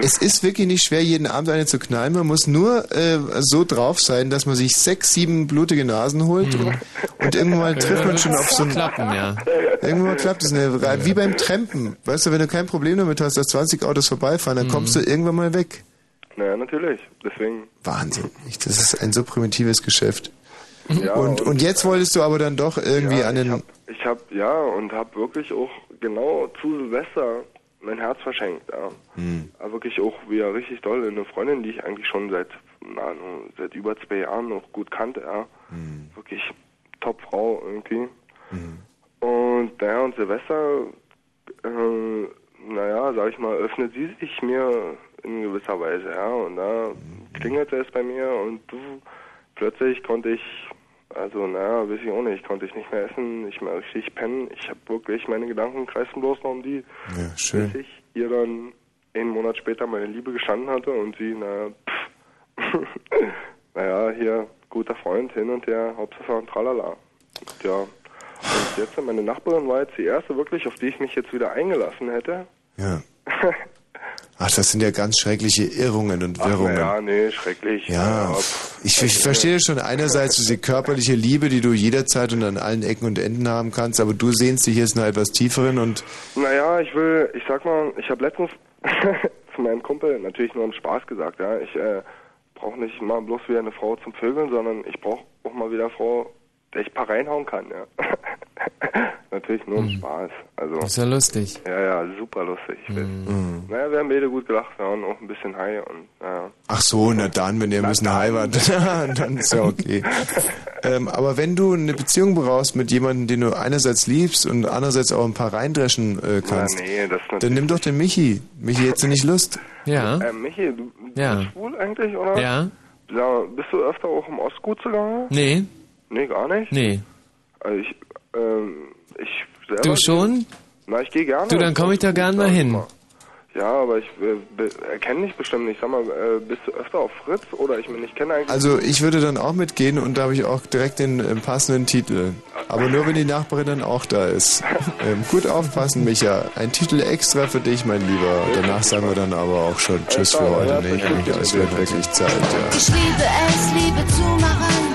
es ist wirklich nicht schwer, jeden Abend eine zu knallen. Man muss nur äh, so drauf sein, dass man sich sechs, sieben blutige Nasen holt und, und irgendwann mal trifft man schon auf so ein... Klappen, ja. Irgendwann mal klappt es. Wie beim Trampen. Weißt du, wenn du kein Problem damit hast, dass 20 Autos vorbeifahren, dann kommst du irgendwann mal weg. Naja, natürlich. Deswegen. Wahnsinn. Das ist ein so primitives Geschäft. Ja, und, und jetzt wolltest du aber dann doch irgendwie ja, an den... Ich habe ja und habe wirklich auch genau zu Silvester mein Herz verschenkt. Ja. Hm. Aber wirklich auch wieder richtig doll. Eine Freundin, die ich eigentlich schon seit na, seit über zwei Jahren noch gut kannte. Ja. Hm. Wirklich Top-Frau irgendwie. Und naja, und Silvester, äh, naja, sag ich mal, öffnet sie sich mir in gewisser Weise, ja. Und da klingelte es bei mir und du, plötzlich konnte ich, also naja, weiß ich auch nicht, konnte ich nicht mehr essen, nicht mehr richtig pennen. Ich habe wirklich, meine Gedanken kreisten bloß noch um die, Ja, schön. bis ich ihr dann einen Monat später meine Liebe gestanden hatte und sie, naja, pff, naja, hier, guter Freund, hin und her, Hauptsache und tralala. Und ja, und jetzt, meine Nachbarin war jetzt die erste wirklich, auf die ich mich jetzt wieder eingelassen hätte. Ja. Ach, das sind ja ganz schreckliche Irrungen und Ach, Wirrungen. ja, nee, schrecklich. Ja, ich, ich verstehe schon einerseits diese körperliche Liebe, die du jederzeit und an allen Ecken und Enden haben kannst, aber du sehnst dich jetzt nach etwas tieferen und Naja, ich will, ich sag mal, ich habe letztens zu meinem Kumpel natürlich nur im Spaß gesagt, ja, ich äh, brauche nicht mal bloß wieder eine Frau zum Vögeln, sondern ich brauche auch mal wieder eine Frau, ein paar reinhauen kann, ja. natürlich nur im Spaß. Also, Ist ja lustig. ja, ja, super lustig. Ich weiß. Naja, wir haben beide gut gelacht, wir waren auch ein bisschen high und, naja. ach so, na dann, wenn ihr ein bisschen heiratet, dann ist ja okay. ähm, aber wenn du eine Beziehung brauchst mit jemandem, den du einerseits liebst und andererseits auch ein paar reindreschen äh, kannst, Na, nee, dann nimm doch den Michi. Michi, hättest du nicht Lust? Ja. Äh, Michi, du du Ja. bist schwul eigentlich, oder? Ja. Ja, bist du öfter auch im Ostgut zugange? Nee. Nee, gar nicht? Nee. Also ich, ähm, ich selber... Du schon? Na, ich gehe gerne. Du, dann komme ich da Ostgut, gern mal hin. Ja, aber ich äh, erkenne dich bestimmt nicht. Sag mal, äh, bist du öfter auf Fritz oder ich meine, ich kenne eigentlich... Also ich würde dann auch mitgehen und da habe ich auch direkt den äh, passenden Titel. Aber nur, wenn die Nachbarin dann auch da ist. Ähm, gut aufpassen, Micha. Ein Titel extra für dich, mein Lieber. Und danach sagen wir dann aber auch schon Tschüss für heute. Nee, ich denke, es wird wirklich Zeit, ja. Ich liebe es, Liebe zu machen,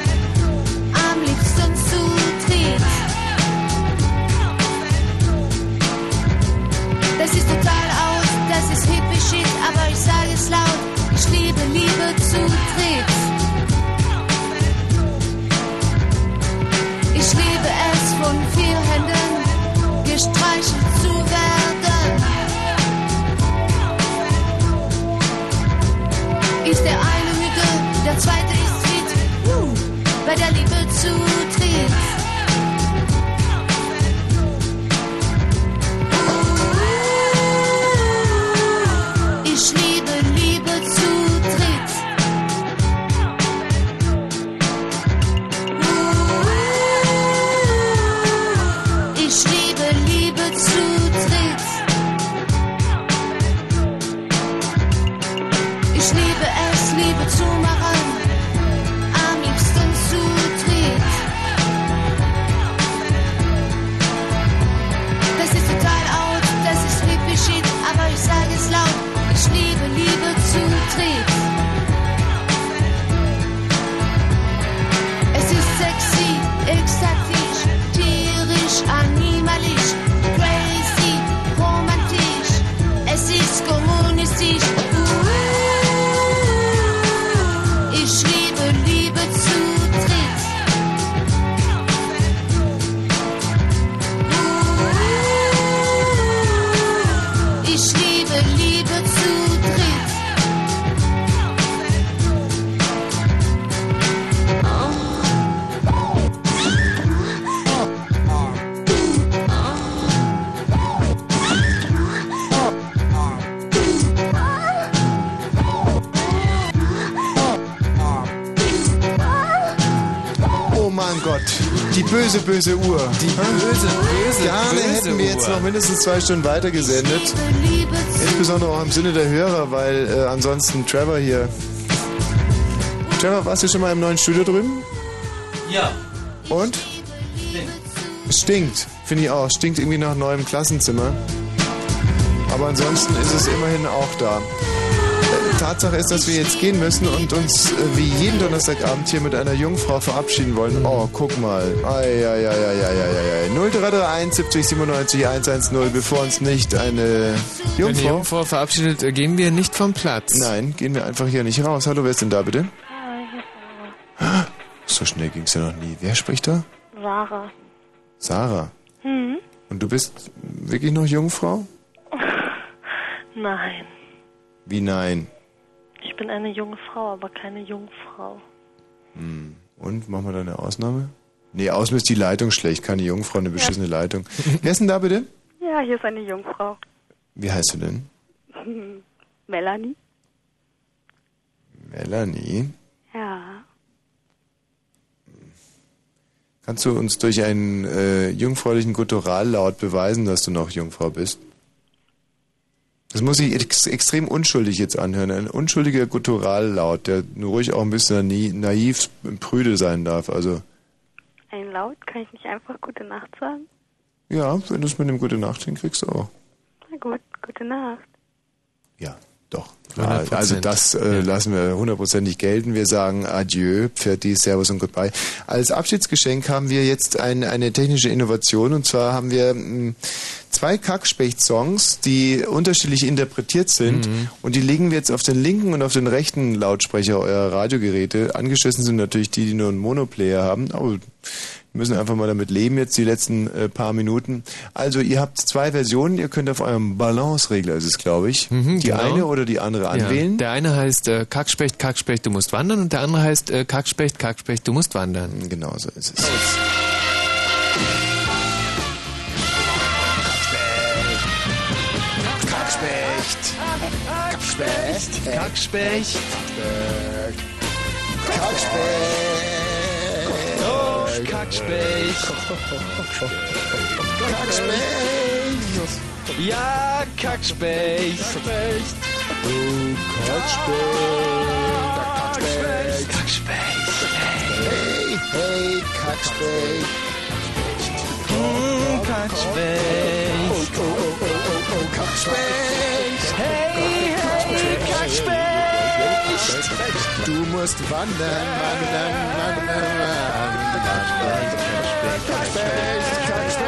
Ich liebe es, von vier Händen gestreichelt zu werden. Ist der eine müde, der zweite ist fit, bei der Liebe zu böse, böse Uhr. Die böse, böse, Gerne böse hätten wir jetzt Uhr. noch mindestens zwei Stunden weitergesendet. Insbesondere auch im Sinne der Hörer, weil äh, ansonsten Trevor hier. Trevor, warst du schon mal im neuen Studio drüben? Ja. Und? Es stinkt, finde ich auch. Stinkt irgendwie nach neuem Klassenzimmer. Aber ansonsten ist es immerhin auch da. Tatsache ist, dass wir jetzt gehen müssen und uns äh, wie jeden Donnerstagabend hier mit einer Jungfrau verabschieden wollen. Oh, guck mal. Ei, ei, ei, ei, ei, ei, ei. 0331 70 97 110, bevor uns nicht eine Wenn die Jungfrau... Jungfrau verabschiedet, äh, gehen wir nicht vom Platz. Nein, gehen wir einfach hier nicht raus. Hallo, wer ist denn da bitte? So schnell ging's ja noch nie. Wer spricht da? Sarah. Sarah. Hm? Und du bist wirklich noch Jungfrau? Nein. Wie nein? Ich bin eine junge Frau, aber keine Jungfrau. Hm. Und, machen wir da eine Ausnahme? Nee, außen ist die Leitung schlecht. Keine Jungfrau, eine beschissene Leitung. Wer ist denn da bitte? Ja, hier ist eine Jungfrau. Wie heißt du denn? Melanie? Melanie. Ja. Kannst du uns durch einen äh, jungfräulichen Gutturallaut beweisen, dass du noch Jungfrau bist? Das muss sich ex extrem unschuldig jetzt anhören. Ein unschuldiger Gutturallaut, der nur ruhig auch ein bisschen naiv, naiv prüde sein darf. Also, Ein Laut? Kann ich nicht einfach gute Nacht sagen? ja, wenn du es mit dem Gute Nacht hinkriegst, auch. Na gut, gute Nacht. Doch. Ja, 100%. also das äh, lassen wir hundertprozentig gelten. Wir sagen Adieu, Pferdi, Servus und Goodbye. Als Abschiedsgeschenk haben wir jetzt ein, eine technische Innovation und zwar haben wir mh, zwei Kackspecht-Songs, die unterschiedlich interpretiert sind Mhm. und die legen wir jetzt auf den linken und auf den rechten Lautsprecher eurer Radiogeräte. Angeschlossen sind natürlich die, die nur einen Monoplayer haben, aber müssen einfach mal damit leben jetzt die letzten äh, paar Minuten. Also ihr habt zwei Versionen, ihr könnt auf eurem Balance-Regler ist es, glaube ich, die genau. eine oder die andere anwählen. Ja, der eine heißt äh, Kackspecht, Kackspecht, du musst wandern und der andere heißt äh, Kackspecht, Kackspecht, du musst wandern. Genau so ist es. Kackspecht. Kackspecht. Kackspecht. Kackspecht. Los, Kackspecht. Kackspecht. Ja, Kackspecht. Du Kackspecht. Kackspecht. Hey, hey, Kackspecht. Kackspecht. Oh, oh, oh, oh, oh, oh, Kackspecht. Hey, hey, Kackspecht. Du musst wandern, wandern, wandern, wandern.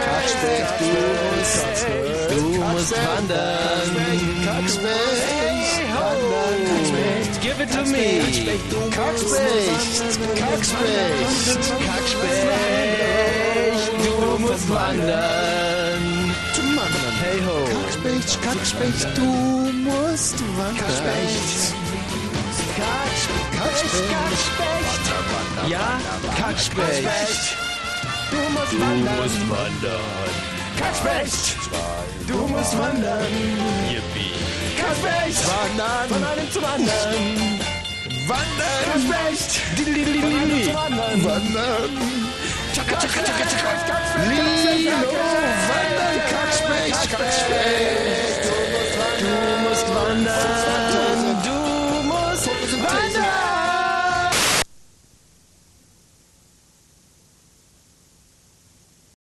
Kackspecht, du musst, wandern. Kackspecht. Give it to me. Kackspecht, Kackspecht, Kackspecht. Du musst wandern. Kackspecht, Kackspecht, du musst wandern. Kackspecht. Ja, Kackspecht. Du musst wandern. Du musst wandern. Kackspecht. Du musst wandern. Yippie. Kackspecht. Wandern. Von einem zum anderen. Wandern. Kackspecht. Wandern. Wandern. Tschakka, tschakka, tschakka, tschakka. Lilo,